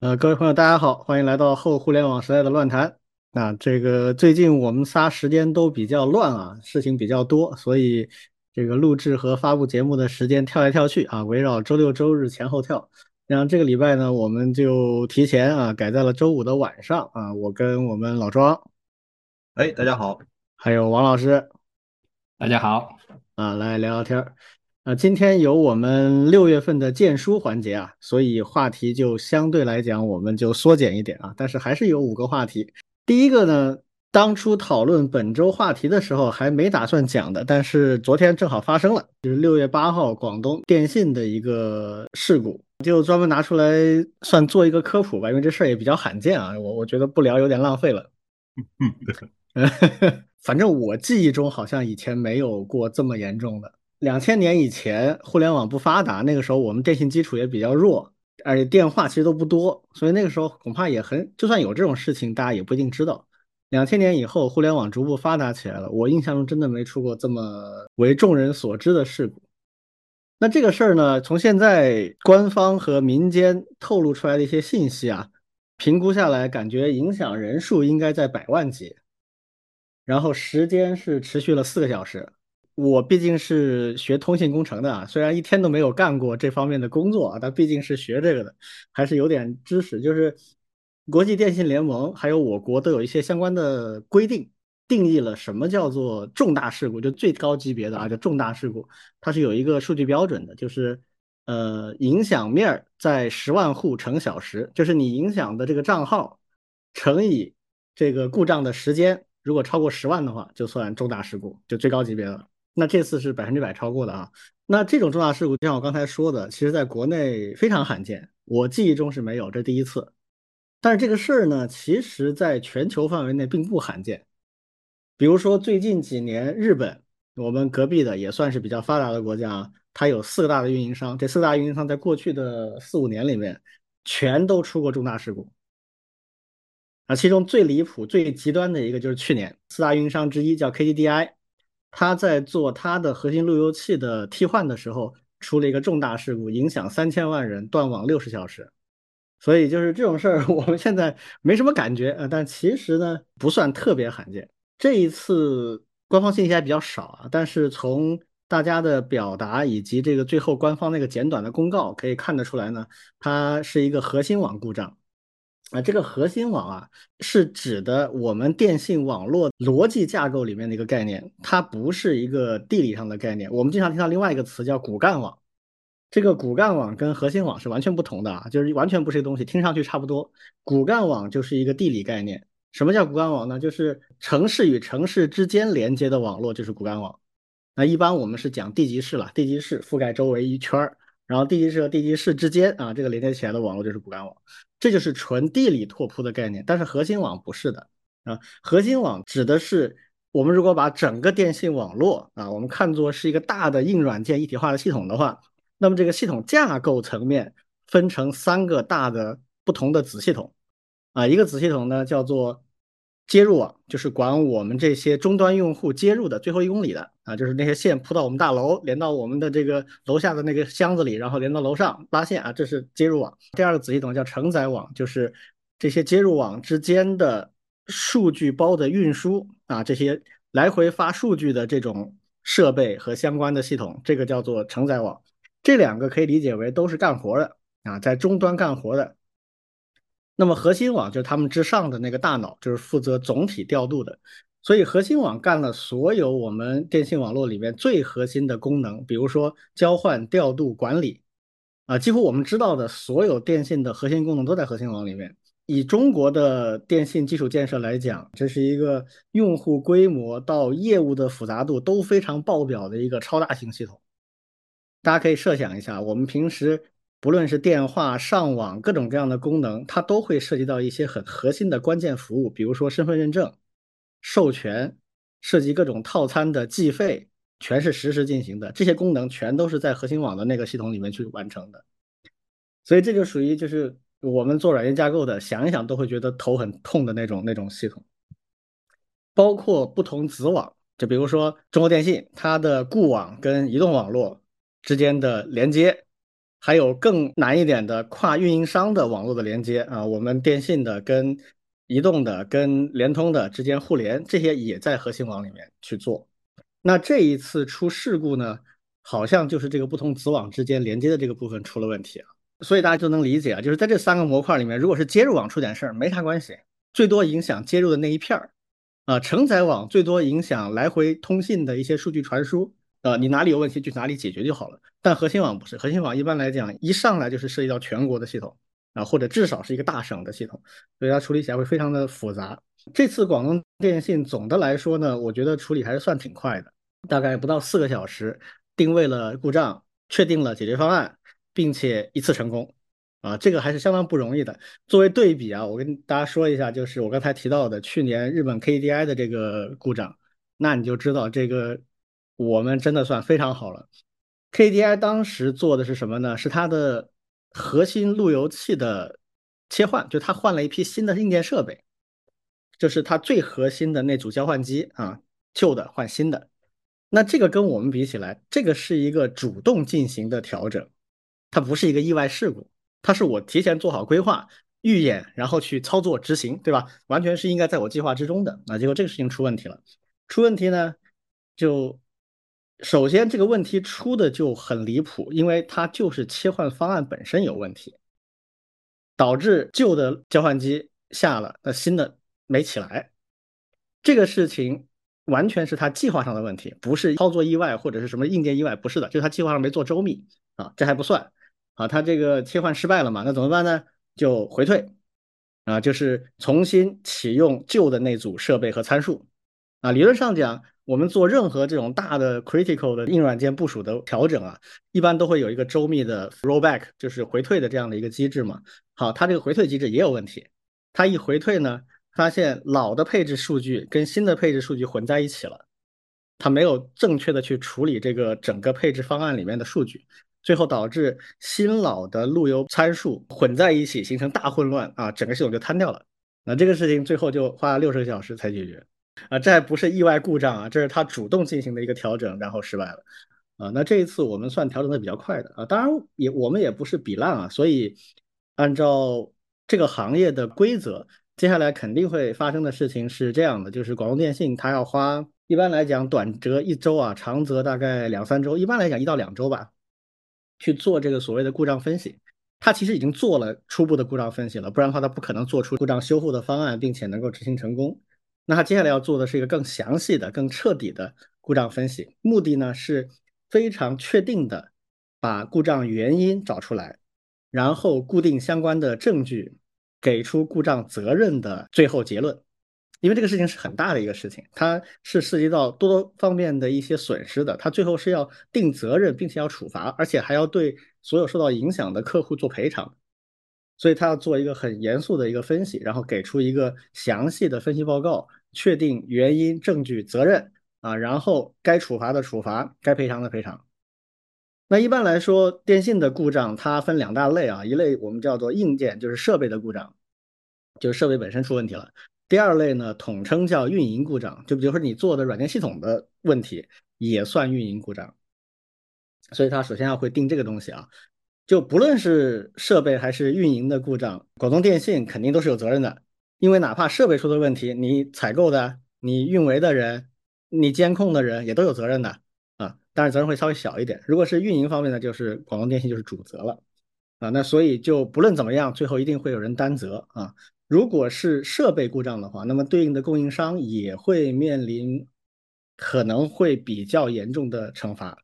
呃，各位朋友，大家好，欢迎来到后互联网时代的乱谈。那这个最近我们仨时间都比较乱啊，事情比较多，所以这个录制和发布节目的时间跳来跳去啊，围绕周六周日前后跳。然后这个礼拜呢，我们就提前啊改在了周五的晚上啊，我跟我们老庄，哎，大家好，还有王老师大家好，啊来聊聊天儿。啊，今天有我们六月份的荐书环节啊，所以话题就相对来讲我们就缩减一点啊，但是还是有五个话题。第一个呢，当初讨论本周话题的时候还没打算讲的，但是昨天正好发生了，就是六月八号广东电信的一个事故，就专门拿出来算做一个科普吧，因为这事儿也比较罕见啊，我我觉得不聊有点浪费了。嗯，反正我记忆中好像以前没有过这么严重的。两千年以前，互联网不发达，那个时候我们电信基础也比较弱，而且电话其实都不多，所以那个时候恐怕也很，就算有这种事情，大家也不一定知道。两千年以后，互联网逐步发达起来了，我印象中真的没出过这么为众人所知的事故。那这个事儿呢，从现在官方和民间透露出来的一些信息啊，评估下来，感觉影响人数应该在百万级，然后时间是持续了四个小时。我毕竟是学通信工程的啊，虽然一天都没有干过这方面的工作啊，但毕竟是学这个的，还是有点知识。就是国际电信联盟还有我国都有一些相关的规定，定义了什么叫做重大事故，就最高级别的啊，叫重大事故，它是有一个数据标准的，就是呃影响面在十万户乘小时，就是你影响的这个账号乘以这个故障的时间，如果超过十万的话，就算重大事故，就最高级别的。那这次是百分之百超过的啊！那这种重大事故，就像我刚才说的，其实在国内非常罕见，我记忆中是没有，这第一次。但是这个事儿呢，其实在全球范围内并不罕见。比如说最近几年，日本，我们隔壁的也算是比较发达的国家，它有四个大的运营商，这四大运营商在过去的四五年里面，全都出过重大事故。啊，其中最离谱、最极端的一个就是去年，四大运营商之一叫 KDDI。他在做他的核心路由器的替换的时候，出了一个重大事故，影响三千万人，断网六十小时。所以就是这种事儿，我们现在没什么感觉呃，但其实呢不算特别罕见。这一次官方信息还比较少啊，但是从大家的表达以及这个最后官方那个简短的公告可以看得出来呢，它是一个核心网故障。啊，这个核心网啊，是指的我们电信网络逻辑架构里面的一个概念，它不是一个地理上的概念。我们经常听到另外一个词叫骨干网，这个骨干网跟核心网是完全不同的啊，就是完全不是一个东西，听上去差不多。骨干网就是一个地理概念。什么叫骨干网呢？就是城市与城市之间连接的网络就是骨干网。那一般我们是讲地级市了，地级市覆盖周围一圈儿。然后地级市和地级市之间啊，这个连接起来的网络就是骨干网，这就是纯地理拓扑的概念。但是核心网不是的啊，核心网指的是我们如果把整个电信网络啊，我们看作是一个大的硬软件一体化的系统的话，那么这个系统架构层面分成三个大的不同的子系统啊，一个子系统呢叫做。接入网就是管我们这些终端用户接入的最后一公里的啊，就是那些线铺到我们大楼，连到我们的这个楼下的那个箱子里，然后连到楼上拉线啊，这是接入网。第二个子系统叫承载网，就是这些接入网之间的数据包的运输啊，这些来回发数据的这种设备和相关的系统，这个叫做承载网。这两个可以理解为都是干活的啊，在终端干活的。那么核心网就是他们之上的那个大脑，就是负责总体调度的。所以核心网干了所有我们电信网络里面最核心的功能，比如说交换、调度、管理，啊，几乎我们知道的所有电信的核心功能都在核心网里面。以中国的电信基础建设来讲，这是一个用户规模到业务的复杂度都非常爆表的一个超大型系统。大家可以设想一下，我们平时。不论是电话、上网各种各样的功能，它都会涉及到一些很核心的关键服务，比如说身份认证、授权，涉及各种套餐的计费，全是实时进行的。这些功能全都是在核心网的那个系统里面去完成的。所以这就属于就是我们做软件架构的，想一想都会觉得头很痛的那种那种系统。包括不同子网，就比如说中国电信，它的固网跟移动网络之间的连接。还有更难一点的跨运营商的网络的连接啊，我们电信的跟移动的跟联通的之间互联，这些也在核心网里面去做。那这一次出事故呢，好像就是这个不同子网之间连接的这个部分出了问题啊，所以大家就能理解啊，就是在这三个模块里面，如果是接入网出点事儿，没啥关系，最多影响接入的那一片儿啊，承载网最多影响来回通信的一些数据传输，呃，你哪里有问题去哪里解决就好了。但核心网不是，核心网一般来讲一上来就是涉及到全国的系统啊，或者至少是一个大省的系统，所以它处理起来会非常的复杂。这次广东电信总的来说呢，我觉得处理还是算挺快的，大概不到四个小时定位了故障，确定了解决方案，并且一次成功，啊，这个还是相当不容易的。作为对比啊，我跟大家说一下，就是我刚才提到的去年日本 KDI 的这个故障，那你就知道这个我们真的算非常好了。KDI 当时做的是什么呢？是它的核心路由器的切换，就它换了一批新的硬件设备。就是它最核心的那组交换机啊，旧的换新的，那这个跟我们比起来，这个是一个主动进行的调整，它不是一个意外事故，它是我提前做好规划、预演，然后去操作执行，对吧？完全是应该在我计划之中的。那结果这个事情出问题了，出问题呢，就首先这个问题出的就很离谱，因为它就是切换方案本身有问题，导致旧的交换机下了，那新的。没起来，这个事情完全是他计划上的问题，不是操作意外或者是什么硬件意外，不是的，就是他计划上没做周密啊，这还不算啊，他这个切换失败了嘛，那怎么办呢？就回退啊，就是重新启用旧的那组设备和参数啊。理论上讲，我们做任何这种大的 critical 的硬软件部署的调整啊，一般都会有一个周密的 rollback，就是回退的这样的一个机制嘛。好，它这个回退机制也有问题，它一回退呢。发现老的配置数据跟新的配置数据混在一起了，它没有正确的去处理这个整个配置方案里面的数据，最后导致新老的路由参数混在一起，形成大混乱啊，整个系统就瘫掉了。那这个事情最后就花了六十个小时才解决啊，这还不是意外故障啊，这是他主动进行的一个调整，然后失败了啊。那这一次我们算调整的比较快的啊，当然也我们也不是比烂啊，所以按照这个行业的规则。接下来肯定会发生的事情是这样的，就是广东电信它要花，一般来讲短则一周啊，长则大概两三周，一般来讲一到两周吧，去做这个所谓的故障分析。它其实已经做了初步的故障分析了，不然的话它不可能做出故障修复的方案，并且能够执行成功。那他接下来要做的是一个更详细的、更彻底的故障分析，目的呢是非常确定的把故障原因找出来，然后固定相关的证据。给出故障责任的最后结论，因为这个事情是很大的一个事情，它是涉及到多方面的一些损失的，它最后是要定责任，并且要处罚，而且还要对所有受到影响的客户做赔偿，所以他要做一个很严肃的一个分析，然后给出一个详细的分析报告，确定原因、证据、责任啊，然后该处罚的处罚，该赔偿的赔偿。那一般来说，电信的故障它分两大类啊，一类我们叫做硬件，就是设备的故障，就是设备本身出问题了。第二类呢，统称叫运营故障，就比如说你做的软件系统的问题也算运营故障。所以它首先要会定这个东西啊，就不论是设备还是运营的故障，广东电信肯定都是有责任的，因为哪怕设备出的问题，你采购的、你运维的人、你监控的人也都有责任的。但是责任会稍微小一点。如果是运营方面呢，就是广东电信就是主责了啊。那所以就不论怎么样，最后一定会有人担责啊。如果是设备故障的话，那么对应的供应商也会面临可能会比较严重的惩罚。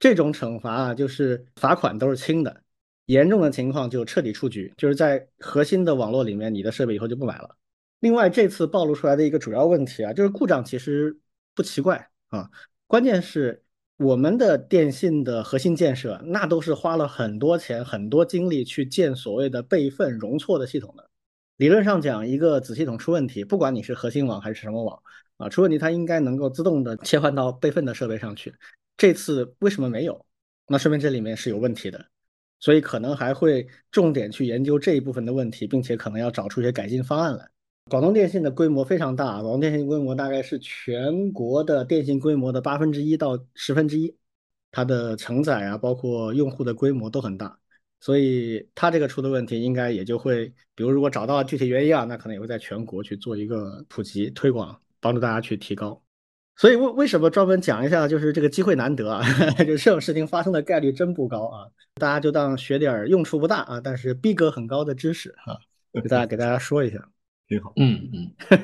这种惩罚啊，就是罚款都是轻的，严重的情况就彻底出局，就是在核心的网络里面，你的设备以后就不买了。另外，这次暴露出来的一个主要问题啊，就是故障其实不奇怪啊，关键是。我们的电信的核心建设，那都是花了很多钱、很多精力去建所谓的备份容错的系统的。理论上讲，一个子系统出问题，不管你是核心网还是什么网啊，出问题它应该能够自动的切换到备份的设备上去。这次为什么没有？那说明这里面是有问题的，所以可能还会重点去研究这一部分的问题，并且可能要找出一些改进方案来。广东电信的规模非常大，广东电信规模大概是全国的电信规模的八分之一到十分之一，它的承载啊，包括用户的规模都很大。所以它这个出的问题，应该也就会，比如如果找到了具体原因啊，那可能也会在全国去做一个普及推广，帮助大家去提高。所以为为什么专门讲一下，就是这个机会难得啊，就这种事情发生的概率真不高啊，大家就当学点用处不大啊，但是逼格很高的知识啊，给大家给大家说一下，挺好。嗯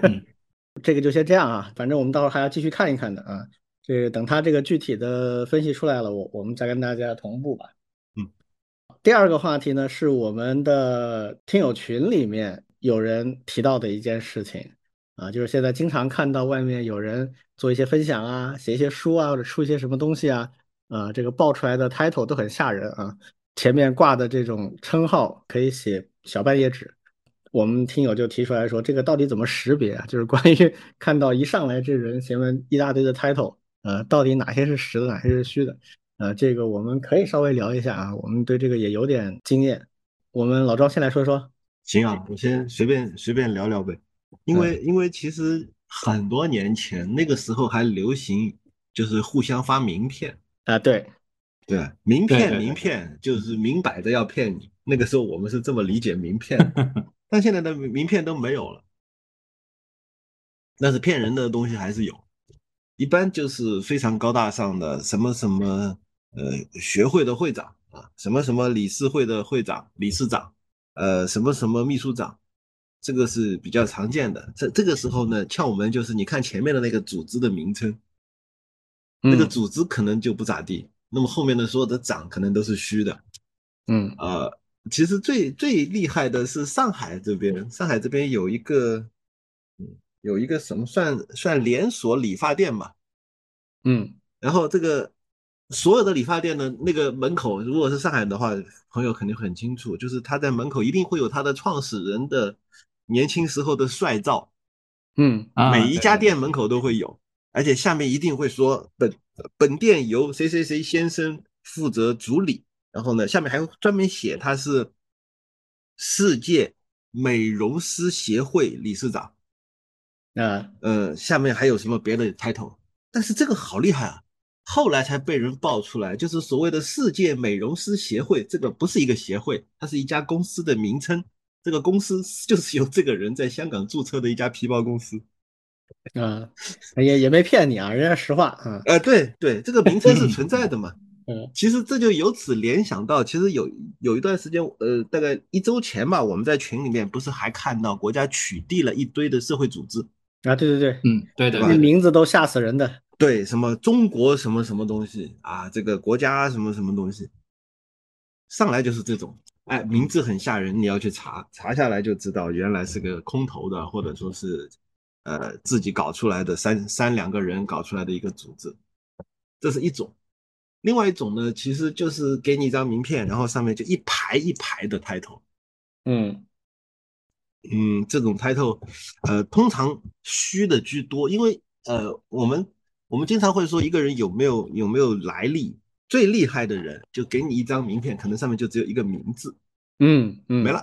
嗯，这个就先这样啊，反正我们到时候还要继续看一看的啊，这等他这个具体的分析出来了，我我们再跟大家同步吧。嗯第二个话题呢，是我们的听友群里面有人提到的一件事情啊，就是现在经常看到外面有人做一些分享啊，写一些书啊，或者出一些什么东西啊，啊，这个爆出来的 title 都很吓人啊，前面挂的这种称号可以写小半页纸。我们听友就提出来说，这个到底怎么识别啊？就是关于看到一上来这人前面一大堆的 title，呃，到底哪些是实的，哪些是虚的？呃，这个我们可以稍微聊一下啊，我们对这个也有点经验。我们老庄先来说说。行啊，我先随便随便聊聊呗。因为因为其实很多年前那个时候还流行，就是互相发名片啊，对对，名片名片就是明摆着要骗你。那个时候我们是这么理解名片，但现在的名片都没有了。但是骗人的东西还是有，一般就是非常高大上的什么什么。呃，学会的会长啊，什么什么理事会的会长、理事长，呃，什么什么秘书长，这个是比较常见的。这这个时候呢，窍门就是你看前面的那个组织的名称，那个组织可能就不咋地，那么后面的所有的长可能都是虚的。嗯，呃，其实最最厉害的是上海这边，上海这边有一个，嗯，有一个什么算算连锁理发店吧，嗯，然后这个。所有的理发店呢那个门口，如果是上海的话，朋友肯定很清楚，就是他在门口一定会有他的创始人的年轻时候的帅照，嗯，每一家店门口都会有，而且下面一定会说本本店由谁谁谁先生负责主理，然后呢，下面还会专门写他是世界美容师协会理事长，啊，呃，下面还有什么别的 title，但是这个好厉害啊！后来才被人爆出来，就是所谓的世界美容师协会，这个不是一个协会，它是一家公司的名称。这个公司 就是由这个人在香港注册的一家皮包公司。啊，也也没骗你啊，人家实话啊。呃，对对，这个名称是 存在的嘛。嗯，其实这就由此联想到，其实有有一段时间，呃，大概一周前吧，我们在群里面不是还看到国家取缔了一堆的社会组织啊？对对对，嗯，对对，那名字都吓死人的。对，什么中国什么什么东西啊，这个国家什么什么东西，上来就是这种，哎，名字很吓人，你要去查，查下来就知道原来是个空投的，或者说是，呃，自己搞出来的三三两个人搞出来的一个组织，这是一种。另外一种呢，其实就是给你一张名片，然后上面就一排一排的 title，嗯嗯，这种 title，呃，通常虚的居多，因为。呃，我们我们经常会说一个人有没有有没有来历，最厉害的人就给你一张名片，可能上面就只有一个名字，嗯嗯，没了，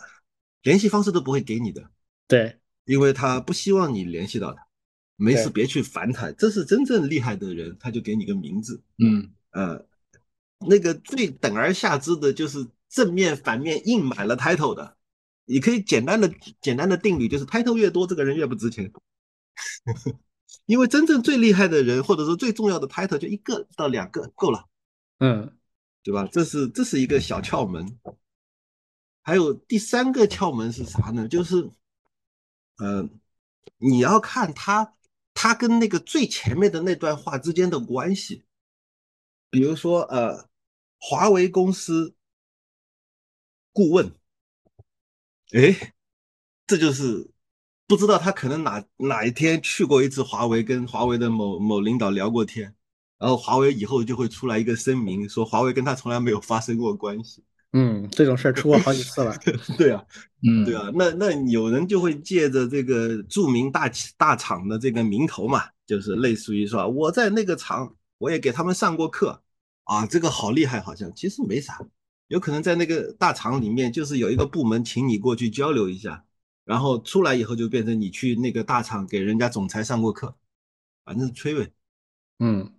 联系方式都不会给你的，对，因为他不希望你联系到他，没事别去烦他，这是真正厉害的人，他就给你个名字，嗯。呃，那个最等而下之的就是正面反面印满了 title 的，你可以简单的简单的定律就是 title 越多，这个人越不值钱。因为真正最厉害的人，或者说最重要的 title 就一个到两个够了，嗯，对吧？这是这是一个小窍门。还有第三个窍门是啥呢？就是，嗯，你要看他他跟那个最前面的那段话之间的关系。比如说，呃，华为公司顾问，哎，这就是。不知道他可能哪哪一天去过一次华为，跟华为的某某领导聊过天，然后华为以后就会出来一个声明，说华为跟他从来没有发生过关系。嗯，这种事儿出过好几次了。对啊，嗯，对啊，那那有人就会借着这个著名大大厂的这个名头嘛，就是类似于说我在那个厂我也给他们上过课啊，这个好厉害，好像其实没啥，有可能在那个大厂里面就是有一个部门请你过去交流一下。然后出来以后就变成你去那个大厂给人家总裁上过课，反正是吹呗，嗯，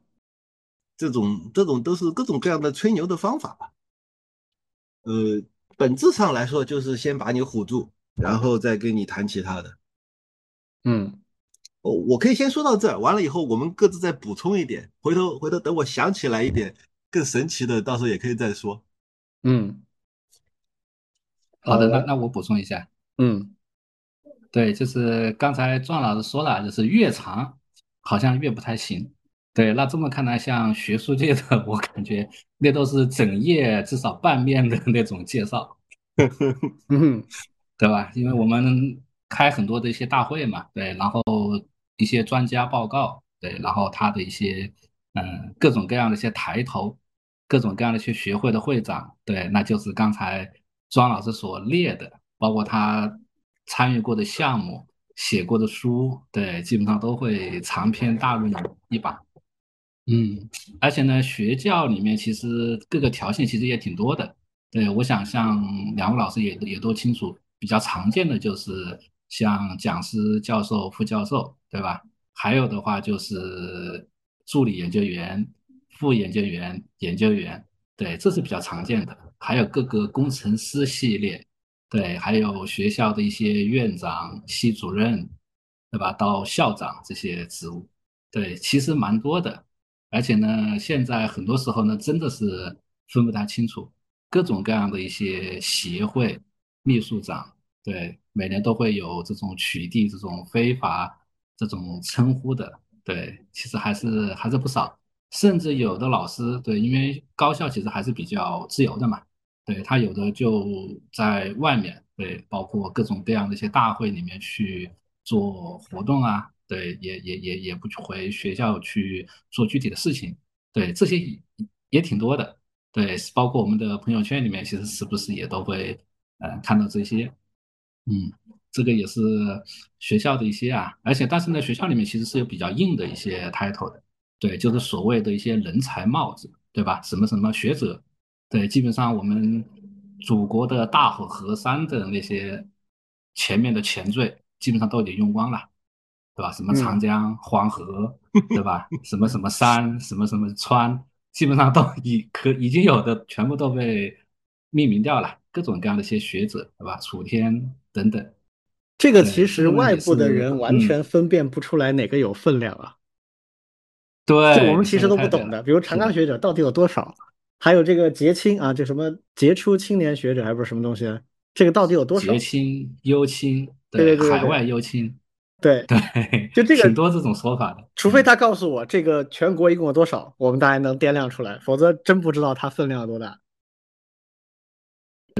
这种这种都是各种各样的吹牛的方法吧。呃，本质上来说就是先把你唬住，然后再跟你谈其他的。嗯，哦，我可以先说到这儿，完了以后我们各自再补充一点，回头回头等我想起来一点更神奇的，到时候也可以再说。嗯，好的，那呃那我补充一下，嗯对，就是刚才壮老师说了，就是越长好像越不太行。对，那这么看来，像学术界的，我感觉那都是整页至少半面的那种介绍。嗯对吧？因为我们开很多的一些大会嘛，对，然后一些专家报告，对，然后他的一些嗯各种各样的一些抬头，各种各样的一些学会的会长，对，那就是刚才庄老师所列的，包括他参与过的项目、写过的书，对，基本上都会长篇大论一把。嗯，而且呢，学校里面其实各个条线其实也挺多的。对，我想像两位老师也也都清楚，比较常见的就是像讲师、教授、副教授，对吧？还有的话就是助理研究员、副研究员、研究员，对，这是比较常见的。还有各个工程师系列，对，还有学校的一些院长、系主任，对吧？到校长这些职务，对，其实蛮多的。而且呢，现在很多时候呢，真的是分不太清楚，各种各样的一些协会秘书长，对，每年都会有这种取缔这种非法这种称呼的，对，其实还是还是不少，甚至有的老师，对，因为高校其实还是比较自由的嘛，对，他有的就在外面，对，包括各种各样的一些大会里面去做活动啊。对，也也也也不去回学校去做具体的事情，对，这些也也挺多的，对，包括我们的朋友圈里面，其实时不时也都会呃看到这些，嗯，这个也是学校的一些啊，而且但是呢，学校里面其实是有比较硬的一些 title 的，对，就是所谓的一些人才帽子，对吧？什么什么学者，对，基本上我们祖国的大好河山的那些前面的前缀，基本上都已经用光了。对吧？什么长江、黄河，对吧？什么什么山，什么什么川，基本上都已可已经有的全部都被命名掉了，各种各样的一些学者，对吧？楚天等等。这个其实外部的人完全分辨不出来哪个有分量啊。对，这我们其实都不懂的。比如长江学者到底有多少？还有这个杰青啊，这什么杰出青年学者还不是什么东西？这个到底有多少？杰青、优青，对对对，海外优青。对对，就这个挺多这种说法的。除非他告诉我这个全国一共有多少，我们大概能掂量出来，否则真不知道它分量有多大。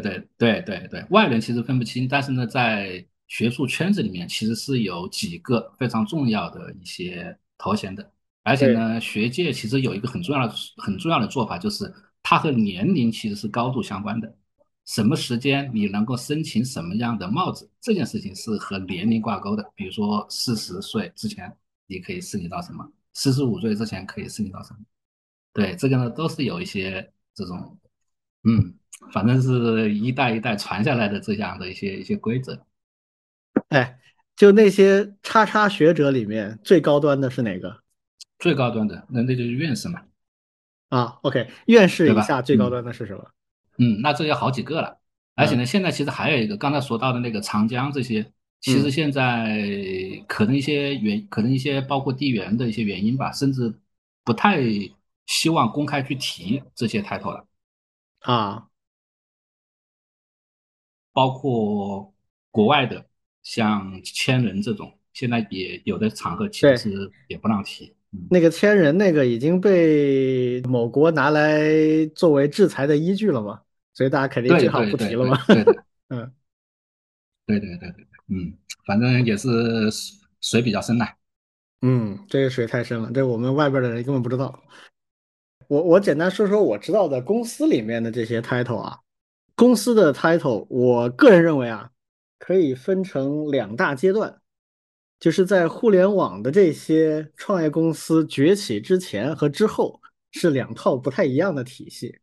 对对对对，外人其实分不清，但是呢，在学术圈子里面，其实是有几个非常重要的一些头衔的。而且呢，学界其实有一个很重要的、很重要的做法，就是它和年龄其实是高度相关的。什么时间你能够申请什么样的帽子？这件事情是和年龄挂钩的。比如说四十岁之前你可以申请到什么，四十五岁之前可以申请到什么？对，这个呢都是有一些这种，嗯，反正是一代一代传下来的这样的一些一些规则。哎，就那些叉叉学者里面最高端的是哪个？最高端的那那就是院士嘛。啊，OK，院士以下最高端的是什么？嗯，那这有好几个了，而且呢，现在其实还有一个，刚才说到的那个长江这些，其实现在可能一些原，可能一些包括地缘的一些原因吧，甚至不太希望公开去提这些 title 了。啊，包括国外的，像千人这种，现在也有的场合其实也不让提。那个千人那个已经被某国拿来作为制裁的依据了嘛，所以大家肯定最好不提了嘛。对的，嗯，对对对对，嗯，反正也是水比较深呐。嗯，这个水太深了，这我们外边的人根本不知道。我我简单说说我知道的公司里面的这些 title 啊，公司的 title，我个人认为啊，可以分成两大阶段。就是在互联网的这些创业公司崛起之前和之后是两套不太一样的体系。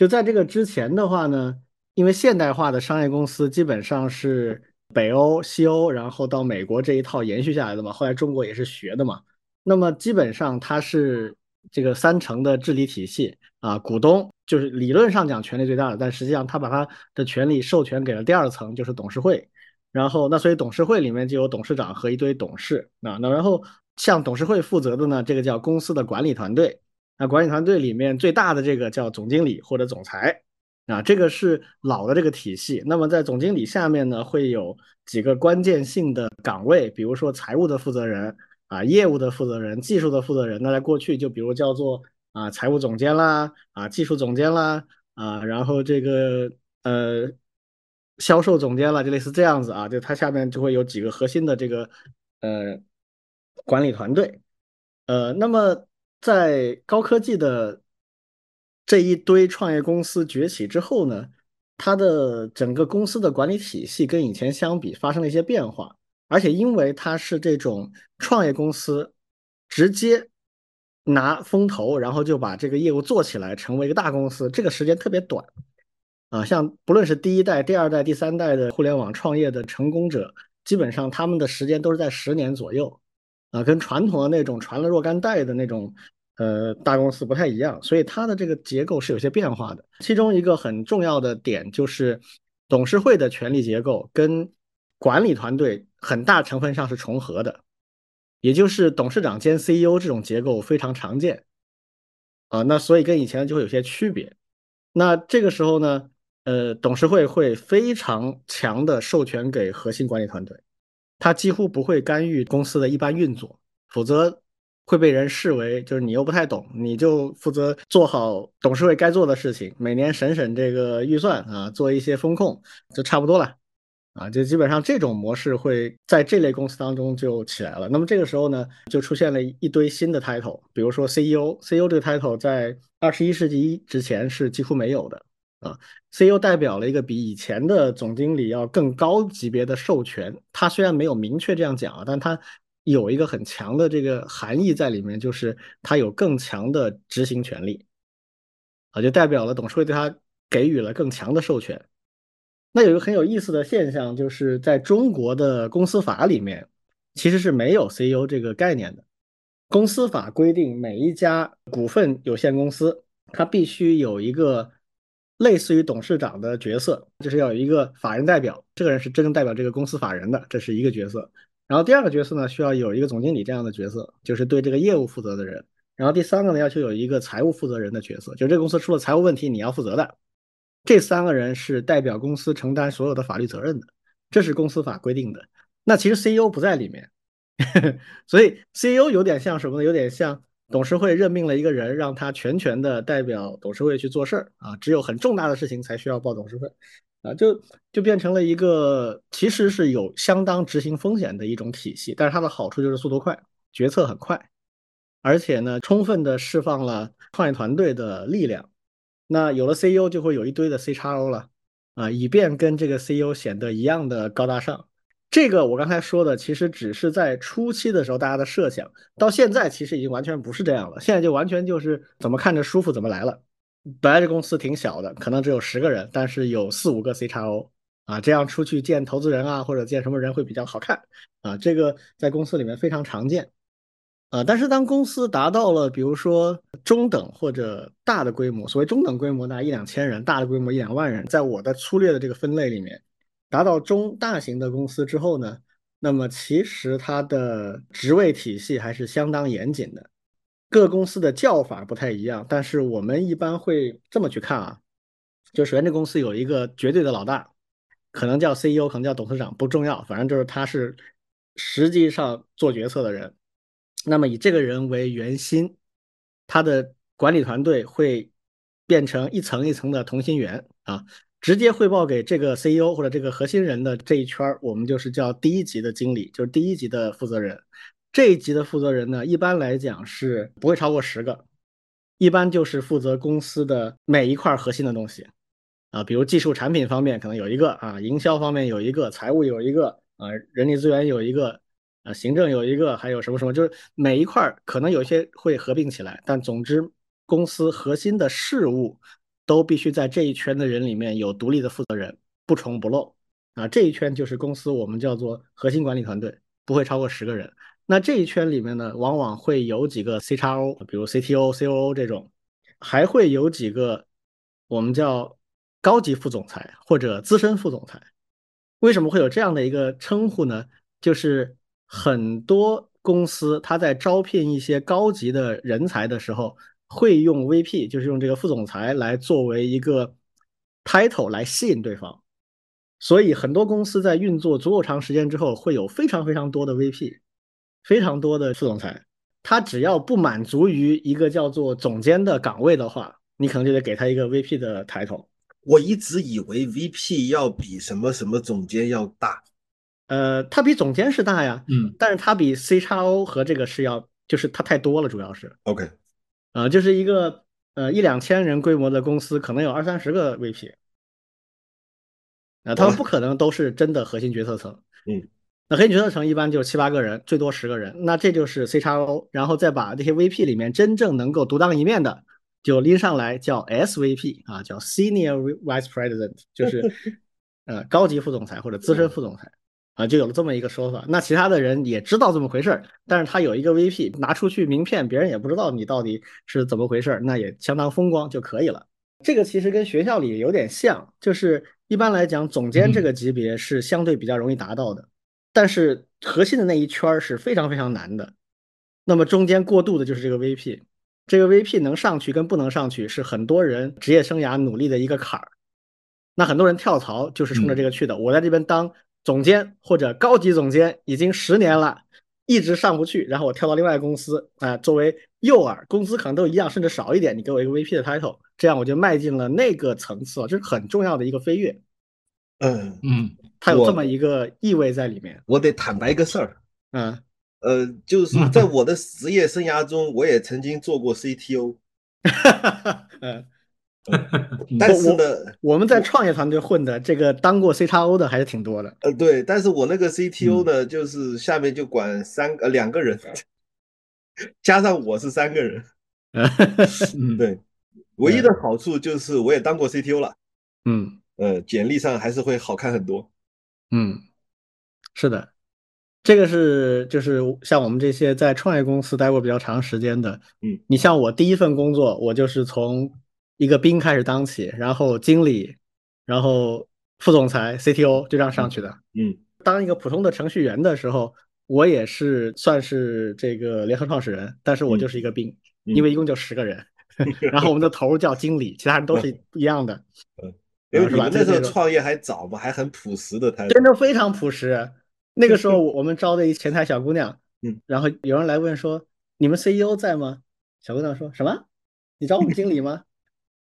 就在这个之前的话呢，因为现代化的商业公司基本上是北欧、西欧，然后到美国这一套延续下来的嘛，后来中国也是学的嘛。那么基本上它是这个三层的治理体系，啊，股东就是理论上讲权力最大的，但实际上他把他的权力授权给了第二层，就是董事会。然后那所以董事会里面就有董事长和一堆董事啊，那然后向董事会负责的呢，这个叫公司的管理团队。那管理团队里面最大的这个叫总经理或者总裁啊，这个是老的这个体系。那么在总经理下面呢，会有几个关键性的岗位，比如说财务的负责人啊，业务的负责人，技术的负责人。那在过去就比如叫做。啊，财务总监啦，啊，技术总监啦，啊，然后这个呃，销售总监啦，就类似这样子啊，就它下面就会有几个核心的这个呃管理团队，呃，那么在高科技的这一堆创业公司崛起之后呢，它的整个公司的管理体系跟以前相比发生了一些变化，而且因为它是这种创业公司，直接。拿风投，然后就把这个业务做起来，成为一个大公司，这个时间特别短啊。像不论是第一代、第二代、第三代的互联网创业的成功者，基本上他们的时间都是在十年左右啊，跟传统的那种传了若干代的那种呃大公司不太一样，所以它的这个结构是有些变化的。其中一个很重要的点就是董事会的权力结构跟管理团队很大成分上是重合的。也就是董事长兼 CEO 这种结构非常常见啊，那所以跟以前就会有些区别。那这个时候呢，呃，董事会会非常强的授权给核心管理团队，他几乎不会干预公司的一般运作，否则会被人视为就是你又不太懂，你就负责做好董事会该做的事情，每年审审这个预算啊，做一些风控就差不多了。啊，就基本上这种模式会在这类公司当中就起来了。那么这个时候呢，就出现了一堆新的 title，比如说 CEO，CEO 这个 title 在二十一世纪之前是几乎没有的啊。CEO 代表了一个比以前的总经理要更高级别的授权，他虽然没有明确这样讲啊，但他有一个很强的这个含义在里面，就是他有更强的执行权利啊，就代表了董事会对他给予了更强的授权。那有一个很有意思的现象，就是在中国的公司法里面，其实是没有 CEO 这个概念的。公司法规定，每一家股份有限公司，它必须有一个类似于董事长的角色，就是要有一个法人代表，这个人是真正代表这个公司法人的，这是一个角色。然后第二个角色呢，需要有一个总经理这样的角色，就是对这个业务负责的人。然后第三个呢，要求有一个财务负责人的角色，就这个公司出了财务问题，你要负责的。这三个人是代表公司承担所有的法律责任的，这是公司法规定的。那其实 CEO 不在里面，所以 CEO 有点像什么呢？有点像董事会任命了一个人，让他全权的代表董事会去做事儿啊。只有很重大的事情才需要报董事会啊，就就变成了一个其实是有相当执行风险的一种体系。但是它的好处就是速度快，决策很快，而且呢，充分的释放了创业团队的力量。那有了 CEO 就会有一堆的 CXO 了，啊，以便跟这个 CEO 显得一样的高大上。这个我刚才说的其实只是在初期的时候大家的设想，到现在其实已经完全不是这样了。现在就完全就是怎么看着舒服怎么来了。本来这公司挺小的，可能只有十个人，但是有四五个 CXO，啊，这样出去见投资人啊或者见什么人会比较好看，啊，这个在公司里面非常常见。啊，但是当公司达到了，比如说中等或者大的规模，所谓中等规模那一两千人，大的规模一两万人，在我的粗略的这个分类里面，达到中大型的公司之后呢，那么其实它的职位体系还是相当严谨的，各公司的叫法不太一样，但是我们一般会这么去看啊，就首先这公司有一个绝对的老大，可能叫 CEO，可能叫董事长，不重要，反正就是他是实际上做决策的人。那么以这个人为圆心，他的管理团队会变成一层一层的同心圆啊，直接汇报给这个 CEO 或者这个核心人的这一圈我们就是叫第一级的经理，就是第一级的负责人。这一级的负责人呢，一般来讲是不会超过十个，一般就是负责公司的每一块核心的东西啊，比如技术产品方面可能有一个啊，营销方面有一个，财务有一个啊，人力资源有一个。啊，行政有一个，还有什么什么，就是每一块可能有些会合并起来，但总之公司核心的事务都必须在这一圈的人里面有独立的负责人，不重不漏。啊，这一圈就是公司我们叫做核心管理团队，不会超过十个人。那这一圈里面呢，往往会有几个 CXO，比如 CTO、COO 这种。还会有几个我们叫高级副总裁或者资深副总裁。为什么会有这样的一个称呼呢？就是很多公司它在招聘一些高级的人才的时候，会用 VP，就是用这个副总裁来作为一个 title 来吸引对方。所以很多公司在运作足够长时间之后，会有非常非常多的 VP，非常多的副总裁。他只要不满足于一个叫做总监的岗位的话，你可能就得给他一个 VP 的 title。我一直以为 VP 要比什么什么总监要大，呃，他比总监是大呀，嗯，但是他比 CXO 和这个是要，就是他太多了，主要是，OK，呃，就是一个呃一两千人规模的公司，可能有二三十个 VP，啊，他们不可能都是真的核心决策层，嗯，那核心决策层一般就是七八个人，最多十个人，那这就是 CXO，然后再把这些 VP 里面真正能够独当一面的。就拎上来叫 SVP 啊，叫 Senior Vice President，就是 呃高级副总裁或者资深副总裁啊，就有了这么一个说法。那其他的人也知道这么回事儿，但是他有一个 VP 拿出去名片，别人也不知道你到底是怎么回事儿，那也相当风光就可以了。这个其实跟学校里有点像，就是一般来讲，总监这个级别是相对比较容易达到的，但是核心的那一圈儿是非常非常难的。那么中间过渡的就是这个 VP。这个 VP 能上去跟不能上去，是很多人职业生涯努力的一个坎儿。那很多人跳槽就是冲着这个去的。我在这边当总监或者高级总监已经十年了，一直上不去，然后我跳到另外一个公司啊、呃，作为诱饵，工资可能都一样，甚至少一点，你给我一个 VP 的 title，这样我就迈进了那个层次，这是很重要的一个飞跃。嗯嗯，它有这么一个意味在里面。我得坦白一个事儿，嗯。呃，就是在我的职业生涯中，我也曾经做过 CTO。嗯，但是呢，我们在创业团队混的，这个当过 CTO 的还是挺多的。呃，对，但是我那个 CTO 呢，就是下面就管三呃两个人，加上我是三个人。嗯，对，唯一的好处就是我也当过 CTO 了。嗯，呃，简历上还是会好看很多。嗯，是的。这个是就是像我们这些在创业公司待过比较长时间的，嗯，你像我第一份工作，我就是从一个兵开始当起，然后经理，然后副总裁、CTO 就这样上去的。嗯，当一个普通的程序员的时候，我也是算是这个联合创始人，但是我就是一个兵，嗯、因为一共就十个人，然后我们的头叫经理，其他人都是一样的。嗯，因为你们那时候创业还早嘛，还很朴实的，真的非常朴实。那个时候 我们招的一前台小姑娘，嗯，然后有人来问说：“你们 CEO 在吗？”小姑娘说什么？你招我们经理吗？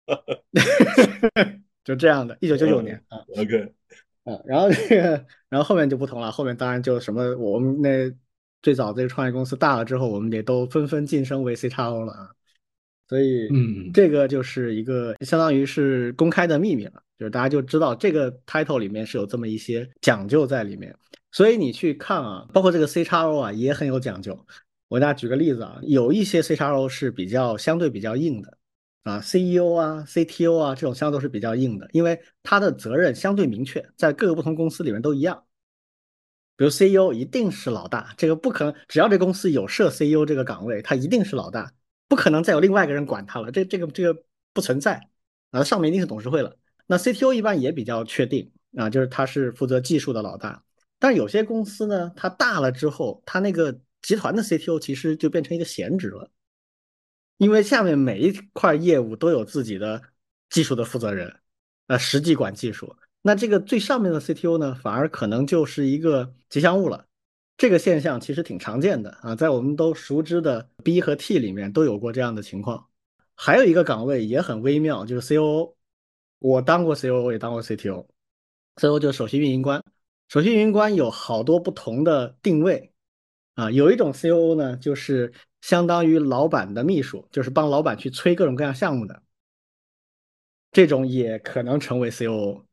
就这样的，一九九九年啊，OK，啊，然后这个，然后后面就不同了，后面当然就什么，我们那最早这个创业公司大了之后，我们也都纷纷晋升为 CXO 了啊，所以，嗯，这个就是一个相当于是公开的秘密了，就是大家就知道这个 title 里面是有这么一些讲究在里面。所以你去看啊，包括这个 CXO 啊，也很有讲究。我给大家举个例子啊，有一些 CXO 是比较相对比较硬的啊，CEO 啊、CTO 啊这种相对都是比较硬的，因为他的责任相对明确，在各个不同公司里面都一样。比如 CEO 一定是老大，这个不可能，只要这公司有设 CEO 这个岗位，他一定是老大，不可能再有另外一个人管他了，这这个这个不存在啊，上面一定是董事会了。那 CTO 一般也比较确定啊，就是他是负责技术的老大。但有些公司呢，它大了之后，它那个集团的 CTO 其实就变成一个闲职了，因为下面每一块业务都有自己的技术的负责人，呃，实际管技术。那这个最上面的 CTO 呢，反而可能就是一个吉祥物了。这个现象其实挺常见的啊，在我们都熟知的 B 和 T 里面都有过这样的情况。还有一个岗位也很微妙，就是 COO。我当过 COO，也当过 CTO，COO 就是首席运营官。首席运营官有好多不同的定位啊，有一种 COO 呢，就是相当于老板的秘书，就是帮老板去催各种各样项目的，这种也可能成为 COO，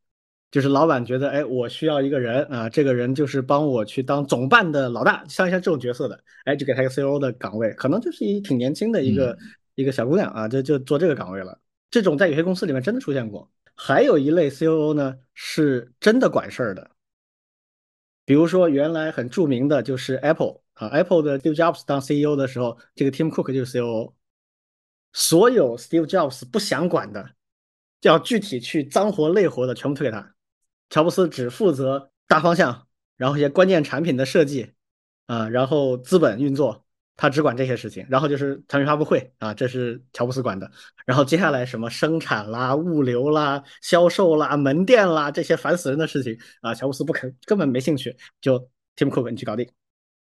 就是老板觉得，哎，我需要一个人啊，这个人就是帮我去当总办的老大，像像这种角色的，哎，就给他一个 COO 的岗位，可能就是一挺年轻的一个、嗯、一个小姑娘啊，就就做这个岗位了。这种在有些公司里面真的出现过。还有一类 COO 呢，是真的管事儿的。比如说，原来很著名的就是 Apple 啊，Apple 的 Steve Jobs 当 CEO 的时候，这个 Tim Cook 就是 COO，所有 Steve Jobs 不想管的，就要具体去脏活累活的全部推给他。乔布斯只负责大方向，然后一些关键产品的设计，啊，然后资本运作，他只管这些事情。然后就是产品发布会啊，这是乔布斯管的。然后接下来什么生产啦、物流啦、销售啦、门店啦这些烦死人的事情啊，乔布斯不肯，根本没兴趣，就 Tim Cook 你去搞定。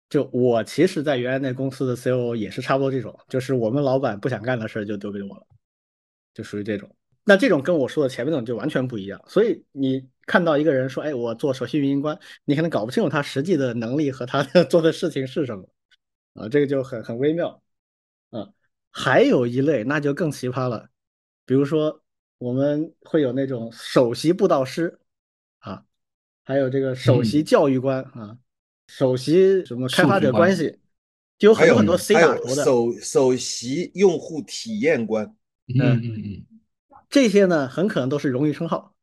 就我其实，在原来那公司的 CEO 也是差不多这种，就是我们老板不想干的事就丢给我了，就属于这种。那这种跟我说的前面那种就完全不一样。所以你看到一个人说：“哎，我做首席运营官”，你可能搞不清楚他实际的能力和他的 做的事情是什么啊，这个就很很微妙啊。还有一类那就更奇葩了，比如说我们会有那种首席布道师啊，还有这个首席教育官啊。首席什么开发者关系，就有很多很多 C 打头的。首首席用户体验官，嗯嗯嗯，这些呢很可能都是荣誉称号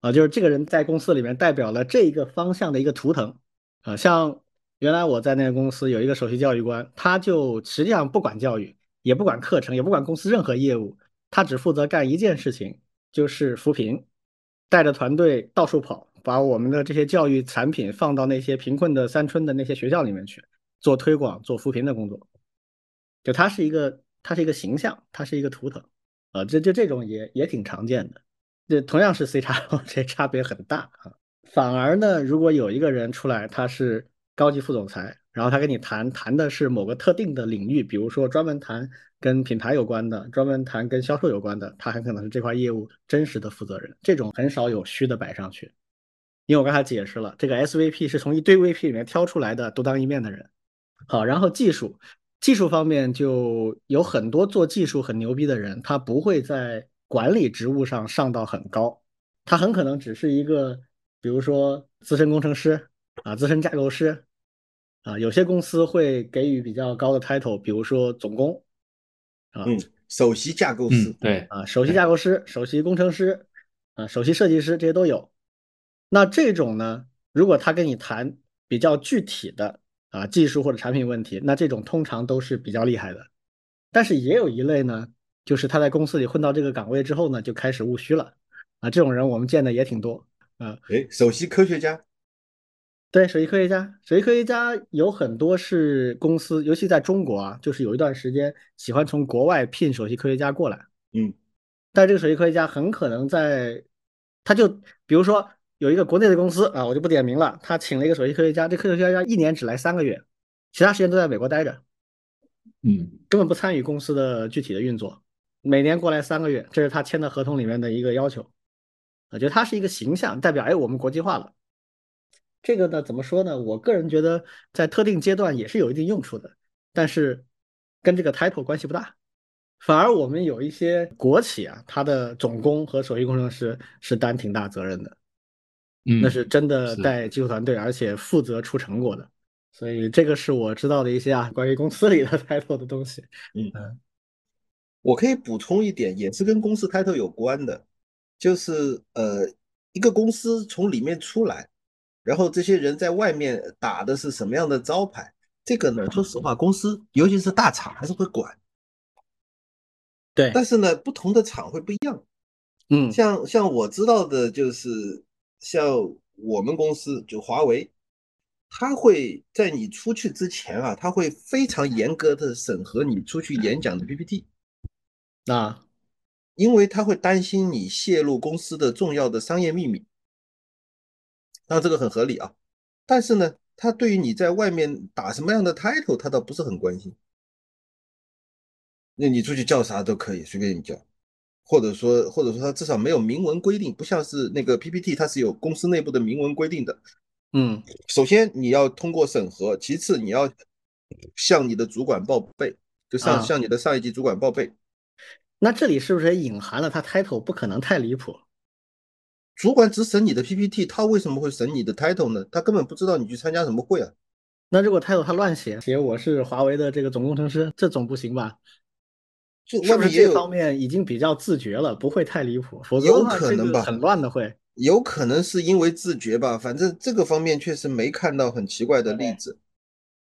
啊，就是这个人在公司里面代表了这一个方向的一个图腾啊。像原来我在那个公司有一个首席教育官，他就实际上不管教育，也不管课程，也不管公司任何业务，他只负责干一件事情，就是扶贫，带着团队到处跑。把我们的这些教育产品放到那些贫困的山村的那些学校里面去做推广、做扶贫的工作，就它是一个，它是一个形象，它是一个图腾，啊，这就这种也也挺常见的。这同样是 C 叉，这差别很大啊。反而呢，如果有一个人出来，他是高级副总裁，然后他跟你谈谈的是某个特定的领域，比如说专门谈跟品牌有关的，专门谈跟销售有关的，他很可能是这块业务真实的负责人。这种很少有虚的摆上去。因为我刚才解释了，这个 SVP 是从一堆 VP 里面挑出来的独当一面的人。好，然后技术技术方面就有很多做技术很牛逼的人，他不会在管理职务上上到很高，他很可能只是一个，比如说资深工程师啊，资深架构师啊，有些公司会给予比较高的 title，比如说总工啊，嗯，首席架构师，对啊，首席架构师、首席工程师啊，首席设计师这些都有。那这种呢，如果他跟你谈比较具体的啊技术或者产品问题，那这种通常都是比较厉害的。但是也有一类呢，就是他在公司里混到这个岗位之后呢，就开始务虚了啊。这种人我们见的也挺多啊。诶，首席科学家，对，首席科学家，首席科学家有很多是公司，尤其在中国啊，就是有一段时间喜欢从国外聘首席科学家过来。嗯，但这个首席科学家很可能在，他就比如说。有一个国内的公司啊，我就不点名了。他请了一个首席科学家，这科学家一年只来三个月，其他时间都在美国待着，嗯，根本不参与公司的具体的运作。每年过来三个月，这是他签的合同里面的一个要求。我觉得他是一个形象代表，哎，我们国际化了。这个呢，怎么说呢？我个人觉得在特定阶段也是有一定用处的，但是跟这个 title 关系不大。反而我们有一些国企啊，它的总工和首席工程师是担挺大责任的。那是真的带技术团队，而且负责出成果的，所以这个是我知道的一些啊关于公司里的 title 的东西。嗯，我可以补充一点，也是跟公司 title 有关的，就是呃，一个公司从里面出来，然后这些人在外面打的是什么样的招牌，这个呢，说实话，公司尤其是大厂还是会管。对，但是呢，不同的厂会不一样。嗯，像像我知道的就是。像我们公司就华为，他会在你出去之前啊，他会非常严格的审核你出去演讲的 PPT，啊，因为他会担心你泄露公司的重要的商业秘密，那这个很合理啊。但是呢，他对于你在外面打什么样的 title，他倒不是很关心，那你出去叫啥都可以，随便你叫。或者说，或者说，它至少没有明文规定，不像是那个 PPT，它是有公司内部的明文规定的。嗯，首先你要通过审核，其次你要向你的主管报备，就上向你的上一级主管报备。那这里是不是隐含了他 title 不可能太离谱？主管只审你的 PPT，他为什么会审你的 title 呢？他根本不知道你去参加什么会啊。那如果 title 他乱写，写我是华为的这个总工程师，这总不行吧？是不是这方面已经比较自觉了，不会太离谱？否则有可能吧，很乱的会。有可能是因为自觉吧，反正这个方面确实没看到很奇怪的例子。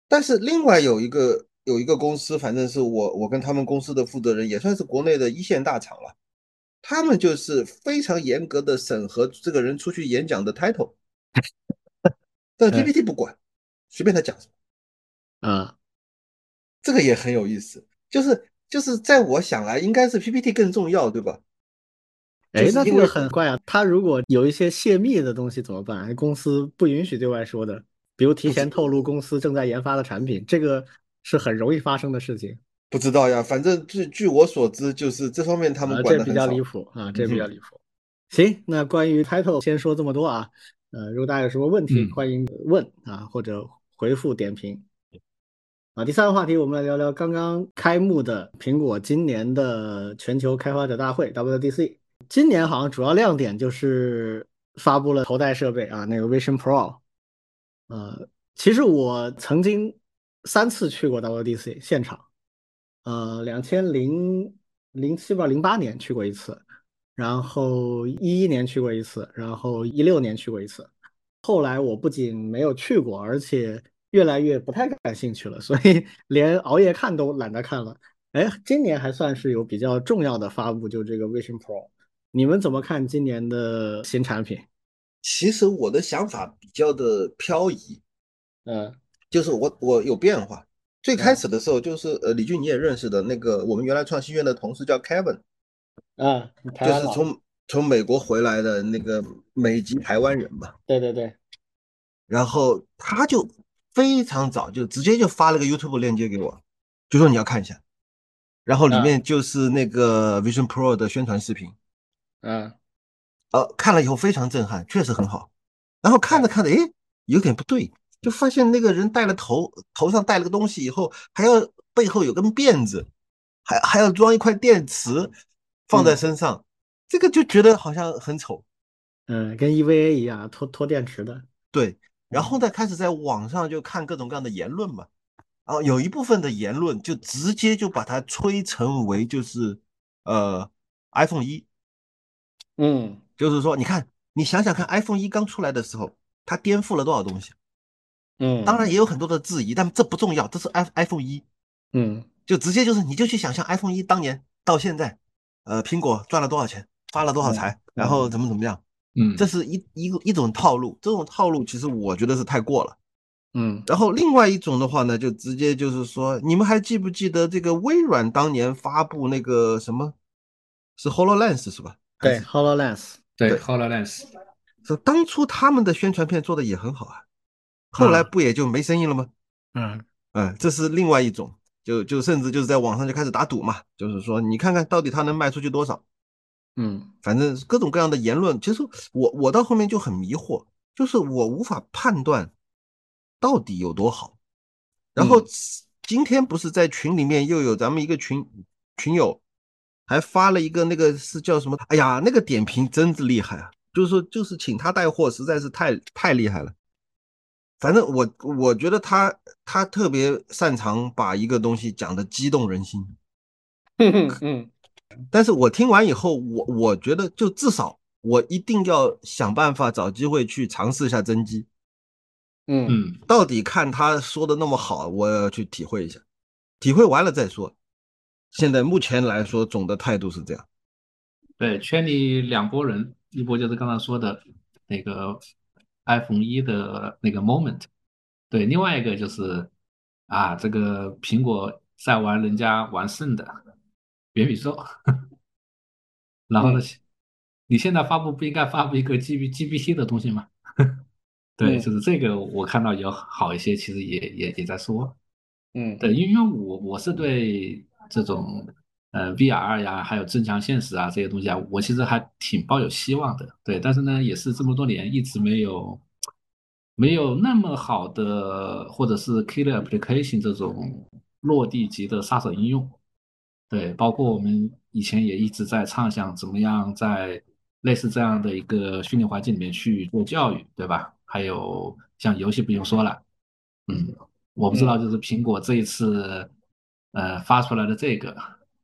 但是另外有一个有一个公司，反正是我我跟他们公司的负责人，也算是国内的一线大厂了。他们就是非常严格的审核这个人出去演讲的 title，但 PPT 不管，随便他讲什么。啊，这个也很有意思，就是就是在我想来，应该是 PPT 更重要，对吧？哎，那这个很怪啊！他如果有一些泄密的东西怎么办？公司不允许对外说的，比如提前透露公司正在研发的产品，这个是很容易发生的事情。不知道呀，反正据据我所知，就是这方面他们管的比较离谱啊，这比较离谱。行，那关于 title 先说这么多啊。呃，如果大家有什么问题，欢迎问啊，或者回复点评。啊，第三个话题，我们来聊聊刚刚开幕的苹果今年的全球开发者大会 WDC。今年好像主要亮点就是发布了头戴设备啊，那个 Vision Pro。呃，其实我曾经三次去过 WDC 现场。呃，两千零零七吧，零八年去过一次，然后一一年去过一次，然后一六年去过一次。后来我不仅没有去过，而且越来越不太感兴趣了，所以 连熬夜看都懒得看了。哎，今年还算是有比较重要的发布，就这个 Vision Pro。你们怎么看今年的新产品？其实我的想法比较的漂移，嗯，就是我我有变化。最开始的时候，就是呃，李俊你也认识的那个我们原来创新院的同事叫 Kevin，嗯，就是从从美国回来的那个美籍台湾人嘛。对对对。然后他就非常早就直接就发了个 YouTube 链接给我，就说你要看一下，然后里面就是那个 Vision Pro 的宣传视频。嗯。呃，看了以后非常震撼，确实很好。然后看着看着，哎，有点不对。就发现那个人戴了头头上戴了个东西以后，还要背后有根辫子，还还要装一块电池放在身上，这个就觉得好像很丑。嗯，跟 EVA 一样，拖拖电池的。对，然后再开始在网上就看各种各样的言论嘛，然后有一部分的言论就直接就把它吹成为就是呃 iPhone 一，嗯，就是说你看你想想看 iPhone 一刚出来的时候，它颠覆了多少东西。嗯，当然。也有很多的质疑，但这不重要，这是 i iPhone 一，嗯，就直接就是你就去想象 iPhone 一当年到现在，呃，苹果赚了多少钱，发了多少财，然后怎么怎么样，嗯，这是一一个一种套路，这种套路其实我觉得是太过了，嗯，然后另外一种的话呢，就直接就是说，你们还记不记得这个微软当年发布那个什么，是 Hololens 是吧？对，Hololens，对，Hololens，说当初他们的宣传片做的也很好啊。后来不也就没生意了吗？嗯嗯，这是另外一种，就就甚至就是在网上就开始打赌嘛，就是说你看看到底它能卖出去多少。嗯，反正各种各样的言论，其实我我到后面就很迷惑，就是我无法判断到底有多好。然后今天不是在群里面又有咱们一个群群友还发了一个那个是叫什么？哎呀，那个点评真是厉害啊！就是说就是请他带货实在是太太厉害了。反正我我觉得他他特别擅长把一个东西讲的激动人心，嗯 嗯，但是我听完以后，我我觉得就至少我一定要想办法找机会去尝试一下真机，嗯嗯，到底看他说的那么好，我要去体会一下，体会完了再说。现在目前来说，总的态度是这样。对，圈里两拨人，一波就是刚才说的那个。iPhone 一的那个 moment，对，另外一个就是啊，这个苹果在玩人家玩剩的元宇宙，然后呢，你现在发布不应该发布一个 G B G B T 的东西吗？对，就是这个我看到有好一些，其实也也也在说，嗯，对，因为我我是对这种。呃，VR 呀，还有增强现实啊，这些东西啊，我其实还挺抱有希望的，对。但是呢，也是这么多年一直没有没有那么好的，或者是 killer application 这种落地级的杀手应用，对。包括我们以前也一直在畅想怎么样在类似这样的一个训练环境里面去做教育，对吧？还有像游戏不用说了，嗯，我不知道就是苹果这一次呃发出来的这个。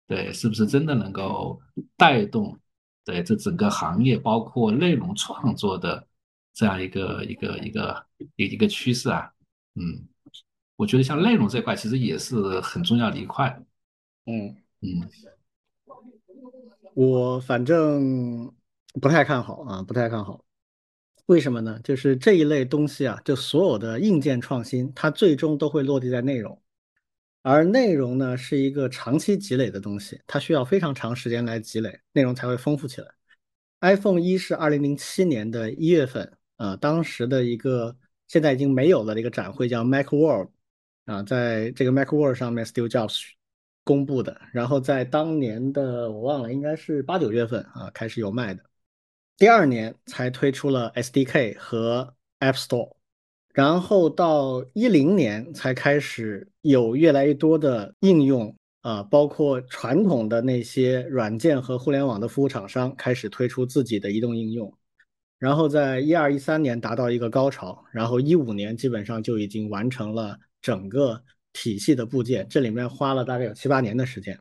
对，是不是真的能够带动对这整个行业，包括内容创作的这样一个一个一个一一个趋势啊？嗯，我觉得像内容这块其实也是很重要的一块。嗯嗯，我反正不太看好啊，不太看好。为什么呢？就是这一类东西啊，就所有的硬件创新，它最终都会落地在内容，而内容呢是一个长期积累的东西，它需要非常长时间来积累，内容才会丰富起来。iPhone 一是二零零七年的一月份啊，当时的一个现在已经没有了的一个展会叫 MacWorld 啊，在这个 MacWorld 上面，Steve Jobs 公布的，然后在当年的我忘了，应该是八九月份啊开始有卖的。第二年才推出了 SDK 和 App Store，然后到一零年才开始有越来越多的应用啊，包括传统的那些软件和互联网的服务厂商开始推出自己的移动应用，然后在一二一三年达到一个高潮，然后一五年基本上就已经完成了整个体系的部件，这里面花了大概有七八年的时间，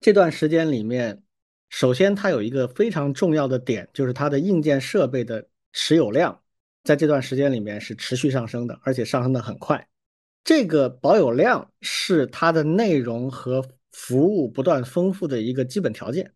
这段时间里面。首先，它有一个非常重要的点，就是它的硬件设备的持有量，在这段时间里面是持续上升的，而且上升的很快。这个保有量是它的内容和服务不断丰富的一个基本条件。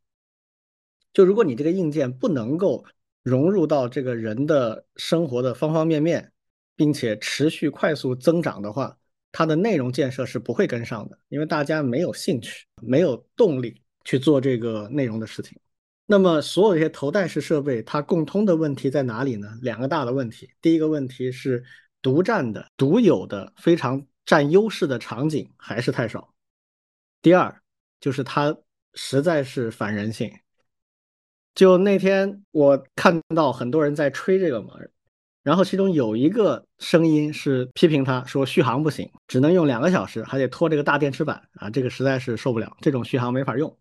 就如果你这个硬件不能够融入到这个人的生活的方方面面，并且持续快速增长的话，它的内容建设是不会跟上的，因为大家没有兴趣，没有动力。去做这个内容的事情，那么所有这些头戴式设备，它共通的问题在哪里呢？两个大的问题，第一个问题是独占的、独有的、非常占优势的场景还是太少；第二就是它实在是反人性。就那天我看到很多人在吹这个嘛，然后其中有一个声音是批评他说续航不行，只能用两个小时，还得拖这个大电池板啊，这个实在是受不了，这种续航没法用。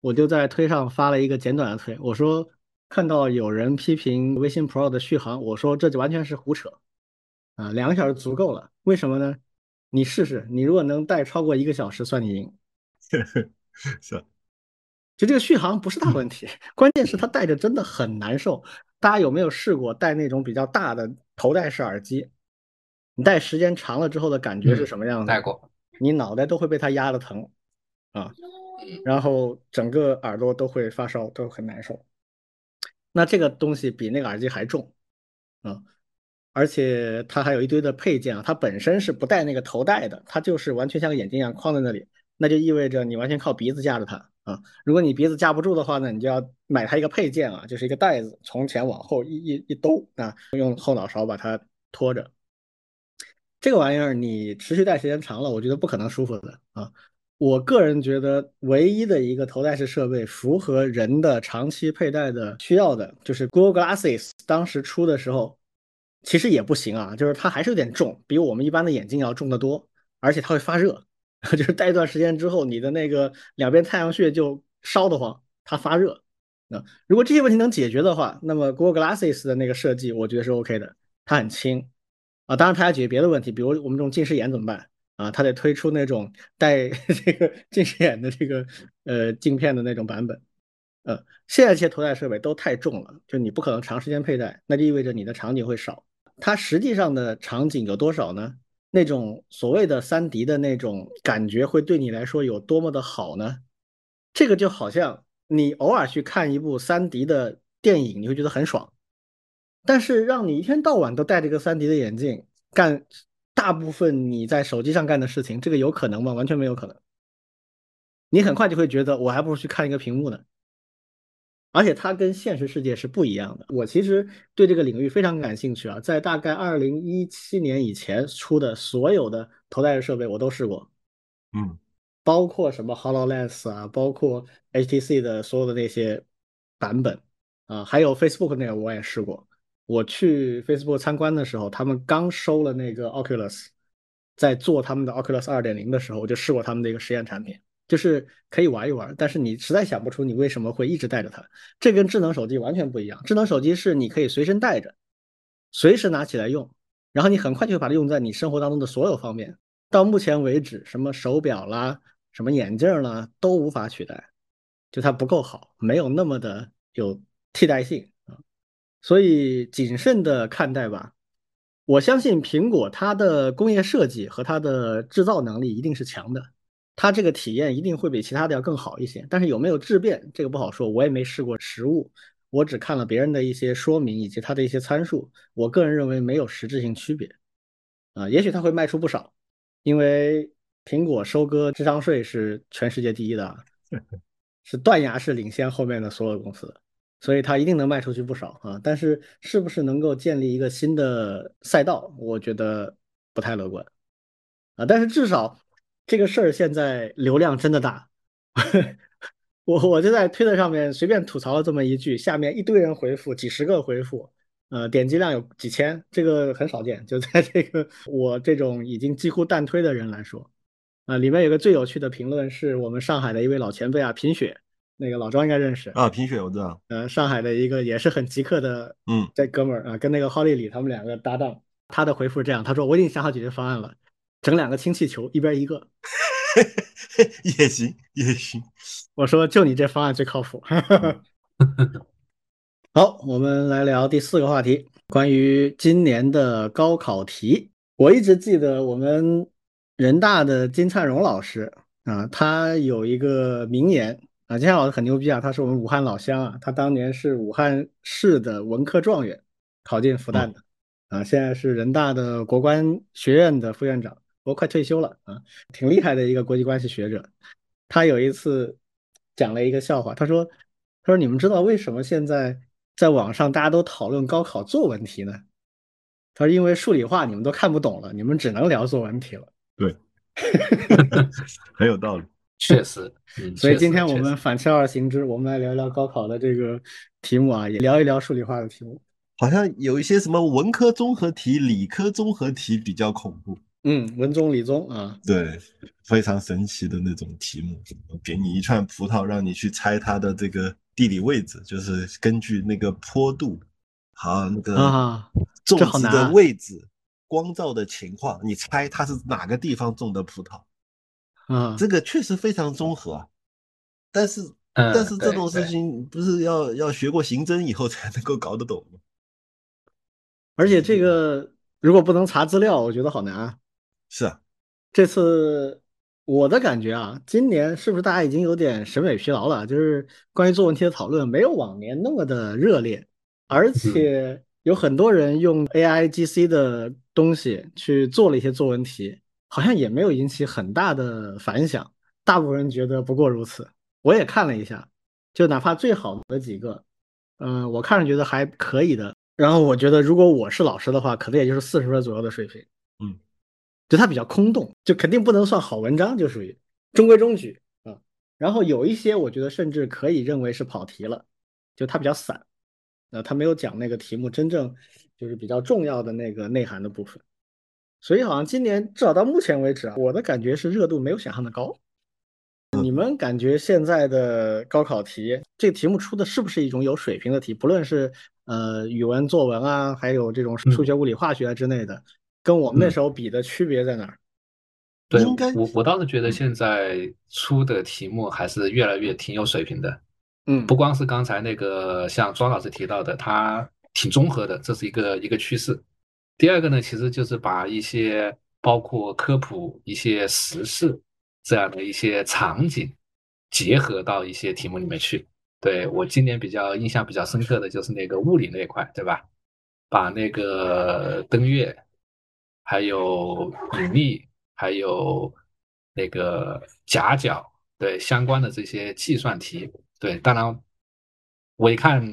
我就在推上发了一个简短的推，我说看到有人批评微信 Pro 的续航，我说这就完全是胡扯啊，两个小时足够了。为什么呢？你试试，你如果能带超过一个小时，算你赢。是，就这个续航不是大问题，关键是它带着真的很难受。大家有没有试过戴那种比较大的头戴式耳机？你戴时间长了之后的感觉是什么样子？戴过，你脑袋都会被它压的疼啊。然后整个耳朵都会发烧，都很难受。那这个东西比那个耳机还重，啊，而且它还有一堆的配件啊，它本身是不带那个头戴的，它就是完全像个眼镜一样框在那里，那就意味着你完全靠鼻子架着它啊。如果你鼻子架不住的话呢，你就要买它一个配件啊，就是一个袋子，从前往后一一一兜啊，用后脑勺把它托着。这个玩意儿你持续戴时间长了，我觉得不可能舒服的啊。我个人觉得，唯一的一个头戴式设备符合人的长期佩戴的需要的，就是 Google Glasses。当时出的时候，其实也不行啊，就是它还是有点重，比我们一般的眼镜要重得多，而且它会发热，就是戴一段时间之后，你的那个两边太阳穴就烧得慌，它发热。那如果这些问题能解决的话，那么 Google Glasses 的那个设计，我觉得是 OK 的，它很轻啊。当然，它要解决别的问题，比如我们这种近视眼怎么办？啊，它得推出那种带 这个近视眼的这个呃镜片的那种版本，呃，现在这些头戴设备都太重了，就你不可能长时间佩戴，那就意味着你的场景会少。它实际上的场景有多少呢？那种所谓的三 D 的那种感觉会对你来说有多么的好呢？这个就好像你偶尔去看一部三 D 的电影，你会觉得很爽，但是让你一天到晚都戴这个三 D 的眼镜干。大部分你在手机上干的事情，这个有可能吗？完全没有可能。你很快就会觉得，我还不如去看一个屏幕呢。而且它跟现实世界是不一样的。我其实对这个领域非常感兴趣啊，在大概二零一七年以前出的所有的头戴式设备我都试过，嗯，包括什么 Hololens 啊，包括 HTC 的所有的那些版本啊，还有 Facebook 那个我也试过。我去 Facebook 参观的时候，他们刚收了那个 Oculus，在做他们的 Oculus 二点零的时候，我就试过他们的一个实验产品，就是可以玩一玩，但是你实在想不出你为什么会一直带着它。这跟智能手机完全不一样，智能手机是你可以随身带着，随时拿起来用，然后你很快就会把它用在你生活当中的所有方面。到目前为止，什么手表啦、什么眼镜啦都无法取代，就它不够好，没有那么的有替代性啊。所以谨慎的看待吧，我相信苹果它的工业设计和它的制造能力一定是强的，它这个体验一定会比其他的要更好一些。但是有没有质变，这个不好说，我也没试过实物，我只看了别人的一些说明以及它的一些参数，我个人认为没有实质性区别。啊，也许它会卖出不少，因为苹果收割智商税是全世界第一的，是断崖式领先后面的所有公司。所以它一定能卖出去不少啊，但是是不是能够建立一个新的赛道，我觉得不太乐观啊。但是至少这个事儿现在流量真的大，我我就在推特上面随便吐槽了这么一句，下面一堆人回复，几十个回复，呃，点击量有几千，这个很少见。就在这个我这种已经几乎淡推的人来说，啊，里面有个最有趣的评论是我们上海的一位老前辈啊，贫血。那个老庄应该认识啊，贫血我知道，呃，上海的一个也是很极客的，嗯，这哥们儿啊，跟那个郝丽丽他们两个搭档，他的回复是这样，他说我已经想好解决方案了，整两个氢气球，一边一个，也行也行，我说就你这方案最靠谱，好，我们来聊第四个话题，关于今年的高考题，我一直记得我们人大的金灿荣老师啊，他有一个名言。啊，金灿老师很牛逼啊！他是我们武汉老乡啊，他当年是武汉市的文科状元，考进复旦的，啊，现在是人大的国关学院的副院长，不过快退休了啊，挺厉害的一个国际关系学者。他有一次讲了一个笑话，他说：“他说你们知道为什么现在在网上大家都讨论高考作文题呢？他说因为数理化你们都看不懂了，你们只能聊作文题了。”对，很有道理。确实，所以今天我们反其道而行之，我们来聊聊高考的这个题目啊，也聊一聊数理化的题目。好像有一些什么文科综合题、理科综合题比较恐怖。嗯，文中理中啊，对，非常神奇的那种题目，给你一串葡萄，让你去猜它的这个地理位置，就是根据那个坡度，好那个种植的位置、光照的情况，你猜它是哪个地方种的葡萄。啊，这个确实非常综合啊，但是但是这种事情不是要要学过刑侦以后才能够搞得懂吗？而且这个如果不能查资料，我觉得好难啊。是啊，这次我的感觉啊，今年是不是大家已经有点审美疲劳了？就是关于作文题的讨论没有往年那么的热烈，而且有很多人用 A I G C 的东西去做了一些作文题。好像也没有引起很大的反响，大部分人觉得不过如此。我也看了一下，就哪怕最好的几个，嗯，我看着觉得还可以的。然后我觉得，如果我是老师的话，可能也就是四十分左右的水平。嗯，就它比较空洞，就肯定不能算好文章，就属于中规中矩啊。然后有一些我觉得甚至可以认为是跑题了，就它比较散，呃，它没有讲那个题目真正就是比较重要的那个内涵的部分。所以好像今年至少到目前为止啊，我的感觉是热度没有想象的高。你们感觉现在的高考题，这个题目出的是不是一种有水平的题？不论是呃语文、作文啊，还有这种数学、物理、化学之类的，跟我们那时候比的区别在哪儿？对，我我倒是觉得现在出的题目还是越来越挺有水平的。嗯，不光是刚才那个像庄老师提到的，它挺综合的，这是一个一个趋势。第二个呢，其实就是把一些包括科普、一些时事这样的一些场景结合到一些题目里面去。对我今年比较印象比较深刻的就是那个物理那一块，对吧？把那个登月、还有引力、还有那个夹角对相关的这些计算题，对，当然我一看，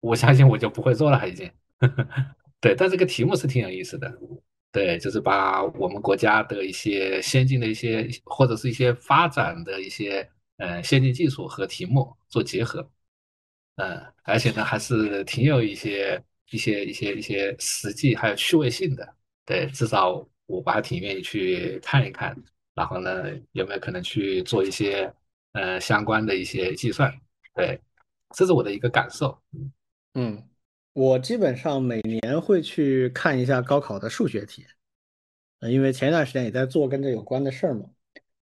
我相信我就不会做了，已经。对，但这个题目是挺有意思的。对，就是把我们国家的一些先进的一些或者是一些发展的一些呃先进技术和题目做结合，嗯，而且呢还是挺有一些一些一些一些实际还有趣味性的。对，至少我还挺愿意去看一看，然后呢有没有可能去做一些呃相关的一些计算？对，这是我的一个感受。嗯。我基本上每年会去看一下高考的数学题，呃，因为前一段时间也在做跟这有关的事儿嘛。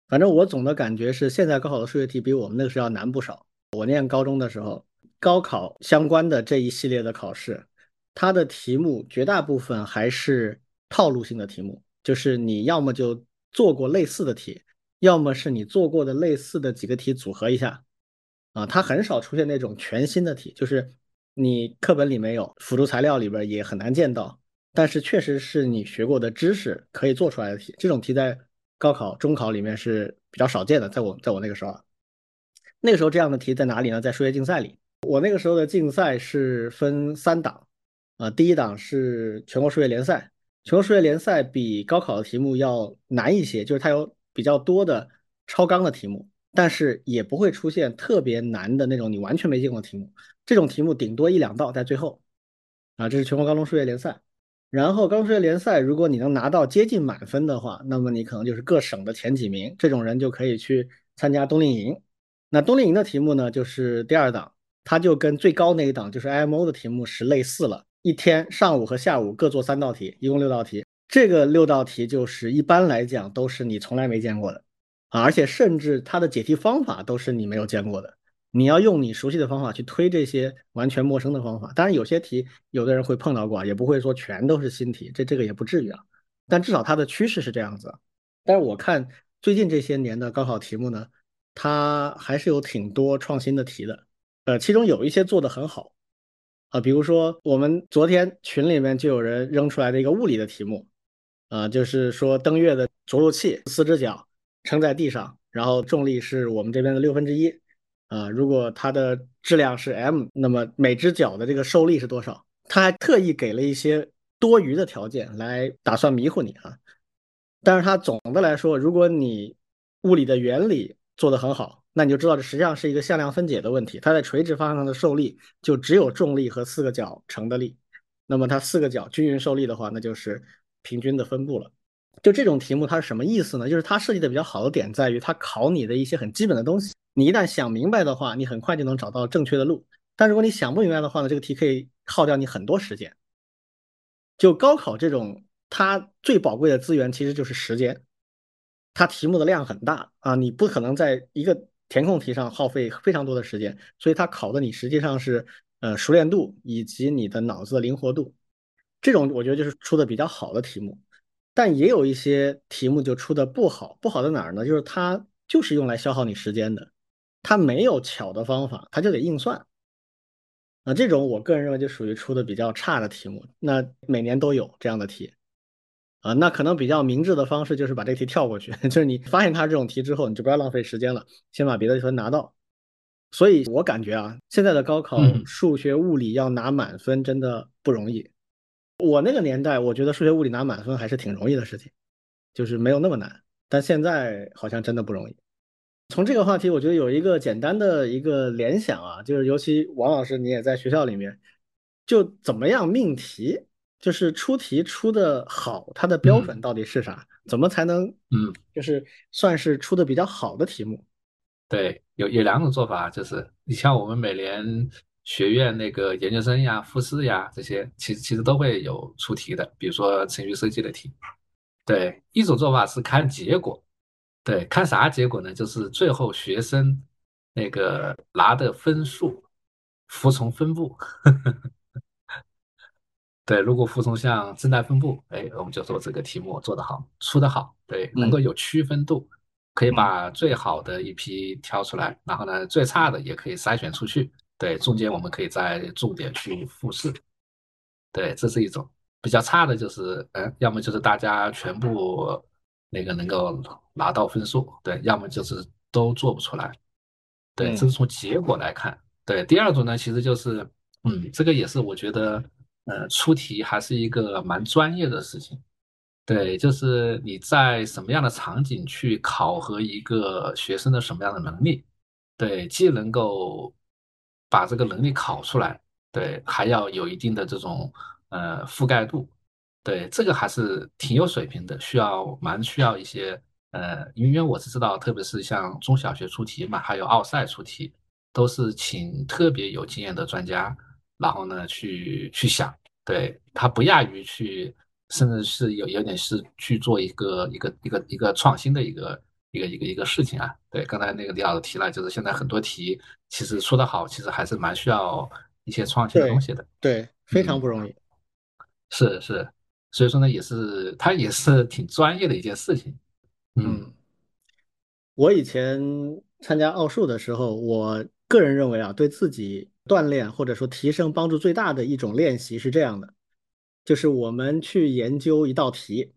反正我总的感觉是，现在高考的数学题比我们那个时候要难不少。我念高中的时候，高考相关的这一系列的考试，它的题目绝大部分还是套路性的题目，就是你要么就做过类似的题，要么是你做过的类似的几个题组合一下，啊，它很少出现那种全新的题，就是你课本里没有，辅助材料里边也很难见到，但是确实是你学过的知识可以做出来的题，这种题在高考、中考里面是比较少见的，在我在我那个时候，那个时候这样的题在哪里呢？在数学竞赛里。我那个时候的竞赛是分三档，啊，第一档是全国数学联赛，全国数学联赛比高考的题目要难一些，就是它有比较多的超纲的题目，但是也不会出现特别难的那种你完全没见过的题目，这种题目顶多一两道在最后，啊，这是全国高中数学联赛。然后高中数学联赛，如果你能拿到接近满分的话，那么你可能就是各省的前几名，这种人就可以去参加冬令营。那冬令营的题目呢，就是第二档。它就跟最高那一档就是 IMO 的题目是类似了，一天上午和下午各做三道题，一共六道题。这个六道题就是一般来讲都是你从来没见过的啊，而且甚至它的解题方法都是你没有见过的。你要用你熟悉的方法去推这些完全陌生的方法。当然有些题有的人会碰到过，也不会说全都是新题，这这个也不至于啊。但至少它的趋势是这样子。但是我看最近这些年的高考题目呢，它还是有挺多创新的题的。呃，其中有一些做的很好，啊，比如说我们昨天群里面就有人扔出来的一个物理的题目，啊，就是说登月的着陆器四只脚撑在地上，然后重力是我们这边的六分之一，啊，如果它的质量是 m，那么每只脚的这个受力是多少？他还特意给了一些多余的条件来打算迷糊你啊，但是他总的来说，如果你物理的原理做得很好。那你就知道这实际上是一个向量分解的问题。它在垂直方向上的受力就只有重力和四个角乘的力。那么它四个角均匀受力的话，那就是平均的分布了。就这种题目它是什么意思呢？就是它设计的比较好的点在于它考你的一些很基本的东西。你一旦想明白的话，你很快就能找到正确的路。但如果你想不明白的话呢，这个题可以耗掉你很多时间。就高考这种，它最宝贵的资源其实就是时间。它题目的量很大啊，你不可能在一个填空题上耗费非常多的时间，所以它考的你实际上是呃熟练度以及你的脑子的灵活度，这种我觉得就是出的比较好的题目，但也有一些题目就出的不好，不好在哪儿呢？就是它就是用来消耗你时间的，它没有巧的方法，它就得硬算，啊，这种我个人认为就属于出的比较差的题目，那每年都有这样的题。啊，那可能比较明智的方式就是把这个题跳过去，就是你发现它这种题之后，你就不要浪费时间了，先把别的分拿到。所以我感觉啊，现在的高考数学、物理要拿满分真的不容易。我那个年代，我觉得数学、物理拿满分还是挺容易的事情，就是没有那么难。但现在好像真的不容易。从这个话题，我觉得有一个简单的一个联想啊，就是尤其王老师你也在学校里面，就怎么样命题。就是出题出的好，它的标准到底是啥？怎么才能嗯，就是算是出的比较好的题目？对，有有两种做法，就是你像我们每年学院那个研究生呀、复试呀这些，其实其实都会有出题的，比如说程序设计的题。对，一种做法是看结果，对，看啥结果呢？就是最后学生那个拿的分数服从分布。对，如果服从像正态分布，哎，我们就说这个题目做得好，出得好，对，能够有区分度，可以把最好的一批挑出来，然后呢，最差的也可以筛选出去，对，中间我们可以再重点去复试，对，这是一种。比较差的，就是，嗯，要么就是大家全部那个能够拿到分数，对，要么就是都做不出来，对，这是从结果来看，对，第二种呢，其实就是，嗯，这个也是我觉得。呃，出题还是一个蛮专业的事情，对，就是你在什么样的场景去考核一个学生的什么样的能力，对，既能够把这个能力考出来，对，还要有一定的这种呃覆盖度，对，这个还是挺有水平的，需要蛮需要一些呃，因为我是知道，特别是像中小学出题嘛，还有奥赛出题，都是请特别有经验的专家。然后呢，去去想，对它不亚于去，甚至是有有点是去做一个一个一个一个创新的一个一个一个一个事情啊。对，刚才那个李老师提了，就是现在很多题其实说的好，其实还是蛮需要一些创新的东西的。对，非常不容易。是是，所以说呢，也是它也是挺专业的一件事情。嗯，我以前参加奥数的时候，我个人认为啊，对自己锻炼或者说提升帮助最大的一种练习是这样的，就是我们去研究一道题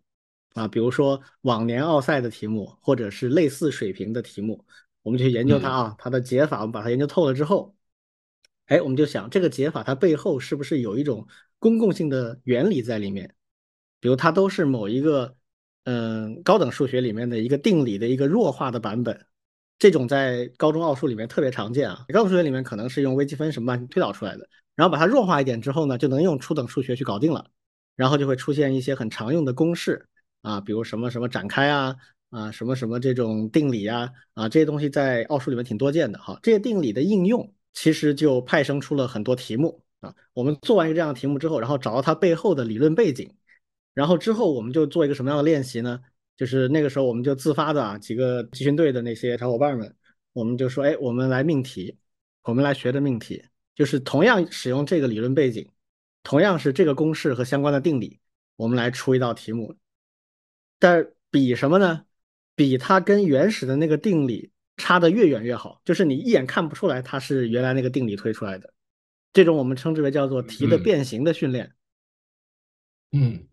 啊，比如说往年奥赛的题目，或者是类似水平的题目，我们去研究它啊，它的解法，我们把它研究透了之后，哎，我们就想这个解法它背后是不是有一种公共性的原理在里面，比如它都是某一个。嗯，高等数学里面的一个定理的一个弱化的版本，这种在高中奥数里面特别常见啊。高等数学里面可能是用微积分什么推导出来的，然后把它弱化一点之后呢，就能用初等数学去搞定了。然后就会出现一些很常用的公式啊，比如什么什么展开啊啊，什么什么这种定理啊啊，这些东西在奥数里面挺多见的哈。这些定理的应用其实就派生出了很多题目啊。我们做完一个这样的题目之后，然后找到它背后的理论背景。然后之后我们就做一个什么样的练习呢？就是那个时候我们就自发的啊，几个集训队的那些小伙伴们，我们就说，哎，我们来命题，我们来学的命题，就是同样使用这个理论背景，同样是这个公式和相关的定理，我们来出一道题目。但比什么呢？比它跟原始的那个定理差的越远越好，就是你一眼看不出来它是原来那个定理推出来的。这种我们称之为叫做题的变形的训练。嗯。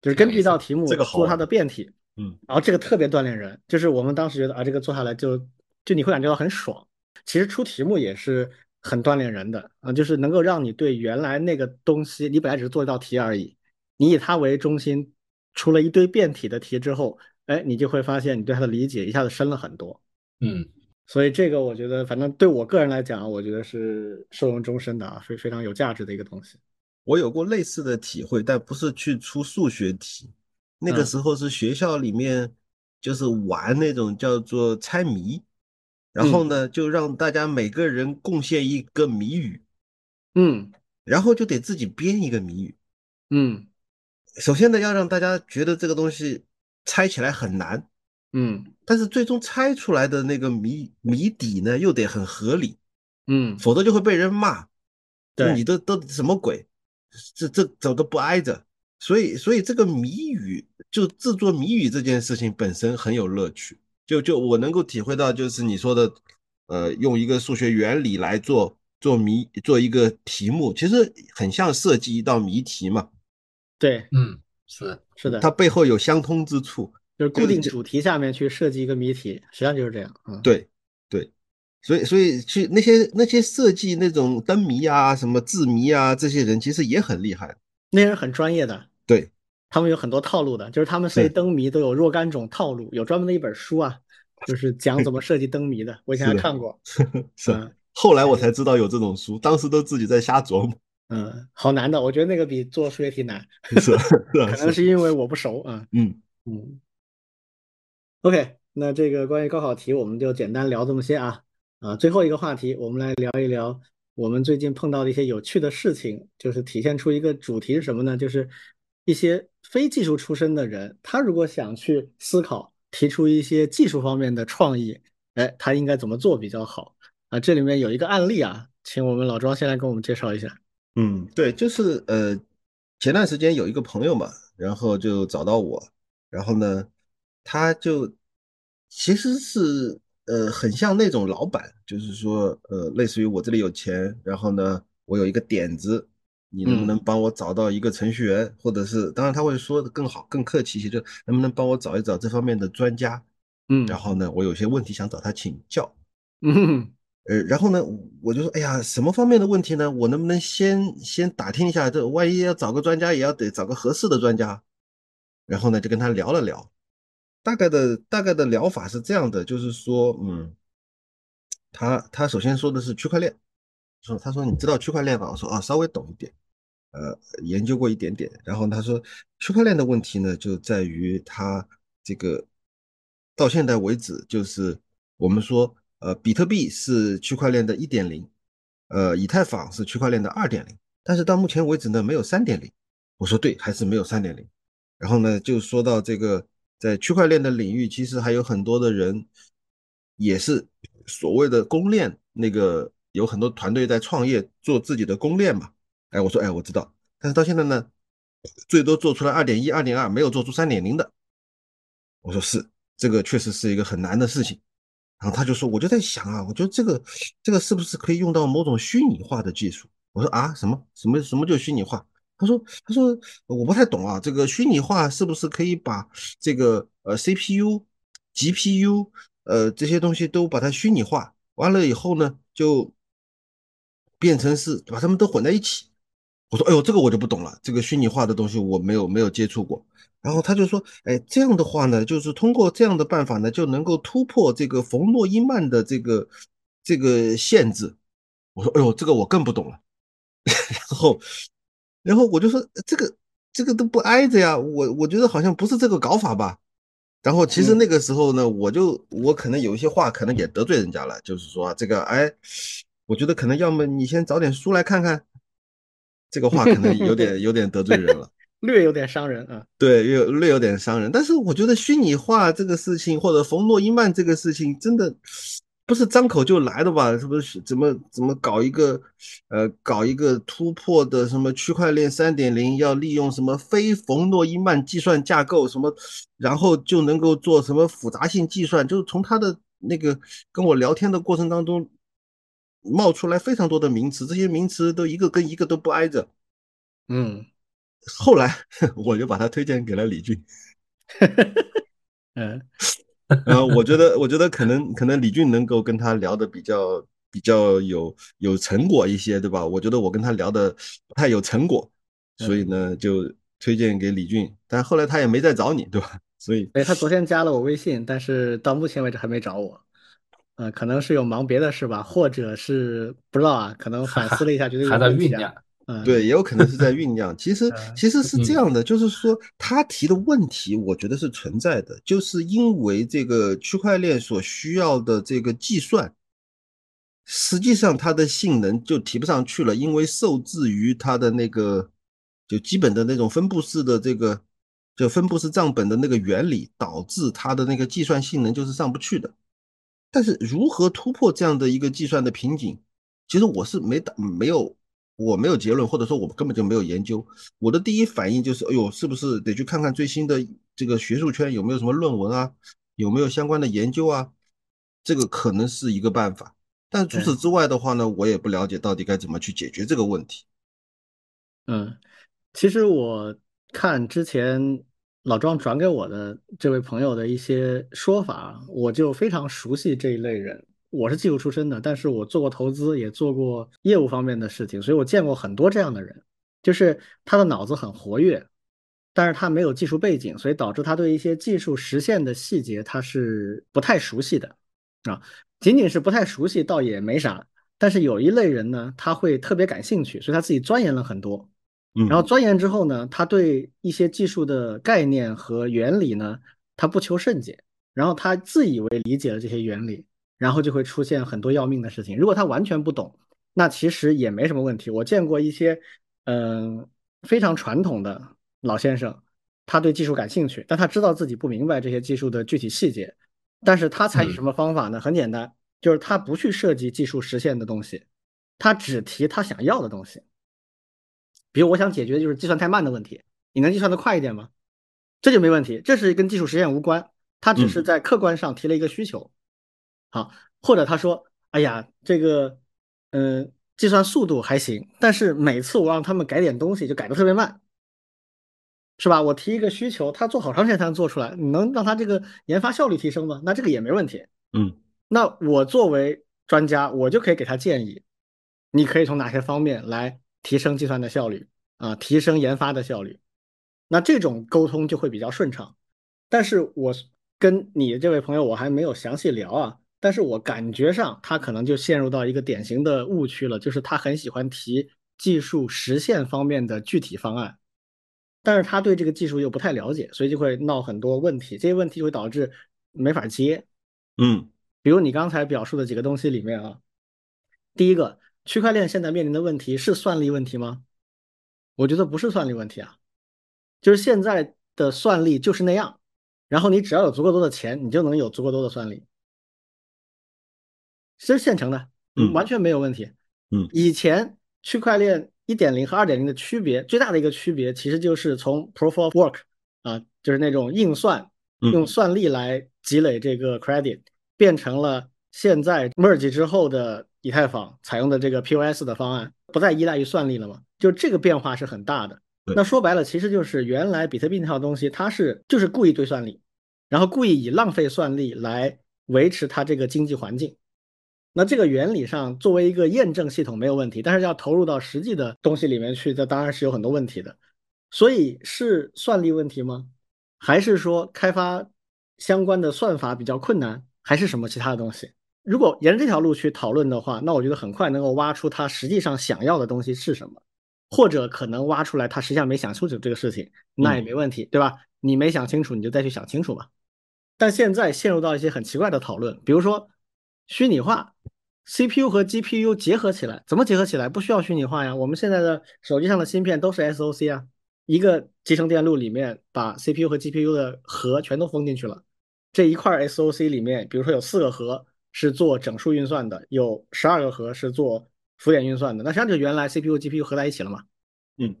就是根据一道题目做它的变体，嗯，然后这个特别锻炼人。就是我们当时觉得啊，这个做下来就就你会感觉到很爽。其实出题目也是很锻炼人的啊，就是能够让你对原来那个东西，你本来只是做一道题而已，你以它为中心出了一堆变体的题之后，哎，你就会发现你对它的理解一下子深了很多。嗯，所以这个我觉得，反正对我个人来讲，我觉得是受用终身的啊，非非常有价值的一个东西。我有过类似的体会，但不是去出数学题，那个时候是学校里面就是玩那种叫做猜谜，然后呢就让大家每个人贡献一个谜语，嗯，然后就得自己编一个谜语，嗯，首先呢要让大家觉得这个东西猜起来很难，嗯，但是最终猜出来的那个谜谜底呢又得很合理，嗯，否则就会被人骂，对。你都都什么鬼？这这走的不挨着，所以所以这个谜语就制作谜语这件事情本身很有乐趣。就就我能够体会到，就是你说的，呃，用一个数学原理来做做谜做一个题目，其实很像设计一道谜题嘛。对，嗯，是是的，它背后有相通之处，就是固定主题下面去设计一个谜题，实际上就是这样。嗯，对对。所以，所以去那些那些设计那种灯谜啊、什么字谜啊，这些人其实也很厉害，那人很专业的，对他们有很多套路的，就是他们设计灯谜都有若干种套路，有专门的一本书啊，就是讲怎么设计灯谜的。我以前还看过，是，后来我才知道有这种书，当时都自己在瞎琢磨。嗯，好难的，我觉得那个比做数学题难，是 是，可能是因为我不熟啊。嗯嗯。OK，那这个关于高考题我们就简单聊这么些啊。啊，最后一个话题，我们来聊一聊我们最近碰到的一些有趣的事情，就是体现出一个主题是什么呢？就是一些非技术出身的人，他如果想去思考，提出一些技术方面的创意，哎，他应该怎么做比较好？啊，这里面有一个案例啊，请我们老庄先来跟我们介绍一下。嗯，对，就是呃，前段时间有一个朋友嘛，然后就找到我，然后呢，他就其实是。呃，很像那种老板，就是说，呃，类似于我这里有钱，然后呢，我有一个点子，你能不能帮我找到一个程序员，或者是，当然他会说的更好、更客气一些，就能不能帮我找一找这方面的专家？嗯，然后呢，我有些问题想找他请教。嗯，呃，然后呢，我就说，哎呀，什么方面的问题呢？我能不能先先打听一下，这万一要找个专家，也要得找个合适的专家。然后呢，就跟他聊了聊。大概的大概的疗法是这样的，就是说，嗯，他他首先说的是区块链，说他说你知道区块链吧？我说啊，稍微懂一点，呃，研究过一点点。然后他说，区块链的问题呢，就在于它这个到现在为止，就是我们说，呃，比特币是区块链的一点零，呃，以太坊是区块链的二点零，但是到目前为止呢，没有三点零。我说对，还是没有三点零。然后呢，就说到这个。在区块链的领域，其实还有很多的人，也是所谓的公链，那个有很多团队在创业做自己的公链嘛。哎，我说，哎，我知道，但是到现在呢，最多做出来二点一、二点二，没有做出三点零的。我说是，这个确实是一个很难的事情。然后他就说，我就在想啊，我觉得这个这个是不是可以用到某种虚拟化的技术？我说啊，什么什么什么叫虚拟化？他说他说我不太懂啊，这个虚拟化是不是可以把这个呃 CPU、GPU 呃这些东西都把它虚拟化，完了以后呢，就变成是把它们都混在一起？我说哎呦，这个我就不懂了，这个虚拟化的东西我没有没有接触过。然后他就说，哎，这样的话呢，就是通过这样的办法呢，就能够突破这个冯诺依曼的这个这个限制。我说，哎呦，这个我更不懂了。然后，然后我就说，这个这个都不挨着呀，我我觉得好像不是这个搞法吧。然后其实那个时候呢，我就我可能有一些话可能也得罪人家了，就是说这个，哎，我觉得可能要么你先找点书来看看。这个话可能有点有点得罪人了。略有点伤人啊，对，略略有点伤人。但是我觉得虚拟化这个事情，或者冯诺依曼这个事情，真的不是张口就来的吧？是不是？怎么怎么搞一个呃，搞一个突破的什么区块链三点零，要利用什么非冯诺依曼计算架构，什么，然后就能够做什么复杂性计算？就是从他的那个跟我聊天的过程当中冒出来非常多的名词，这些名词都一个跟一个都不挨着，嗯。后来 我就把他推荐给了李俊，嗯，呃，我觉得我觉得可能可能李俊能够跟他聊的比较比较有有成果一些，对吧？我觉得我跟他聊的不太有成果，所以呢就推荐给李俊，但后来他也没再找你，对吧？所以，哎，他昨天加了我微信，但是到目前为止还没找我，呃，可能是有忙别的事吧，或者是不知道啊，可能反思了一下，觉得还在酝酿。对，也有可能是在酝酿。其实其实是这样的，就是说他提的问题，我觉得是存在的，就是因为这个区块链所需要的这个计算，实际上它的性能就提不上去了，因为受制于它的那个就基本的那种分布式的这个就分布式账本的那个原理，导致它的那个计算性能就是上不去的。但是如何突破这样的一个计算的瓶颈，其实我是没打没有。我没有结论，或者说我们根本就没有研究。我的第一反应就是，哎呦，是不是得去看看最新的这个学术圈有没有什么论文啊，有没有相关的研究啊？这个可能是一个办法。但除此之外的话呢，我也不了解到底该怎么去解决这个问题。嗯，其实我看之前老庄转给我的这位朋友的一些说法，我就非常熟悉这一类人。我是技术出身的，但是我做过投资，也做过业务方面的事情，所以我见过很多这样的人，就是他的脑子很活跃，但是他没有技术背景，所以导致他对一些技术实现的细节他是不太熟悉的啊。仅仅是不太熟悉倒也没啥，但是有一类人呢，他会特别感兴趣，所以他自己钻研了很多，然后钻研之后呢，他对一些技术的概念和原理呢，他不求甚解，然后他自以为理解了这些原理。然后就会出现很多要命的事情。如果他完全不懂，那其实也没什么问题。我见过一些，嗯，非常传统的老先生，他对技术感兴趣，但他知道自己不明白这些技术的具体细节。但是他采取什么方法呢？很简单，就是他不去设计技术实现的东西，他只提他想要的东西。比如我想解决的就是计算太慢的问题，你能计算的快一点吗？这就没问题，这是跟技术实现无关，他只是在客观上提了一个需求。好，或者他说：“哎呀，这个，嗯，计算速度还行，但是每次我让他们改点东西，就改的特别慢，是吧？我提一个需求，他做好长时间才能做出来，你能让他这个研发效率提升吗？那这个也没问题。嗯，那我作为专家，我就可以给他建议，你可以从哪些方面来提升计算的效率啊，提升研发的效率，那这种沟通就会比较顺畅。但是我跟你这位朋友，我还没有详细聊啊。”但是我感觉上，他可能就陷入到一个典型的误区了，就是他很喜欢提技术实现方面的具体方案，但是他对这个技术又不太了解，所以就会闹很多问题。这些问题会导致没法接。嗯，比如你刚才表述的几个东西里面啊，第一个，区块链现在面临的问题是算力问题吗？我觉得不是算力问题啊，就是现在的算力就是那样，然后你只要有足够多的钱，你就能有足够多的算力。其实现成的，完全没有问题。嗯，以前区块链一点零和二点零的区别，最大的一个区别其实就是从 Proof of Work 啊，就是那种硬算，用算力来积累这个 credit，变成了现在 merge 之后的以太坊采用的这个 POS 的方案，不再依赖于算力了嘛？就这个变化是很大的。那说白了，其实就是原来比特币那套东西，它是就是故意堆算力，然后故意以浪费算力来维持它这个经济环境。那这个原理上作为一个验证系统没有问题，但是要投入到实际的东西里面去，这当然是有很多问题的。所以是算力问题吗？还是说开发相关的算法比较困难，还是什么其他的东西？如果沿着这条路去讨论的话，那我觉得很快能够挖出他实际上想要的东西是什么，或者可能挖出来他实际上没想清楚这个事情，那也没问题，对吧？你没想清楚，你就再去想清楚吧。但现在陷入到一些很奇怪的讨论，比如说。虚拟化，CPU 和 GPU 结合起来，怎么结合起来？不需要虚拟化呀。我们现在的手机上的芯片都是 SOC 啊，一个集成电路里面把 CPU 和 GPU 的核全都封进去了。这一块 SOC 里面，比如说有四个核是做整数运算的，有十二个核是做浮点运算的，那实际上就原来 CPU、GPU 合在一起了嘛。嗯。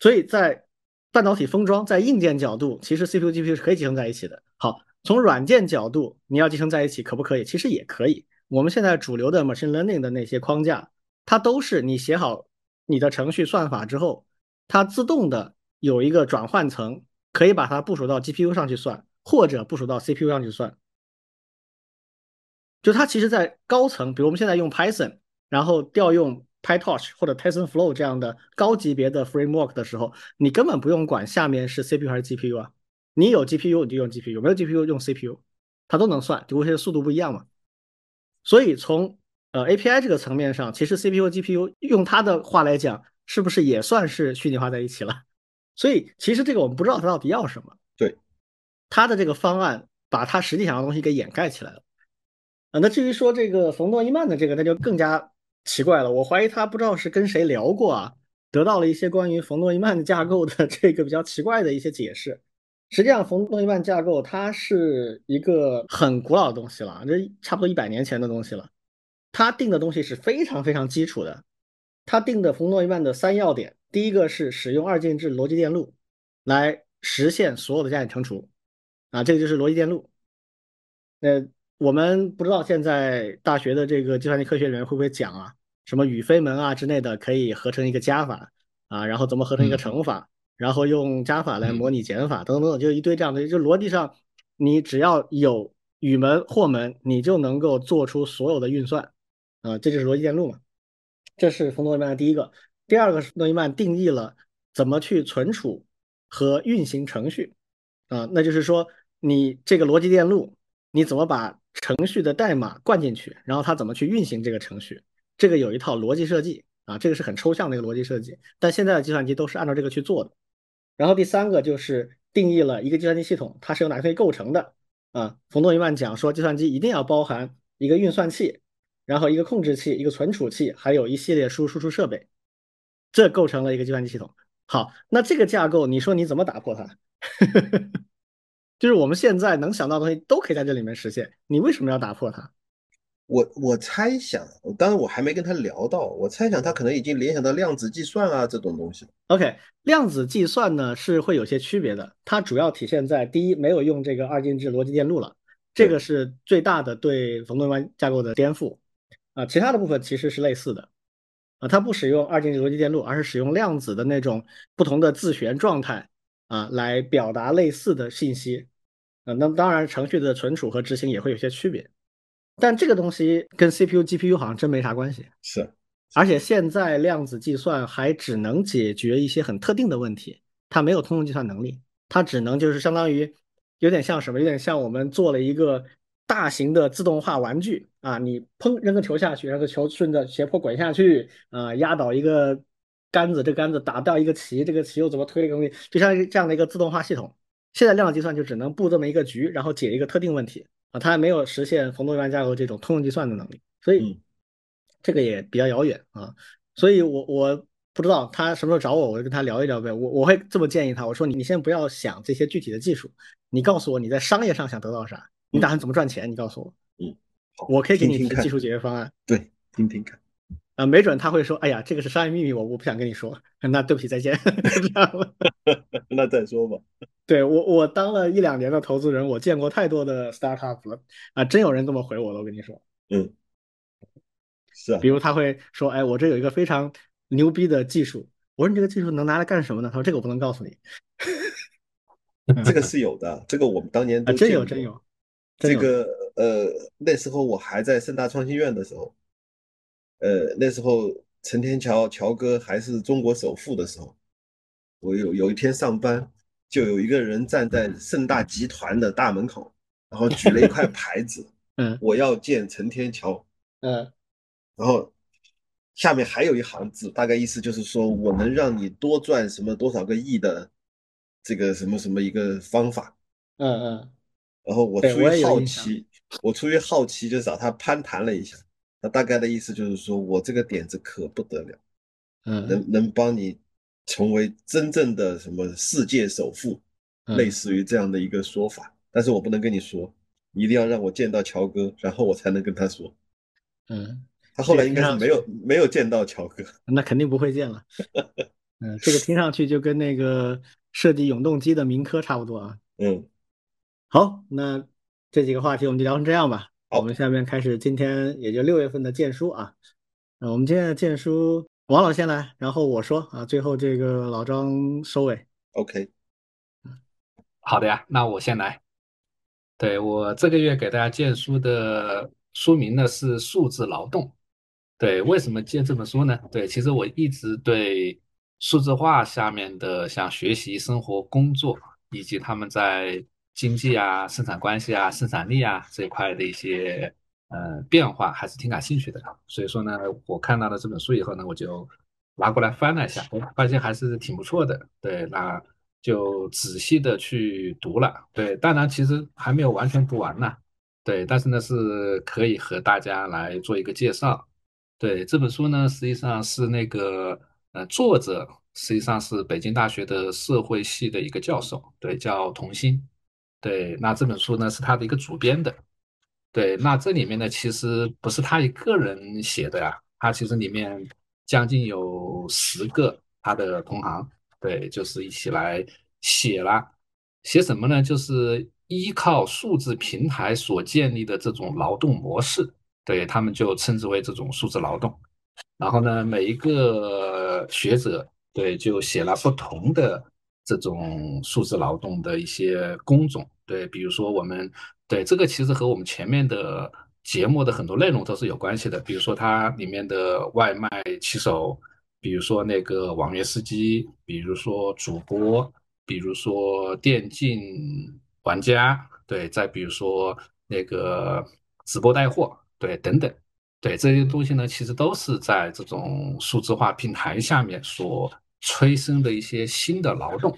所以在半导体封装，在硬件角度，其实 CPU、GPU 是可以集成在一起的。好。从软件角度，你要集成在一起可不可以？其实也可以。我们现在主流的 machine learning 的那些框架，它都是你写好你的程序算法之后，它自动的有一个转换层，可以把它部署到 GPU 上去算，或者部署到 CPU 上去算。就它其实，在高层，比如我们现在用 Python，然后调用 PyTorch 或者 TensorFlow 这样的高级别的 framework 的时候，你根本不用管下面是 CPU 还是 GPU 啊。你有 GPU 你就用 GPU，没有 GPU 用 CPU，它都能算，只不过是速度不一样嘛。所以从呃 API 这个层面上，其实 CPU、GPU 用它的话来讲，是不是也算是虚拟化在一起了？所以其实这个我们不知道它到底要什么。对，它的这个方案把它实际想要的东西给掩盖起来了。啊，那至于说这个冯诺依曼的这个，那就更加奇怪了。我怀疑他不知道是跟谁聊过啊，得到了一些关于冯诺依曼的架构的这个比较奇怪的一些解释。实际上，冯诺依曼架构它是一个很古老的东西了，这差不多一百年前的东西了。他定的东西是非常非常基础的。他定的冯诺依曼的三要点，第一个是使用二进制逻辑电路来实现所有的加减乘除，啊，这个就是逻辑电路。那我们不知道现在大学的这个计算机科学里面会不会讲啊，什么与非门啊之类的可以合成一个加法啊，然后怎么合成一个乘法。然后用加法来模拟减法，等等等等，就一堆这样的。就逻辑上，你只要有与门或门，你就能够做出所有的运算，啊，这就是逻辑电路嘛。这是冯诺依曼的第一个。第二个是诺依曼定义了怎么去存储和运行程序，啊，那就是说你这个逻辑电路，你怎么把程序的代码灌进去，然后它怎么去运行这个程序，这个有一套逻辑设计，啊，这个是很抽象的一个逻辑设计，但现在的计算机都是按照这个去做的。然后第三个就是定义了一个计算机系统，它是由哪些东西构成的啊？冯诺依曼讲说，计算机一定要包含一个运算器，然后一个控制器，一个存储器，还有一系列输输出设备，这构成了一个计算机系统。好，那这个架构，你说你怎么打破它？就是我们现在能想到的东西都可以在这里面实现，你为什么要打破它？我我猜想，当然我还没跟他聊到，我猜想他可能已经联想到量子计算啊这种东西。OK，量子计算呢是会有些区别的，它主要体现在第一，没有用这个二进制逻辑电路了，这个是最大的对冯诺依曼架构的颠覆啊。其他的部分其实是类似的啊，它不使用二进制逻辑电路，而是使用量子的那种不同的自旋状态啊来表达类似的信息啊。那当然，程序的存储和执行也会有些区别。但这个东西跟 CPU、GPU 好像真没啥关系。是，而且现在量子计算还只能解决一些很特定的问题，它没有通用计算能力，它只能就是相当于有点像什么，有点像我们做了一个大型的自动化玩具啊，你砰扔个球下去，然后球顺着斜坡滚下去，啊，压倒一个杆子，这杆子打掉一个棋，这个棋又怎么推这个东西，就像这样的一个自动化系统。现在量子计算就只能布这么一个局，然后解一个特定问题。啊，它还没有实现冯诺依曼架构这种通用计算的能力，所以这个也比较遥远啊。所以我我不知道他什么时候找我，我就跟他聊一聊呗。我我会这么建议他，我说你你先不要想这些具体的技术，你告诉我你在商业上想得到啥，你打算怎么赚钱？你告诉我，嗯，我可以给你一个技术解决方案。对，听听看。啊，没准他会说，哎呀，这个是商业秘密，我我不想跟你说，那对不起，再见。那再说吧。对我，我当了一两年的投资人，我见过太多的 startup 了啊，真有人这么回我了，我跟你说。嗯，是啊比。如他会说，哎，我这有一个非常牛逼的技术，我说你这个技术能拿来干什么呢？他说这个我不能告诉你。这个是有的，这个我们当年啊，真有，真有这个呃，那时候我还在盛大创新院的时候，呃，那时候陈天桥乔哥还是中国首富的时候，我有有一天上班，就有一个人站在盛大集团的大门口，然后举了一块牌子，嗯我要见陈天桥，嗯。然后下面还有一行字，大概意思就是说我能让你多赚什么多少个亿的这个什么什么一个方法。嗯嗯。然后我出于好奇，我出于好奇就找他攀谈了一下，他大概的意思就是说我这个点子可不得了，嗯能能帮你成为真正的什么世界首富，嗯类似于这样的一个说法，但是我不能跟你说，你一定要让我见到乔哥，然后我才能跟他说。嗯，他后来应该是没有没有见到乔哥，那肯定不会见了。嗯，这个听上去就跟那个设计永动机的明科差不多啊。嗯，好，那这几个话题我们就聊成这样吧。好我们下面开始今天也就六月份的荐书啊。呃，我们今天的荐书，王老先来，然后我说啊，最后这个老张收尾。OK，好的呀，那我先来。对，我这个月给大家荐书的书名呢是《数字劳动》。对，为什么荐这本书呢？对，其实我一直对数字化下面的像学习、生活、工作，以及他们在经济啊、生产关系啊、生产力啊这一块的一些呃变化，还是挺感兴趣的。所以说呢，我看到了这本书以后呢，我就拿过来翻了一下，我发现还是挺不错的。对，那就仔细的去读了。对，当然其实还没有完全读完呢。对，但是呢是可以和大家来做一个介绍。对，这本书呢实际上是那个呃作者实际上是北京大学的社会系的一个教授，对，叫童心。对，那这本书呢是他的一个主编的。对，那这里面呢，其实不是他一个人写的呀，他其实里面将近有十个他的同行，对，就是一起来写了，写什么呢？就是依靠数字平台所建立的这种劳动模式，对他们就称之为这种数字劳动。然后呢，每一个学者对就写了不同的这种数字劳动的一些工种，对，比如说我们对这个其实和我们前面的节目的很多内容都是有关系的，比如说它里面的外卖骑手，比如说那个网约司机，比如说主播，比如说电竞玩家，对，再比如说那个直播带货，对，等等。对这些东西呢，其实都是在这种数字化平台下面所催生的一些新的劳动。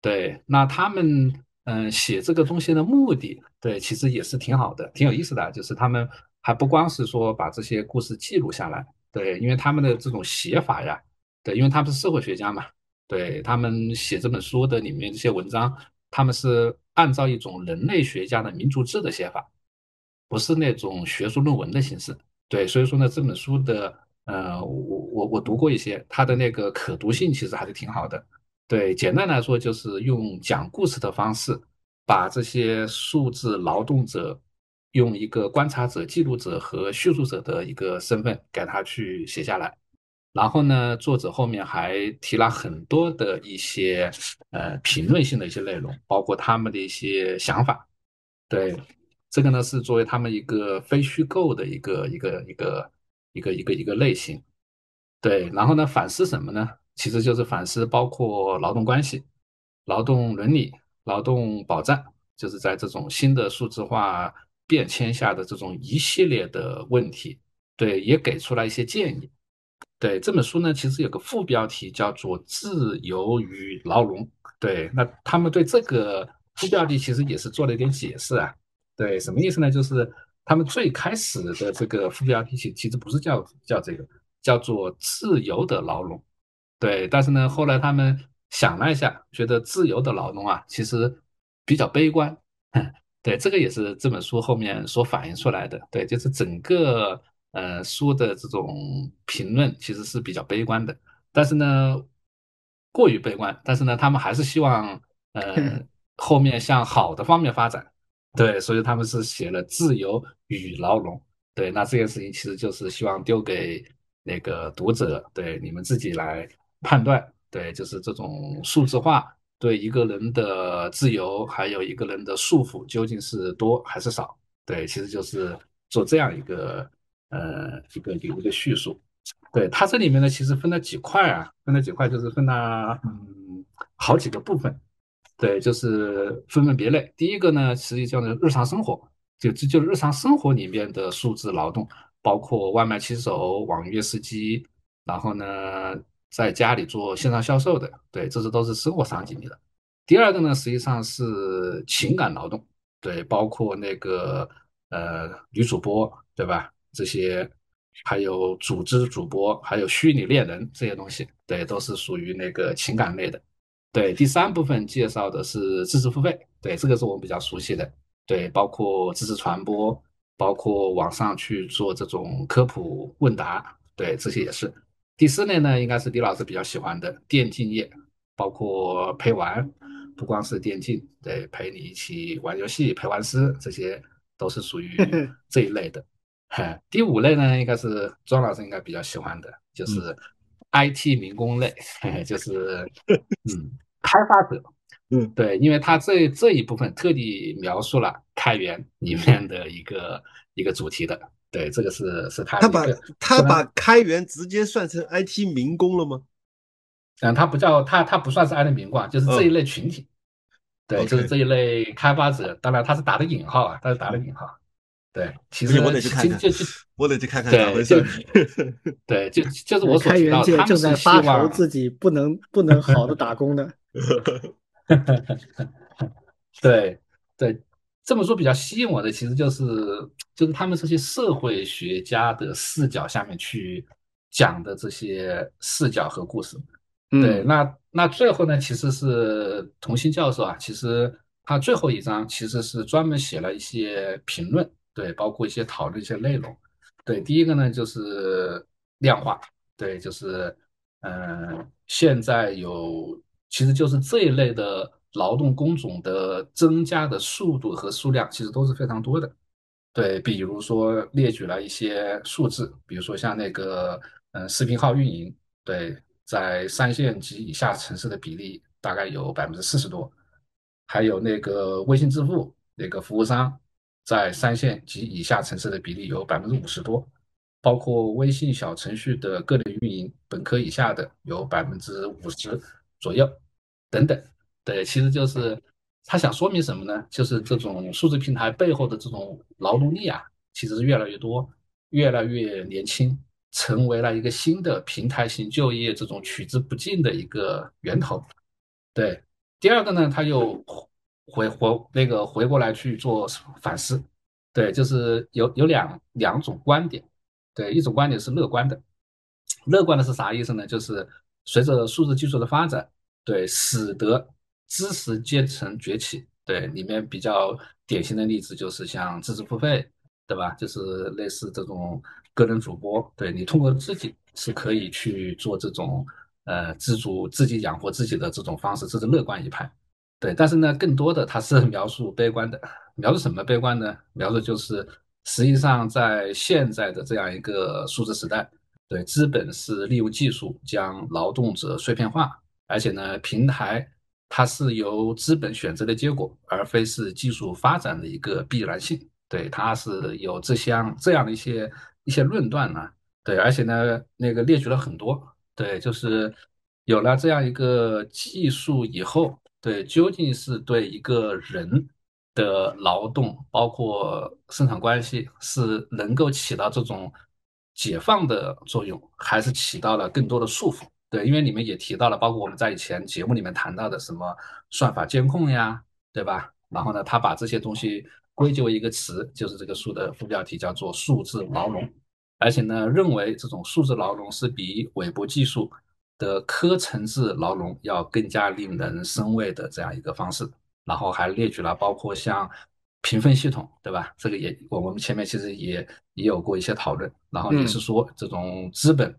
对，那他们嗯写这个东西的目的，对，其实也是挺好的，挺有意思的。就是他们还不光是说把这些故事记录下来，对，因为他们的这种写法呀，对，因为他们是社会学家嘛，对他们写这本书的里面这些文章，他们是按照一种人类学家的民族志的写法，不是那种学术论文的形式。对，所以说呢，这本书的呃，我我我读过一些，它的那个可读性其实还是挺好的。对，简单来说就是用讲故事的方式，把这些数字劳动者用一个观察者、记录者和叙述者的一个身份给他去写下来。然后呢，作者后面还提了很多的一些呃评论性的一些内容，包括他们的一些想法。对，这个呢是作为他们一个非虚构的一个一个一个一个一个一个类型。对，然后呢反思什么呢？其实就是反思包括劳动关系、劳动伦理、劳动保障，就是在这种新的数字化变迁下的这种一系列的问题。对，也给出来一些建议。对这本书呢，其实有个副标题叫做“自由与牢笼”。对，那他们对这个副标题其实也是做了一点解释啊。对，什么意思呢？就是他们最开始的这个副标题其其实不是叫叫这个，叫做“自由的牢笼”。对，但是呢，后来他们想了一下，觉得自由的牢笼啊，其实比较悲观。对，这个也是这本书后面所反映出来的。对，就是整个呃书的这种评论其实是比较悲观的，但是呢，过于悲观，但是呢，他们还是希望呃 后面向好的方面发展，对，所以他们是写了自由与牢笼，对，那这件事情其实就是希望丢给那个读者，对你们自己来判断，对，就是这种数字化。对一个人的自由，还有一个人的束缚，究竟是多还是少？对，其实就是做这样一个呃一个一个叙述。对它这里面呢，其实分了几块啊，分了几块，就是分了嗯好几个部分。对，就是分门别类。第一个呢，实际叫做日常生活，就这就是日常生活里面的数字劳动，包括外卖骑手、网约司机，然后呢。在家里做线上销售的，对，这是都是生活场景里的。第二个呢，实际上是情感劳动，对，包括那个呃女主播，对吧？这些还有组织主播，还有虚拟恋人这些东西，对，都是属于那个情感类的。对，第三部分介绍的是知识付费，对，这个是我们比较熟悉的，对，包括知识传播，包括网上去做这种科普问答，对，这些也是。第四类呢，应该是李老师比较喜欢的电竞业，包括陪玩，不光是电竞，对，陪你一起玩游戏、陪玩师，这些都是属于 这一类的。第五类呢，应该是庄老师应该比较喜欢的，就是 IT 民工类，就是嗯，开发者，嗯，对，因为他这这一部分特地描述了开源里面的一个 一个主题的。对，这个是是他他把他把开源直接算成 IT 民工了吗？嗯，他不叫他他不算是 IT 民工，就是这一类群体。对，就是这一类开发者。当然他是打的引号啊，他是打的引号。对，其实 我得去看看，就就我得去看看咋回事。对，就就是我所开源他正在发愁自己不能不能好的打工的。对对。这本书比较吸引我的，其实就是就是他们这些社会学家的视角下面去讲的这些视角和故事。对，那那最后呢，其实是童心教授啊，其实他最后一章其实是专门写了一些评论，对，包括一些讨论一些内容。对，第一个呢就是量化，对，就是嗯，现在有其实就是这一类的。劳动工种的增加的速度和数量其实都是非常多的，对，比如说列举了一些数字，比如说像那个，嗯，视频号运营，对，在三线及以下城市的比例大概有百分之四十多，还有那个微信支付那个服务商，在三线及以下城市的比例有百分之五十多，包括微信小程序的个人运营，本科以下的有百分之五十左右，等等。对，其实就是他想说明什么呢？就是这种数字平台背后的这种劳动力啊，其实是越来越多，越来越年轻，成为了一个新的平台型就业这种取之不尽的一个源头。对，第二个呢，他又回回那个回过来去做反思。对，就是有有两两种观点。对，一种观点是乐观的，乐观的是啥意思呢？就是随着数字技术的发展，对，使得知识阶层崛起，对里面比较典型的例子就是像知识付费，对吧？就是类似这种个人主播，对你通过自己是可以去做这种呃自主自己养活自己的这种方式，这是乐观一派。对，但是呢，更多的它是描述悲观的，描述什么悲观呢？描述就是实际上在现在的这样一个数字时代，对资本是利用技术将劳动者碎片化，而且呢，平台。它是由资本选择的结果，而非是技术发展的一个必然性。对，它是有这项这样的一些一些论断呢。对，而且呢，那个列举了很多。对，就是有了这样一个技术以后，对，究竟是对一个人的劳动，包括生产关系，是能够起到这种解放的作用，还是起到了更多的束缚？对，因为你们也提到了，包括我们在以前节目里面谈到的什么算法监控呀，对吧？然后呢，他把这些东西归结为一个词，就是这个书的副标题叫做“数字牢笼”，而且呢，认为这种数字牢笼是比韦伯技术的科层次牢笼要更加令人生畏的这样一个方式。然后还列举了包括像评分系统，对吧？这个也我我们前面其实也也有过一些讨论，然后也是说这种资本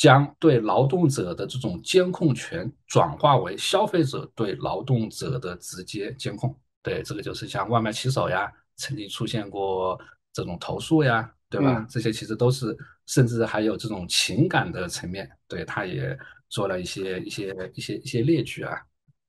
将对劳动者的这种监控权转化为消费者对劳动者的直接监控。对，这个就是像外卖骑手呀，曾经出现过这种投诉呀，对吧？这些其实都是，甚至还有这种情感的层面，对，他也做了一些一些一些一些列举啊。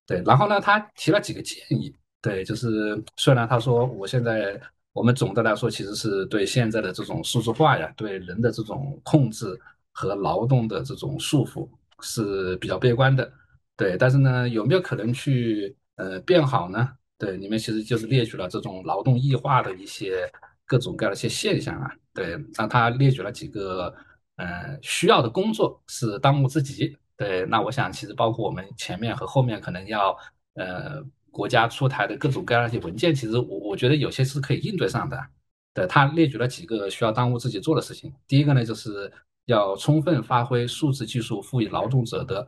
对，然后呢，他提了几个建议。对，就是虽然他说我现在我们总的来说其实是对现在的这种数字化呀，对人的这种控制和劳动的这种束缚是比较悲观的。对，但是呢，有没有可能去呃变好呢？对，里面其实就是列举了这种劳动异化的一些各种各样的一些现象啊。对，让他列举了几个呃需要的工作是当务之急。对，那我想其实包括我们前面和后面可能要呃。国家出台的各种各样的一些文件，其实我我觉得有些是可以应对上的。对他列举了几个需要当务之急做的事情。第一个呢，就是要充分发挥数字技术赋予劳动者的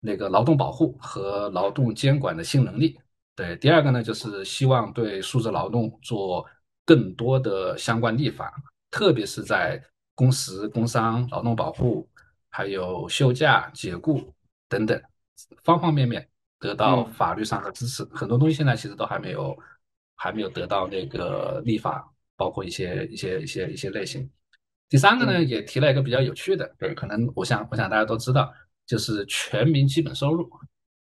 那个劳动保护和劳动监管的新能力。对，第二个呢，就是希望对数字劳动做更多的相关立法，特别是在工时、工伤、劳动保护，还有休假、解雇等等方方面面。得到法律上的支持，很多东西现在其实都还没有，还没有得到那个立法，包括一些一些一些一些类型。第三个呢，也提了一个比较有趣的，对，可能我想我想大家都知道，就是全民基本收入。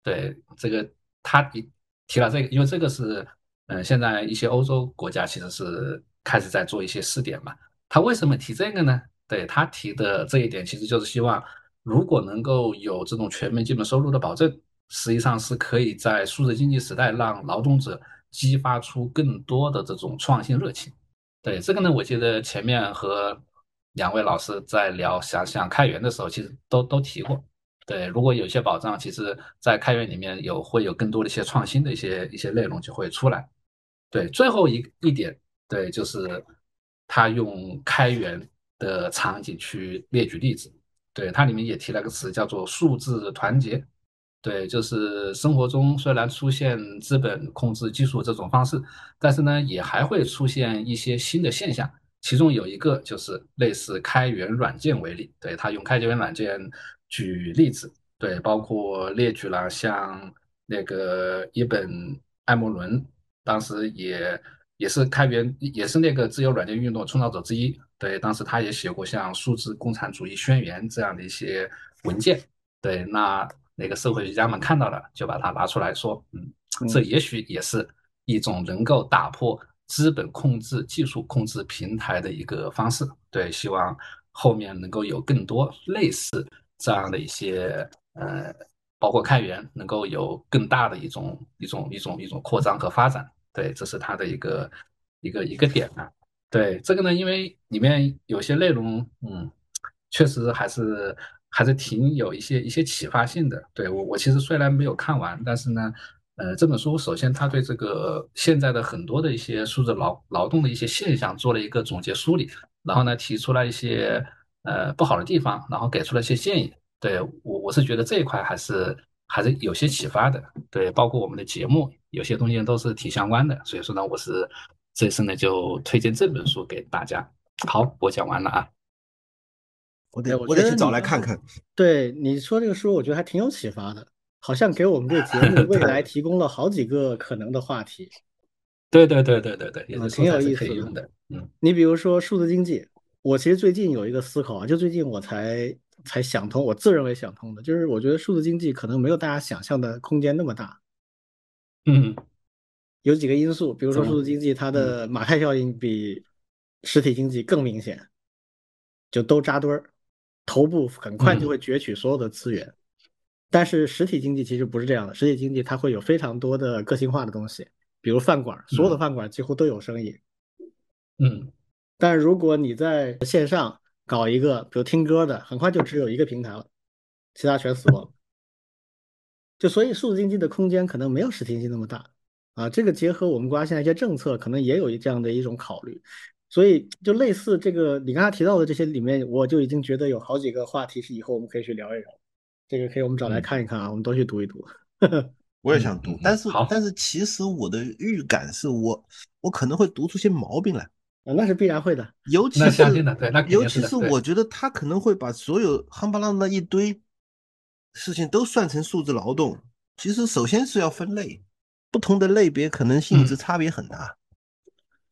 对，这个他提提了这个，因为这个是，嗯，现在一些欧洲国家其实是开始在做一些试点嘛。他为什么提这个呢？对他提的这一点，其实就是希望，如果能够有这种全民基本收入的保证。实际上是可以在数字经济时代让劳动者激发出更多的这种创新热情。对这个呢，我记得前面和两位老师在聊想想开源的时候，其实都都提过。对，如果有些保障，其实在开源里面有会有更多的一些创新的一些一些内容就会出来。对，最后一一点，对，就是他用开源的场景去列举例子。对，它里面也提了个词叫做数字团结。对，就是生活中虽然出现资本控制技术这种方式，但是呢，也还会出现一些新的现象。其中有一个就是类似开源软件为例，对他用开源软件举例子，对，包括列举了像那个一本艾默伦，当时也也是开源，也是那个自由软件运动创造者之一。对，当时他也写过像《数字共产主义宣言》这样的一些文件。对，那。那个社会学家们看到了，就把它拿出来说，嗯，这也许也是一种能够打破资本控制、技术控制平台的一个方式。对，希望后面能够有更多类似这样的一些，呃，包括开源，能够有更大的一种一种一种一种扩张和发展。对，这是它的一个一个一个点啊。对，这个呢，因为里面有些内容，嗯，确实还是。还是挺有一些一些启发性的。对我，我其实虽然没有看完，但是呢，呃，这本书首先它对这个现在的很多的一些数字劳劳动的一些现象做了一个总结梳理，然后呢，提出了一些呃不好的地方，然后给出了一些建议。对我，我是觉得这一块还是还是有些启发的。对，包括我们的节目有些东西都是挺相关的，所以说呢，我是这次呢就推荐这本书给大家。好，我讲完了啊。我得我得去找来看看。对你说这个书，我觉得还挺有启发的，好像给我们这节目 未来提供了好几个可能的话题。对对对对对对，也挺有意思的。嗯，你比如说数字经济，我其实最近有一个思考啊，就最近我才才想通，我自认为想通的，就是我觉得数字经济可能没有大家想象的空间那么大。嗯，有几个因素，比如说数字经济它的马太效应比实体经济更明显，就都扎堆儿。头部很快就会攫取所有的资源，但是实体经济其实不是这样的。实体经济它会有非常多的个性化的东西，比如饭馆，所有的饭馆几乎都有生意。嗯，但如果你在线上搞一个，比如听歌的，很快就只有一个平台了，其他全死了。就所以数字经济的空间可能没有实体经济那么大啊。这个结合我们国家现在一些政策，可能也有这样的一种考虑。所以，就类似这个你刚才提到的这些里面，我就已经觉得有好几个话题是以后我们可以去聊一聊。这个可以我们找来看一看啊，我们都去读一读。我也想读但是好但是其实我的预感是我我可能会读出些毛病来，啊，那是必然会的。尤其是尤其是我觉得他可能会把所有夯巴浪那一堆事情都算成数字劳动。其实首先是要分类，不同的类别可能性质嗯差别很大。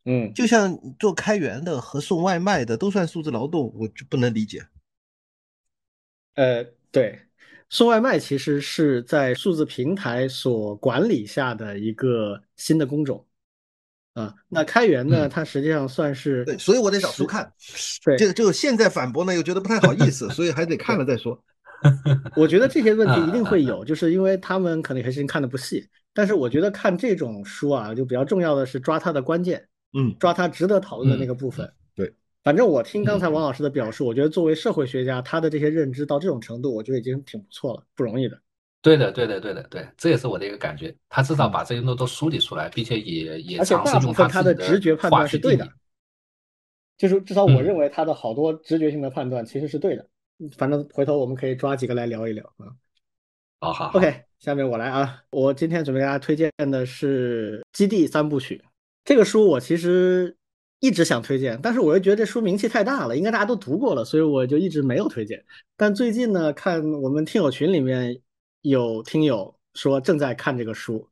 嗯，就像做开源的和送外卖的都算数字劳动，我就不能理解。呃，对，送外卖其实是在数字平台所管理下的一个新的工种啊。那开源呢，嗯它实际上算是对，所以我得找书看。对这个这个现在反驳呢，又觉得不太好意思，所以还得看了再说。我觉得这些问题一定会啊 有，就是因为他们可能有些事情看的不细。但是我觉得看这种书啊，就比较重要的是抓它的关键，嗯，抓它值得讨论的那个部分。对，反正我听刚才嗯王老师的表述，我觉得作为社会学家，他的这些认知到这种程度，我觉得已经挺不错了，不容易的。对的，对的，对的，对，这也是我的一个感觉。他至少把这些东西都梳理出来，并且也也尝试用他自己的直觉判断是对的就是至少我嗯认为他的好多直觉性的判断其实是对的。反正回头我们可以抓几个来聊一聊啊。好好好 OK，下面我来啊，我今天准备给大家推荐的是《基地三部曲》这个书，我其实一直想推荐，但是我又觉得这书名气太大了，应该大家都读过了，所以我就一直没有推荐。但最近呢，看我们听友群里面有听友说正在看这个书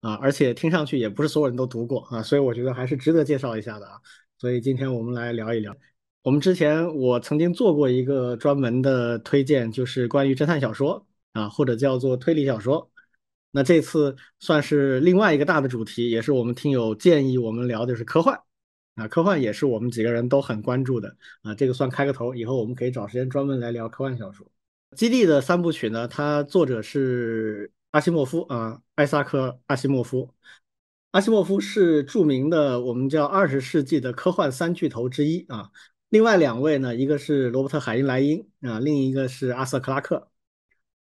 啊，而且听上去也不是所有人都读过啊，所以我觉得还是值得介绍一下的啊。所以今天我们来聊一聊。我们之前我曾经做过一个专门的推荐，就是关于侦探小说啊，或者叫做推理小说。那这次算是另外一个大的主题，也是我们听友建议我们聊的是科幻啊，科幻也是我们几个人都很关注的啊，这个算开个头，以后我们可以找时间专门来聊科幻小说。基地的三部曲呢，它作者是阿西莫夫啊，艾萨克·阿西莫夫。阿西莫夫是著名的我们叫二十世纪的科幻三巨头之一啊。另外两位呢，一个是罗伯特·海因莱因啊，另一个是阿瑟·克拉克。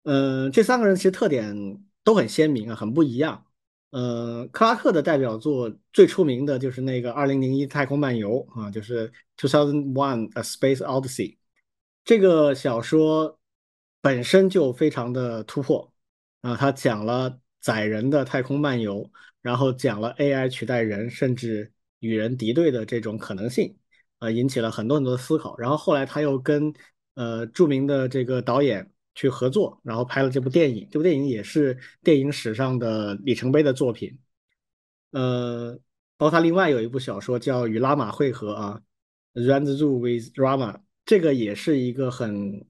嗯、这三个人其实特点都很鲜明啊，很不一样。呃，克拉克的代表作最出名的就是那个《二零零一太空漫游》啊，就是《Two Thousand One: A Space Odyssey》。这个小说本身就非常的突破啊，它讲了载人的太空漫游，然后讲了 AI 取代人，甚至与人敌对的这种可能性。呃，引起了很多很多的思考。然后后来他又跟呃著名的这个导演去合作，然后拍了这部电影。这部电影也是电影史上的里程碑的作品。呃，包括他另外有一部小说叫《与拉玛会合》啊，《Rendezvous with Rama》，这个也是一个很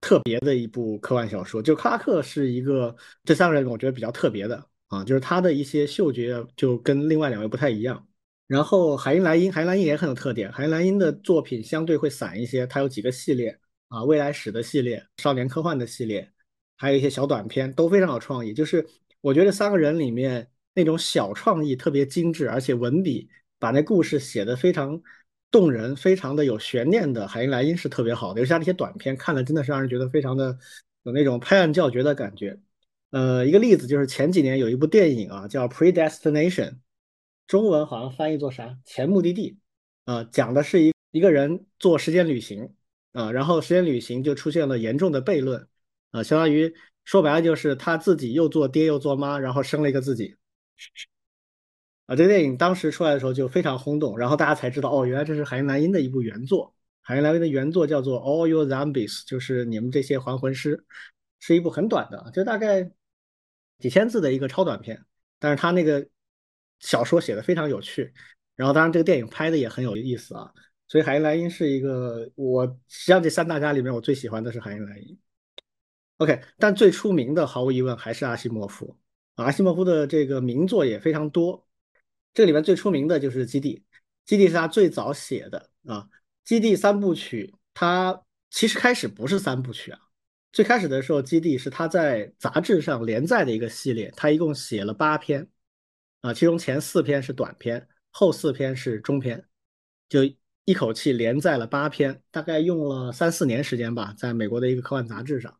特别的一部科幻小说。就克拉克是一个这三个人我觉得比较特别的啊，就是他的一些嗅觉就跟另外两位不太一样。然后海因莱因，海因莱因也很有特点。海因莱因的作品相对会散一些，它有几个系列啊，未来史的系列、少年科幻的系列，还有一些小短片，都非常有创意。就是我觉得三个人里面那种小创意特别精致，而且文笔把那故事写得非常动人、非常的有悬念的，海因莱因是特别好的。尤其他那些短片看了真的是让人觉得非常的有那种拍案叫绝的感觉。呃，一个例子就是前几年有一部电影啊，叫《Predestination》。中文好像翻译作啥？前目的地，啊，讲的是一一个人做时间旅行，啊，然后时间旅行就出现了严重的悖论，啊，相当于说白了就是他自己又做爹又做妈，然后生了一个自己，啊，这个电影当时出来的时候就非常轰动，然后大家才知道，哦，原来这是海因莱因的一部原作，海因莱因的原作叫做《All Your Zombies》，就是你们这些还魂师，是一部很短的，就大概几千字的一个超短片，但是他那个。小说写的非常有趣，然后当然这个电影拍的也很有意思啊，所以海因莱因是一个我实际上这三大家里面我最喜欢的是海因莱因。OK，但最出名的毫无疑问还是阿西莫夫。阿西莫夫的这个名作也非常多，这里面最出名的就是《基地》，《基地》是他最早写的啊，《基地》三部曲，它其实开始不是三部曲啊，最开始的时候，《基地》是他在杂志上连载的一个系列，他一共写了八篇。啊，其中前四篇是短篇，后四篇是中篇，就一口气连载了八篇，大概用了三四年时间吧，在美国的一个科幻杂志上。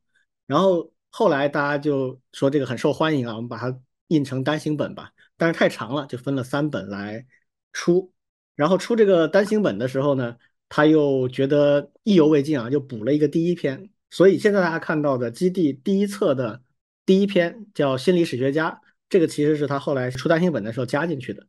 然后后来大家就说这个很受欢迎啊，我们把它印成单行本吧，但是太长了，就分了三本来出。然后出这个单行本的时候呢，他又觉得意犹未尽啊，就补了一个第一篇。所以现在大家看到的《基地》第一册的第一篇叫《心理史学家》，这个其实是他后来出单行本的时候加进去的。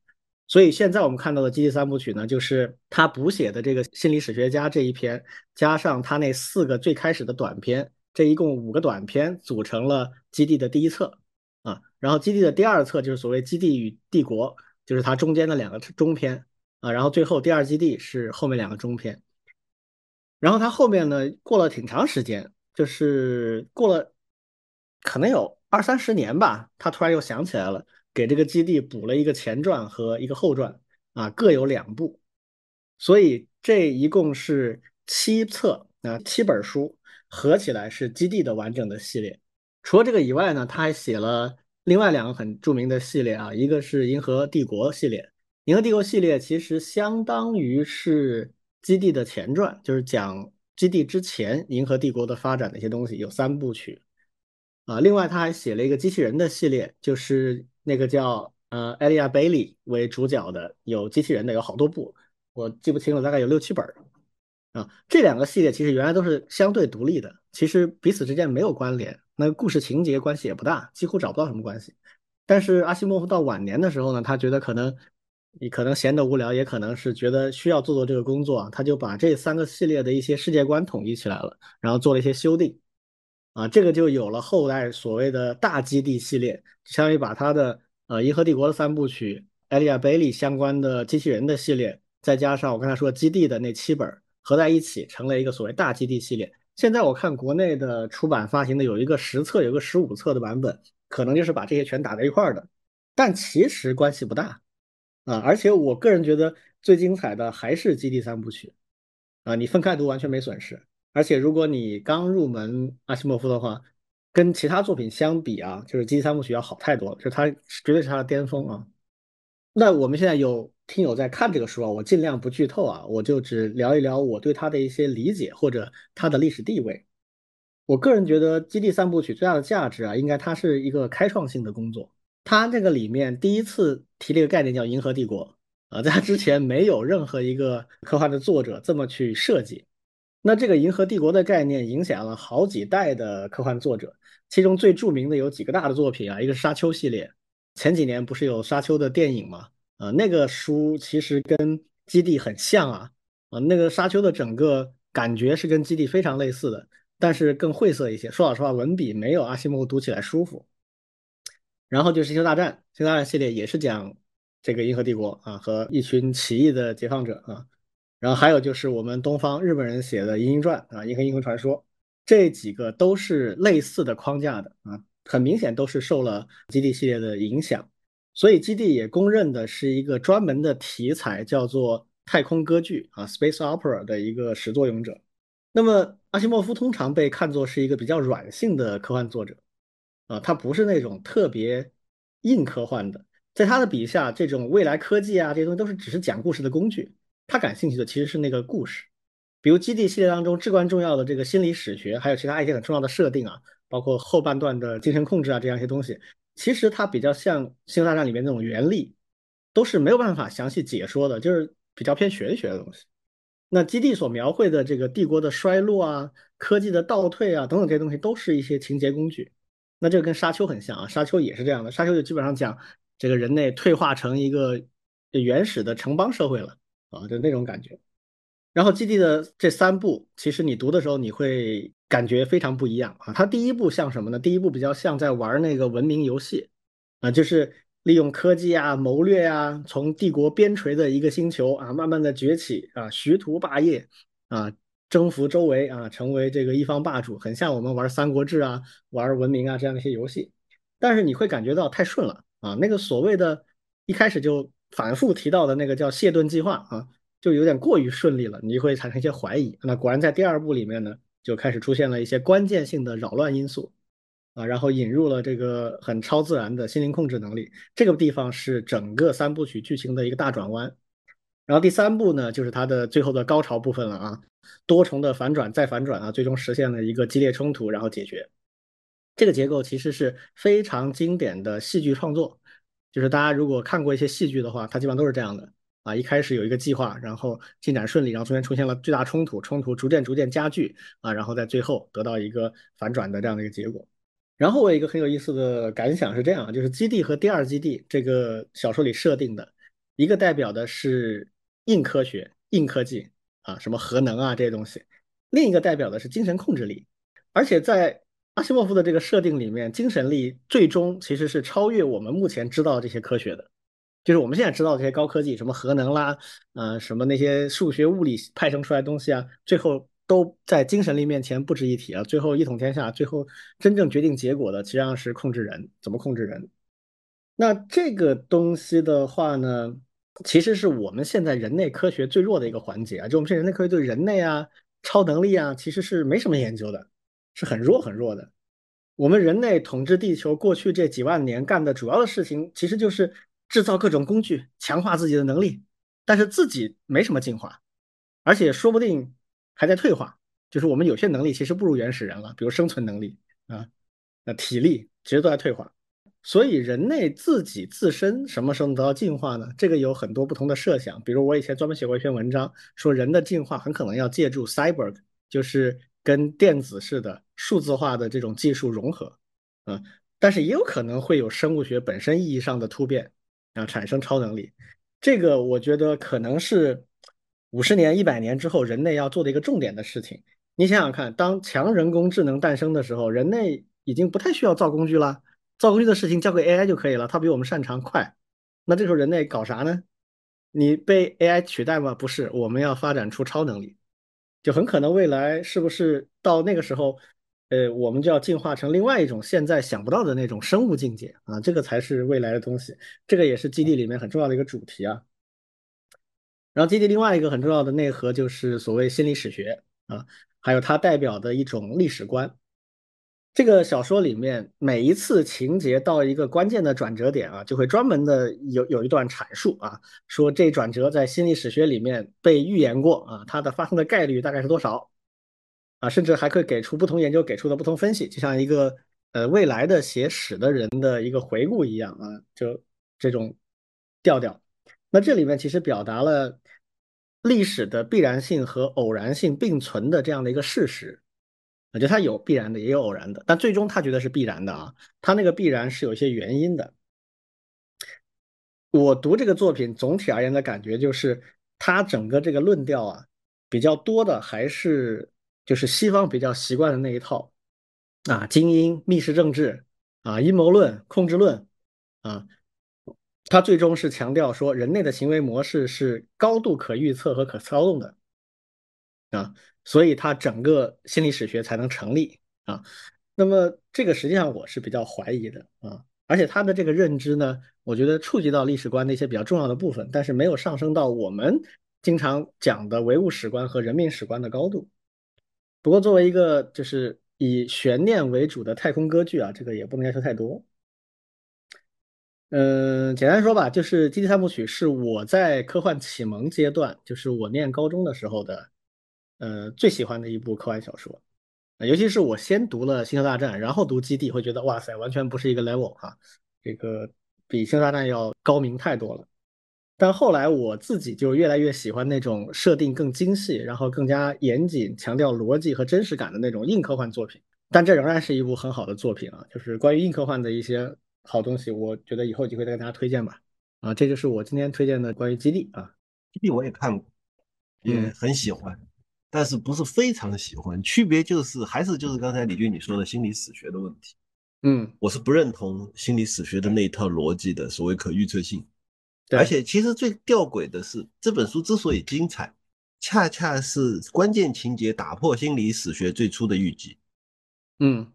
所以现在我们看到的《基地三部曲》呢，就是他补写的这个《心理史学家》这一篇，加上他那四个最开始的短篇，这一共五个短篇组成了《基地》的第一册啊。然后《基地》的第二册就是所谓《基地与帝国》，就是它中间的两个中篇啊。然后最后第二基地是后面两个中篇。然后他后面呢，过了挺长时间，就是过了可能有二三十年吧，他突然又想起来了。给这个基地补了一个前传和一个后传啊，各有两部，所以这一共是七册啊，七本书合起来是基地的完整的系列。除了这个以外呢，他还写了另外两个很著名的系列啊，一个是银河帝国系列。银河帝国系列其实相当于是基地的前传，就是讲基地之前银河帝国的发展的一些东西，有三部曲啊。另外他还写了一个机器人的系列，就是。那个叫呃艾利亚贝利为主角的有机器人的有好多部，我记不清了，大概有六七本啊。这两个系列其实原来都是相对独立的，其实彼此之间没有关联，那个故事情节关系也不大，几乎找不到什么关系。但是阿西莫夫到晚年的时候呢，他觉得可能你可能闲得无聊，也可能是觉得需要做做这个工作，他就把这三个系列的一些世界观统一起来了，然后做了一些修订。啊，这个就有了后代所谓的大基地系列，相当于把它的呃银河帝国的三部曲、艾利亚贝利相关的机器人的系列，再加上我刚才说基地的那七本合在一起，成了一个所谓大基地系列。现在我看国内的出版发行的有一个十册，有个十五册的版本，可能就是把这些全打在一块儿的，但其实关系不大啊。而且我个人觉得最精彩的还是基地三部曲啊，你分开读完全没损失。而且，如果你刚入门阿西莫夫的话，跟其他作品相比啊，就是《基地三部曲》要好太多了，就是它绝对是它的巅峰啊。那我们现在有听友在看这个书啊，我尽量不剧透啊，我就只聊一聊我对它的一些理解或者它的历史地位。我个人觉得《基地三部曲》最大的价值啊，应该它是一个开创性的工作。它这个里面第一次提了一个概念叫“银河帝国”啊，在它之前没有任何一个科幻的作者这么去设计。那这个银河帝国的概念影响了好几代的科幻作者，其中最著名的有几个大的作品啊，一个是沙丘系列，前几年不是有沙丘的电影吗？啊，那个书其实跟基地很像啊，啊，那个沙丘的整个感觉是跟基地非常类似的，但是更晦涩一些。说老实话，文笔没有阿西莫夫读起来舒服。然后就是星球大战，星球大战系列也是讲这个银河帝国啊和一群奇异的解放者啊。然后还有就是我们东方日本人写的《银鹰传》啊，《银河英雄传说》，这几个都是类似的框架的啊，很明显都是受了基地系列的影响，所以基地也公认的是一个专门的题材，叫做太空歌剧啊 （space opera） 的一个始作俑者。那么阿西莫夫通常被看作是一个比较软性的科幻作者啊，他不是那种特别硬科幻的，在他的笔下，这种未来科技啊这些东西都是只是讲故事的工具。他感兴趣的其实是那个故事，比如《基地》系列当中至关重要的这个心理史学，还有其他一些很重要的设定啊，包括后半段的精神控制啊这样一些东西，其实它比较像《星球大战》里面那种原力，都是没有办法详细解说的，就是比较偏玄学的东西。那《基地》所描绘的这个帝国的衰落啊、科技的倒退啊等等这些东西，都是一些情节工具。那这个跟《沙丘》很像啊，《沙丘》也是这样的，《沙丘》就基本上讲这个人类退化成一个原始的城邦社会了。啊，就那种感觉。然后基地的这三部，其实你读的时候你会感觉非常不一样啊。它第一部像什么呢？第一部比较像在玩那个文明游戏啊，就是利用科技啊、谋略啊，从帝国边陲的一个星球啊，慢慢的崛起啊，徐图霸业啊，征服周围啊，成为这个一方霸主，很像我们玩三国志啊、玩文明啊这样的一些游戏。但是你会感觉到太顺了啊，那个所谓的一开始就。反复提到的那个叫谢顿计划啊，就有点过于顺利了，你就会产生一些怀疑。那果然在第二部里面呢，就开始出现了一些关键性的扰乱因素啊，然后引入了这个很超自然的心灵控制能力。这个地方是整个三部曲剧情的一个大转弯。然后第三部呢，就是它的最后的高潮部分了啊，多重的反转再反转啊，最终实现了一个激烈冲突，然后解决。这个结构其实是非常经典的戏剧创作。就是大家如果看过一些戏剧的话，它基本上都是这样的啊。一开始有一个计划，然后进展顺利，然后中间出现了巨大冲突，冲突逐渐逐渐加剧啊，然后在最后得到一个反转的这样的一个结果。然后我有一个很有意思的感想是这样，就是基地和第二基地这个小说里设定的，一个代表的是硬科学、硬科技啊，什么核能啊这些东西，另一个代表的是精神控制力。而且在阿西莫夫的这个设定里面，精神力最终其实是超越我们目前知道这些科学的，就是我们现在知道这些高科技，什么核能啦，呃，什么那些数学物理派生出来东西啊，最后。都在精神力面前不值一提啊！最后一统天下，最后真正决定结果的，实际上是控制人，怎么控制人？那这个东西的话呢，其实是我们现在人类科学最弱的一个环节啊！就我们现在人类科学对人类啊、超能力啊，其实是没什么研究的，是很弱很弱的。我们人类统治地球过去这几万年干的主要的事情，其实就是制造各种工具，强化自己的能力，但是自己没什么进化，而且说不定。还在退化，就是我们有些能力其实不如原始人了，比如生存能力啊，那体力其实都在退化。所以人类自己自身什么时候能得到进化呢？这个有很多不同的设想。比如我以前专门写过一篇文章，说人的进化很可能要借助 cyber，就是跟电子式的数字化的这种技术融合，啊，但是也有可能会有生物学本身意义上的突变，啊，产生超能力。这个我觉得可能是。五十年、一百年之后，人类要做的一个重点的事情，你想想看，当强人工智能诞生的时候，人类已经不太需要造工具了，造工具的事情交给 AI 就可以了，它比我们擅长快。那这时候人类搞啥呢？你被 AI 取代吗？不是，我们要发展出超能力，就很可能未来是不是到那个时候，呃，我们就要进化成另外一种现在想不到的那种生物境界啊，这个才是未来的东西，这个也是基地里面很重要的一个主题啊。然后基地另外一个很重要的内核就是所谓心理史学啊，还有它代表的一种历史观。这个小说里面每一次情节到一个关键的转折点啊，就会专门的有有一段阐述啊，说这转折在心理史学里面被预言过啊，它的发生的概率大概是多少啊，甚至还可以给出不同研究给出的不同分析，就像一个呃未来的写史的人的一个回顾一样啊，就这种调调。那这里面其实表达了。历史的必然性和偶然性并存的这样的一个事实，我觉得它有必然的，也有偶然的，但最终他觉得是必然的啊。他那个必然是有一些原因的。我读这个作品总体而言的感觉就是，他整个这个论调啊，比较多的还是就是西方比较习惯的那一套啊，精英、密室政治啊、阴谋论、控制论啊。他最终是强调说，人类的行为模式是高度可预测和可操纵的啊，所以他整个心理史学才能成立啊。那么这个实际上我是比较怀疑的啊，而且他的这个认知呢，我觉得触及到历史观的一些比较重要的部分，但是没有上升到我们经常讲的唯物史观和人民史观的高度。不过作为一个就是以悬念为主的太空歌剧啊，这个也不能要求太多。嗯，简单说吧，就是《基地三部曲》是我在科幻启蒙阶段，就是我念高中的时候的，呃，最喜欢的一部科幻小说。尤其是我先读了《星球大战》，然后读《基地》，会觉得哇塞，完全不是一个 level 哈，这个比《星球大战》要高明太多了。但后来我自己就越来越喜欢那种设定更精细，然后更加严谨、强调逻辑和真实感的那种硬科幻作品。但这仍然是一部很好的作品啊，就是关于硬科幻的一些。好东西，我觉得以后有机会再跟大家推荐吧。啊，这就是我今天推荐的关于基地啊。基地我也看过，也很喜欢，但是不是非常喜欢。区别就是还是就是刚才李俊你说的心理史学的问题。嗯，我是不认同心理史学的那一套逻辑的，所谓可预测性。而且其实最吊诡的是，这本书之所以精彩，恰恰是关键情节打破心理史学最初的预计。嗯。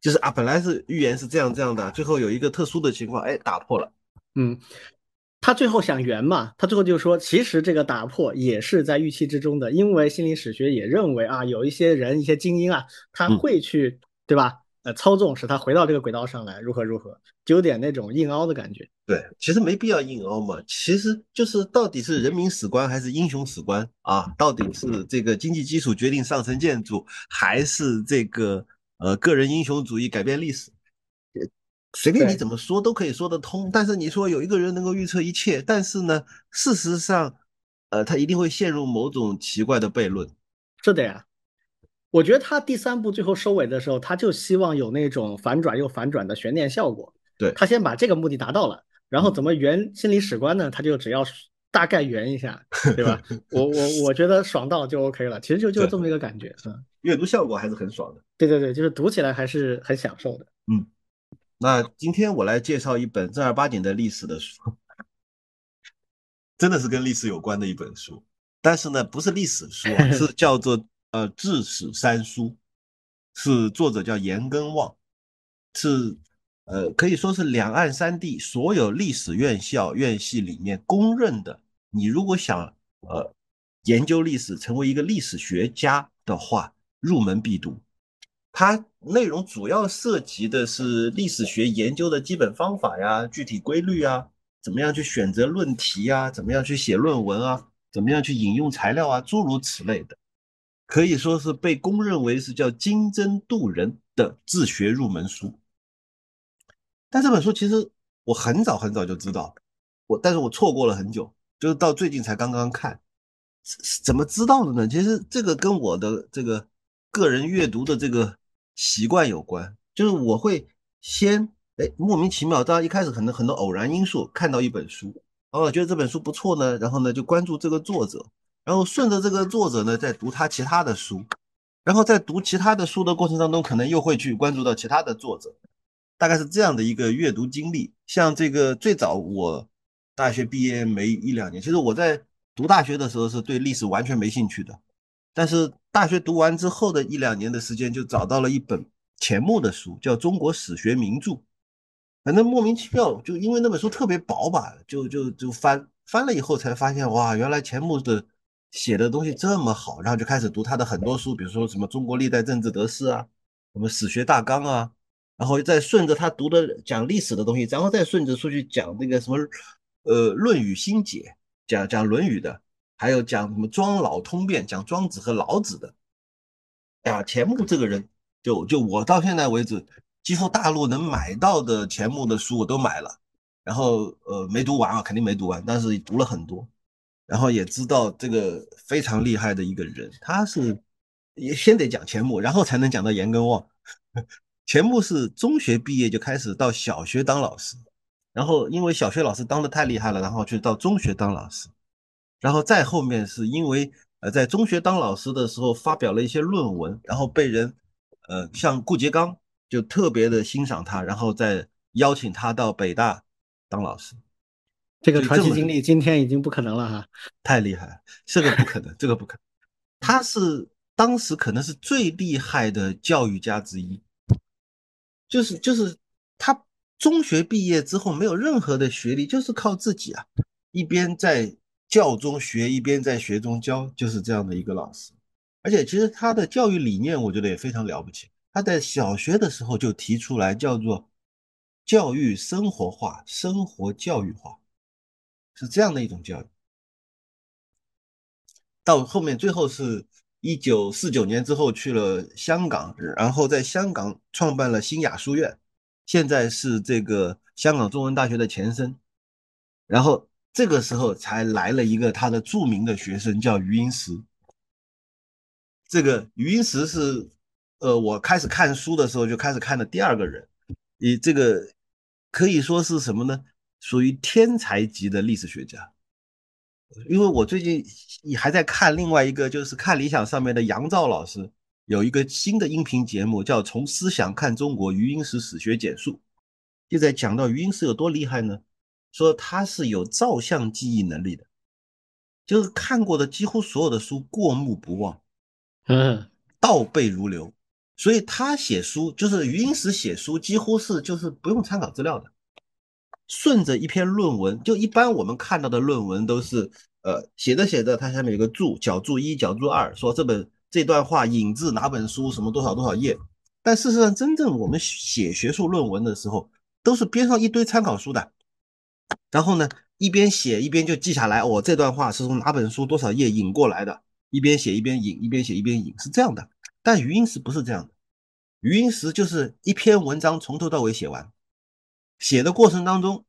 就是啊，本来是预言是这样这样的，最后有一个特殊的情况，哎，打破了。嗯，他最后想圆嘛，他最后就说，其实这个打破也是在预期之中的，因为心理史学也认为啊，有一些人一些精英啊，他会去对吧？呃，操纵使他回到这个轨道上来，如何如何，就有点那种硬凹的感觉。对，其实没必要硬凹嘛，其实就是到底是人民史观还是英雄史观啊？到底是这个经济基础决定上层建筑，还是这个？呃，个人英雄主义改变历史，随便你怎么说都可以说得通。但是你说有一个人能够预测一切，但是呢，事实上，呃，他一定会陷入某种奇怪的悖论。是的呀，我觉得他第三部最后收尾的时候，他就希望有那种反转又反转的悬念效果。对他先把这个目的达到了，然后怎么圆心理史观呢？他就只要大概圆一下，对吧？我我我觉得爽到就 OK 了，其实就就这么一个感觉，嗯，阅读效果还是很爽的。对对对，就是读起来还是很享受的。那今天我来介绍一本正儿八经的历史的书，真的是跟历史有关的一本书，但是呢，不是历史书啊，是 叫做呃《治史三书》，是作者叫严根望，是呃可以说是两岸三地所有历史院校院系里面公认的，你如果想呃研究历史，成为一个历史学家的话，入门必读。它内容主要涉及的是历史学研究的基本方法呀、具体规律啊，怎么样去选择论题啊，怎么样去写论文啊，怎么样去引用材料啊，诸如此类的，可以说是被公认为是叫精针渡人的自学入门书。但这本书其实我很早很早就知道，我但是我错过了很久，就是到最近才刚刚看。怎么知道的呢？其实这个跟我的这个个人阅读的这个。习惯有关，就是我会先哎莫名其妙，当一开始可能很多偶然因素看到一本书，哦觉得这本书不错呢，然后呢就关注这个作者，然后顺着这个作者呢再读他其他的书，然后在读其他的书的过程当中，可能又会去关注到其他的作者，大概是这样的一个阅读经历。像这个最早我大学毕业没一两年，其实我在读大学的时候是对历史完全没兴趣的。但是大学读完之后的一两年的时间，就找到了一本钱穆的书，叫《中国史学名著》。反正莫名其妙，就因为那本书特别薄吧，就就就翻翻了以后才发现，哇，原来钱穆的写的东西这么好，然后就开始读他的很多书，比如说什么《中国历代政治得失》啊，什么《史学大纲》啊，然后再顺着他读的讲历史的东西，然后再顺着出去讲那个什么，呃，《论语心解》，讲讲《论语》的。还有讲什么庄老通变，讲庄子和老子的。哎呀，钱穆这个人，就就我到现在为止，几乎大陆能买到的钱穆的书我都买了，然后呃没读完啊，肯定没读完，但是读了很多，然后也知道这个非常厉害的一个人，他是也先得讲钱穆，然后才能讲到严根望。钱穆是中学毕业就开始到小学当老师，然后因为小学老师当的太厉害了，然后去到中学当老师。然后再后面是因为呃在中学当老师的时候发表了一些论文，然后被人呃像顾颉刚就特别的欣赏他，然后再邀请他到北大当老师。这个传奇经历今天已经不可能了哈，太厉害了，这个不可能，这个不可能。他是当时可能是最厉害的教育家之一，就是就是他中学毕业之后没有任何的学历，就是靠自己啊，一边在。教中学，一边在学中教，就是这样的一个老师。而且，其实他的教育理念，我觉得也非常了不起。他在小学的时候就提出来，叫做教育生活化、生活教育化，是这样的一种教育。到后面，最后是一九四九年之后去了香港，然后在香港创办了新雅书院，现在是这个香港中文大学的前身，然后。这个时候才来了一个他的著名的学生，叫余英时。这个余英时是，呃，我开始看书的时候就开始看的第二个人，以这个可以说是什么呢？属于天才级的历史学家。因为我最近也还在看另外一个，就是看理想上面的杨照老师有一个新的音频节目，叫《从思想看中国：余英时史学简述》，就在讲到余英时有多厉害呢？说他是有照相记忆能力的，就是看过的几乎所有的书过目不忘，嗯，倒背如流。所以他写书就是余英时写书，几乎是就是不用参考资料的，顺着一篇论文，就一般我们看到的论文都是，呃，写着写着，它下面有个注脚注一脚注二，说这本这段话引自哪本书，什么多少多少页。但事实上，真正我们写学术论文的时候，都是边上一堆参考书的。然后呢，一边写一边就记下来，我这段话是从哪本书多少页引过来的，一边写一边引，一边写一边引，是这样的。但余英时不是这样的，余英时就是一篇文章从头到尾写完，写的过程当中，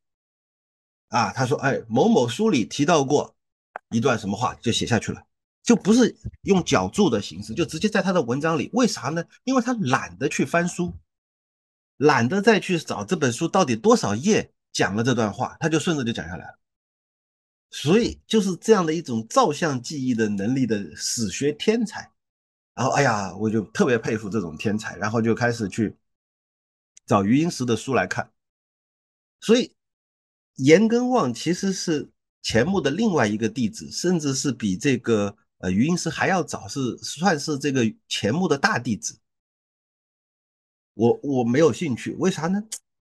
啊，他说，哎，某某书里提到过一段什么话，就写下去了。就不是用脚注的形式，就直接在他的文章里。为啥呢？因为他懒得去翻书，懒得再去找这本书到底多少页讲了这段话，他就顺着就讲下来了。所以就是这样的一种照相记忆的能力的史学天才。然后，哎呀，我就特别佩服这种天才，然后就开始去找余英时的书来看。所以，严根望其实是钱穆的另外一个弟子，甚至是比这个呃余英时还要早，是算是这个钱穆的大弟子。我我没有兴趣，为啥呢？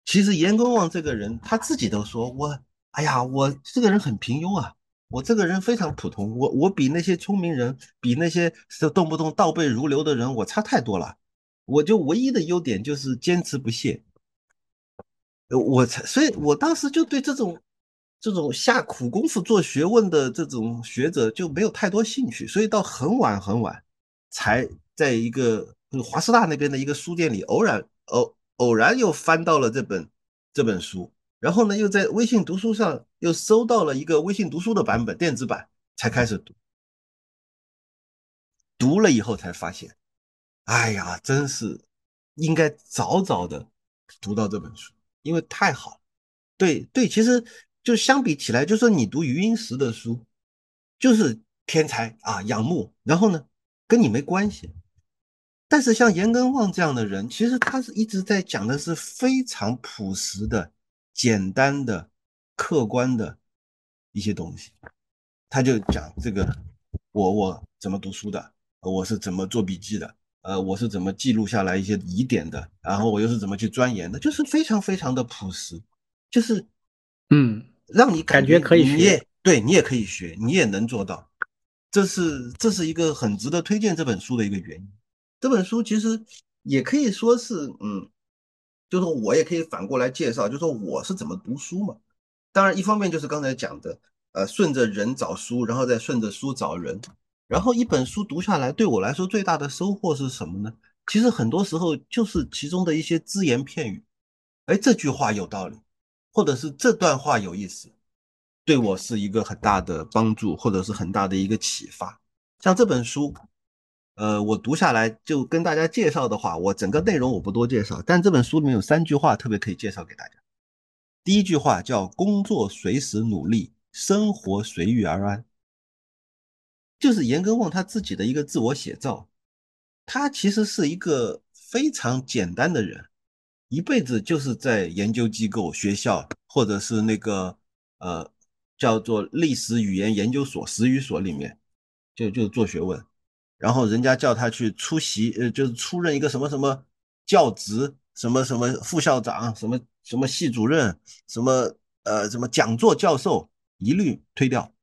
其实严根望这个人他自己都说，我哎呀，我这个人很平庸啊。我这个人非常普通，我我比那些聪明人，比那些动不动倒背如流的人，我差太多了。我就唯一的优点就是坚持不懈。我才，所以我当时就对这种这种下苦功夫做学问的这种学者就没有太多兴趣。所以到很晚很晚，才在一个华师大那边的一个书店里偶然偶偶然又翻到了这本这本书。然后呢，又在微信读书上又搜到了一个微信读书的版本，电子版才开始读。读了以后才发现，哎呀，真是应该早早的读到这本书，因为太好了。对对，其实就相比起来，就说你读余英时的书，就是天才啊，仰慕。然后呢，跟你没关系。但是像严根旺这样的人，其实他是一直在讲的是非常朴实的。简单的、客观的一些东西，他就讲这个，我我怎么读书的，我是怎么做笔记的，呃，我是怎么记录下来一些疑点的，然后我又是怎么去钻研的，就是非常非常的朴实，就是嗯，让你感觉可以学，对你也可以学，你也能做到，这是这是一个很值得推荐这本书的一个原因。这本书其实也可以说是，嗯。就是我也可以反过来介绍，就说我是怎么读书嘛。当然，一方面就是刚才讲的，呃，顺着人找书，然后再顺着书找人。然后一本书读下来，对我来说最大的收获是什么呢？其实很多时候就是其中的一些只言片语。哎，这句话有道理，或者是这段话有意思，对我是一个很大的帮助，或者是很大的一个启发。像这本书。呃，我读下来就跟大家介绍的话，我整个内容我不多介绍，但这本书里面有三句话特别可以介绍给大家。第一句话叫“工作随时努力，生活随遇而安”，就是严根望他自己的一个自我写照。他其实是一个非常简单的人，一辈子就是在研究机构、学校或者是那个呃叫做历史语言研究所、史语所里面，就就做学问。然后人家叫他去出席，呃，就是出任一个什么什么教职，什么什么副校长，什么什么系主任，什么呃什么讲座教授，一律推掉。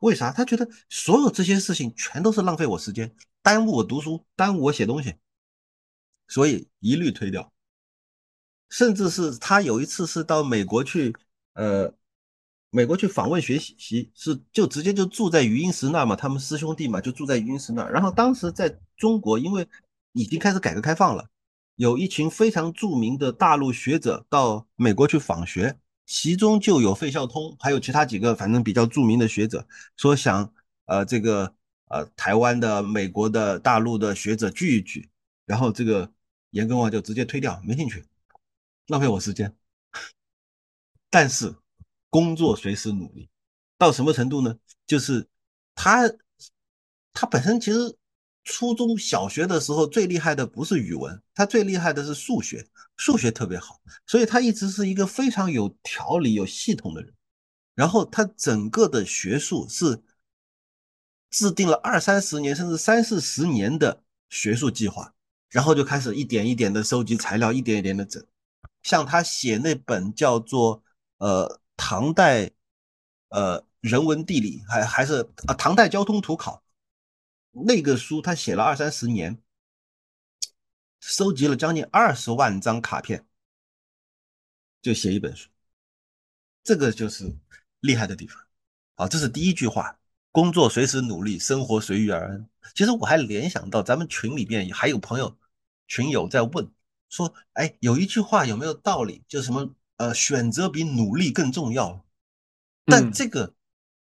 为啥？他觉得所有这些事情全都是浪费我时间，耽误我读书，耽误我写东西，所以一律推掉。甚至是他有一次是到美国去，呃。美国去访问学习习是就直接就住在余英时那嘛，他们师兄弟嘛就住在余英时那。然后当时在中国，因为已经开始改革开放了，有一群非常著名的大陆学者到美国去访学，其中就有费孝通，还有其他几个反正比较著名的学者，说想呃这个呃台湾的、美国的、大陆的学者聚一聚，然后这个严根望就直接推掉，没兴趣，浪费我时间。但是。工作随时努力，到什么程度呢？就是他，他本身其实初中小学的时候最厉害的不是语文，他最厉害的是数学，数学特别好，所以他一直是一个非常有条理、有系统的人。然后他整个的学术是制定了二三十年甚至三四十年的学术计划，然后就开始一点一点的收集材料，一点一点的整。像他写那本叫做呃。唐代，呃，人文地理还还是啊，唐代交通图考那个书，他写了二三十年，收集了将近二十万张卡片，就写一本书，这个就是厉害的地方。好，这是第一句话：工作随时努力，生活随遇而安。其实我还联想到咱们群里边还有朋友群友在问说，哎，有一句话有没有道理？就什么？呃，选择比努力更重要，但这个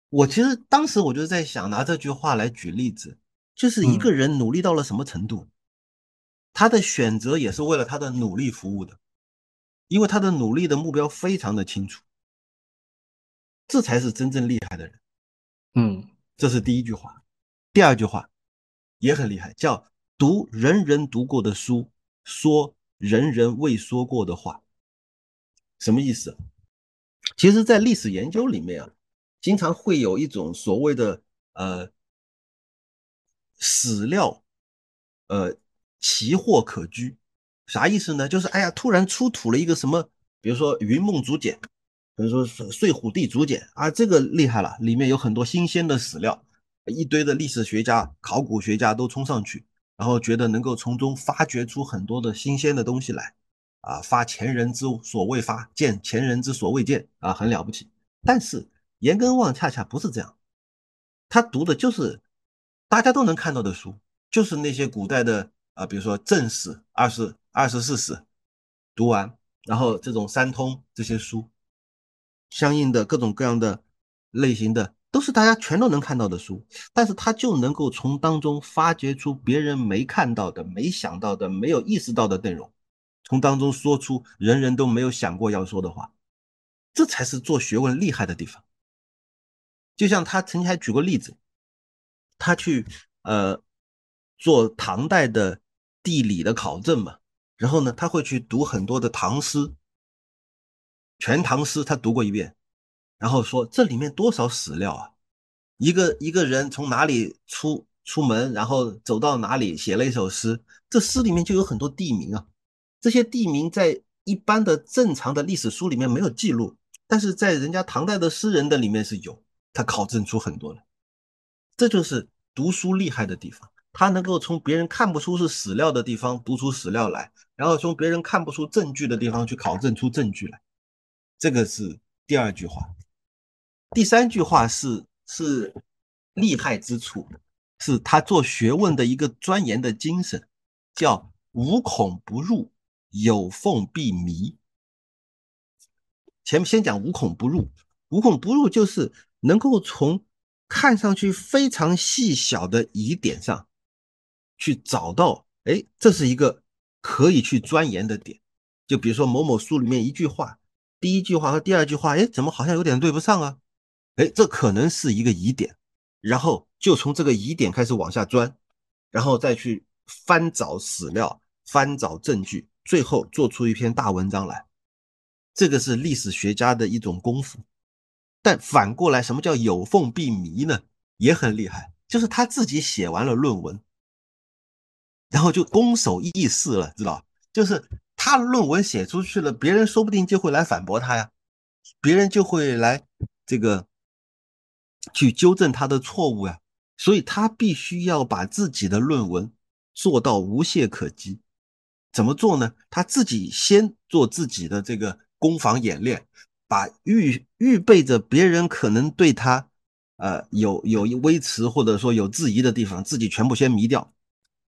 我其实当时我就在想，拿这句话来举例子，就是一个人努力到了什么程度，他的选择也是为了他的努力服务的，因为他的努力的目标非常的清楚，这才是真正厉害的人。嗯，这是第一句话。第二句话也很厉害，叫读人人读过的书，说人人未说过的话。什么意思？其实，在历史研究里面啊。经常会有一种所谓的呃史料，呃奇货可居，啥意思呢？就是哎呀，突然出土了一个什么，比如说云梦竹简，比如说睡虎地竹简啊，这个厉害了，里面有很多新鲜的史料，一堆的历史学家、考古学家都冲上去，然后觉得能够从中发掘出很多的新鲜的东西来，啊，发前人之所未发，见前人之所未见啊，很了不起，但是。严根望恰恰不是这样，他读的就是大家都能看到的书，就是那些古代的啊，比如说正史、二十二十四史，读完，然后这种三通这些书，相应的各种各样的类型的，都是大家全都能看到的书，但是他就能够从当中发掘出别人没看到的、没想到的、没有意识到的内容，从当中说出人人都没有想过要说的话，这才是做学问厉害的地方。就像他曾经还举过例子，他去呃做唐代的地理的考证嘛，然后呢，他会去读很多的唐诗，全唐诗他读过一遍，然后说这里面多少史料啊，一个一个人从哪里出出门，然后走到哪里写了一首诗，这诗里面就有很多地名啊，这些地名在一般的正常的历史书里面没有记录，但是在人家唐代的诗人的里面是有。他考证出很多了，这就是读书厉害的地方。他能够从别人看不出是史料的地方读出史料来，然后从别人看不出证据的地方去考证出证据来。这个是第二句话。第三句话是是厉害之处，是他做学问的一个钻研的精神，叫无孔不入，有缝必迷。前面先讲无孔不入，无孔不入就是。能够从看上去非常细小的疑点上去找到，哎，这是一个可以去钻研的点。就比如说某某书里面一句话，第一句话和第二句话，哎，怎么好像有点对不上啊？哎，这可能是一个疑点。然后就从这个疑点开始往下钻，然后再去翻找史料、翻找证据，最后做出一篇大文章来。这个是历史学家的一种功夫。但反过来，什么叫有缝必弥呢？也很厉害，就是他自己写完了论文，然后就攻守易势了，知道？就是他论文写出去了，别人说不定就会来反驳他呀，别人就会来这个去纠正他的错误呀，所以他必须要把自己的论文做到无懈可击。怎么做呢？他自己先做自己的这个攻防演练。把预预备着别人可能对他，呃，有有微词或者说有质疑的地方，自己全部先迷掉，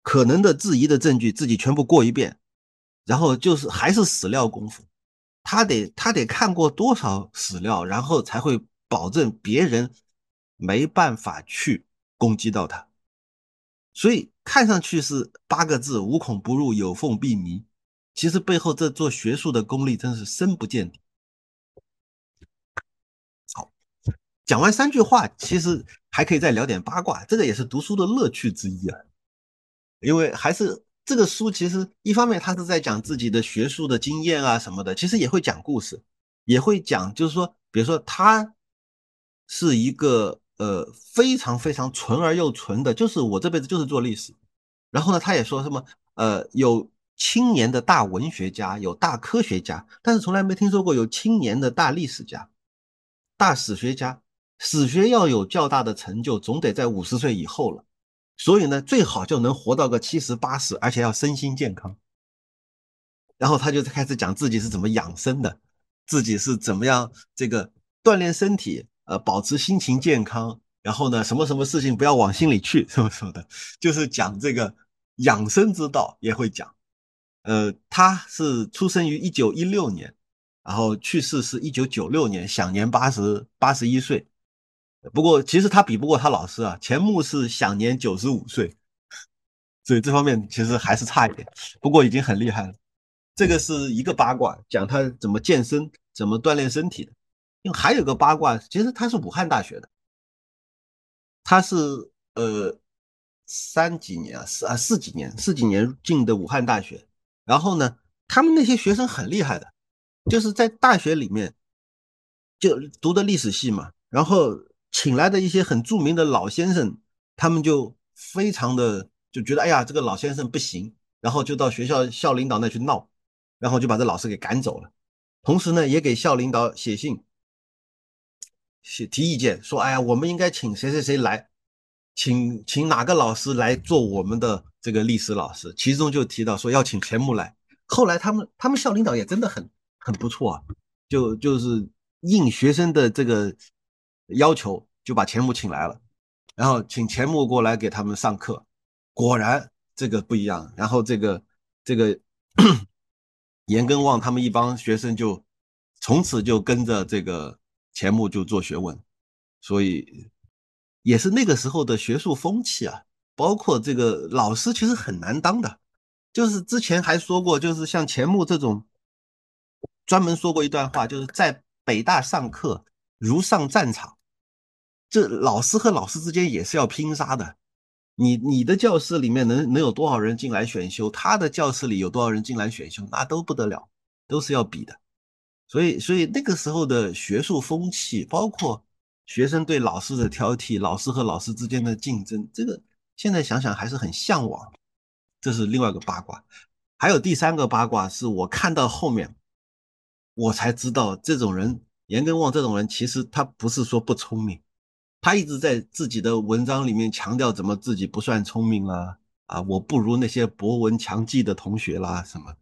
可能的质疑的证据自己全部过一遍，然后就是还是史料功夫，他得他得看过多少史料，然后才会保证别人没办法去攻击到他。所以看上去是八个字“无孔不入，有缝必迷”，其实背后这做学术的功力真是深不见底。好讲完三句话，其实还可以再聊点八卦，这个也是读书的乐趣之一啊。因为还是这个书，其实一方面他是在讲自己的学术的经验啊什么的，其实也会讲故事，也会讲，就是说，比如说他是一个呃非常非常纯而又纯的，就是我这辈子就是做历史。然后呢，他也说什么呃有青年的大文学家，有大科学家，但是从来没听说过有青年的大历史家、大史学家。史学要有较大的成就，总得在五十岁以后了。所以呢，最好就能活到个七十八十，而且要身心健康。然后他就开始讲自己是怎么养生的，自己是怎么样这个锻炼身体，呃，保持心情健康。然后呢，什么什么事情不要往心里去，什么什么的，就是讲这个养生之道也会讲。呃，他是出生于一九一六年，然后去世是一九九六年，享年八十八十一岁。不过其实他比不过他老师啊，钱穆是享年九十五岁，所以这方面其实还是差一点。不过已经很厉害了。这个是一个八卦，讲他怎么健身、怎么锻炼身体的。因为还有个八卦，其实他是武汉大学的，他是呃三几年啊，四啊四几年，四几年进的武汉大学。然后呢，他们那些学生很厉害的，就是在大学里面就读的历史系嘛，然后。请来的一些很著名的老先生，他们就非常的就觉得，哎呀，这个老先生不行，然后就到学校校领导那去闹，然后就把这老师给赶走了。同时呢，也给校领导写信，写提意见，说，哎呀，我们应该请谁谁谁来，请请哪个老师来做我们的这个历史老师。其中就提到说要请钱穆来。后来他们他们校领导也真的很很不错啊，就就是应学生的这个。要求就把钱穆请来了，然后请钱穆过来给他们上课，果然这个不一样。然后这个这个 严根旺他们一帮学生就从此就跟着这个钱穆就做学问，所以也是那个时候的学术风气啊。包括这个老师其实很难当的，就是之前还说过，就是像钱穆这种专门说过一段话，就是在北大上课如上战场。这老师和老师之间也是要拼杀的，你你的教室里面能能有多少人进来选修，他的教室里有多少人进来选修，那都不得了，都是要比的。所以所以那个时候的学术风气，包括学生对老师的挑剔，老师和老师之间的竞争，这个现在想想还是很向往。这是另外一个八卦，还有第三个八卦是我看到后面，我才知道这种人严根旺这种人其实他不是说不聪明。他一直在自己的文章里面强调怎么自己不算聪明啦，啊，我不如那些博闻强记的同学啦什么。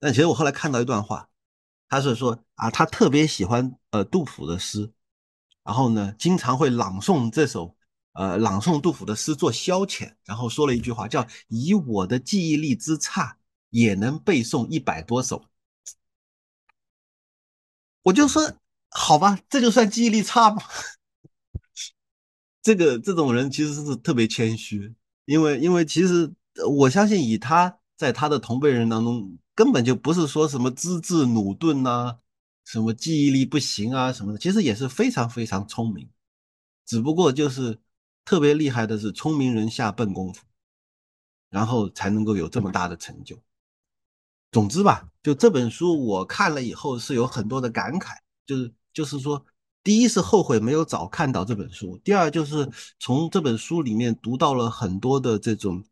但其实我后来看到一段话，他是说啊，他特别喜欢呃杜甫的诗，然后呢，经常会朗诵这首呃朗诵杜甫的诗做消遣，然后说了一句话叫以我的记忆力之差，也能背诵一百多首。我就说好吧，这就算记忆力差吗？这个这种人其实是特别谦虚，因为因为其实我相信以他在他的同辈人当中，根本就不是说什么资质驽钝呐，什么记忆力不行啊什么的，其实也是非常非常聪明，只不过就是特别厉害的是聪明人下笨功夫，然后才能够有这么大的成就。总之吧，就这本书我看了以后是有很多的感慨，就是就是说。第一是后悔没有早看到这本书，第二就是从这本书里面读到了很多的这种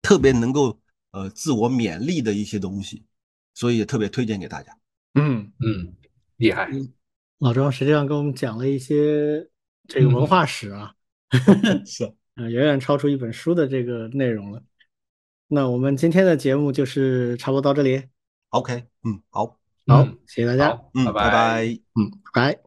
特别能够呃自我勉励的一些东西，所以也特别推荐给大家。嗯嗯，厉害。老庄实际上跟我们讲了一些这个文化史啊，是啊，远远超出一本书的这个内容了。那我们今天的节目就是差不多到这里。OK，嗯，好，好，谢谢大家，嗯，拜拜，嗯，拜。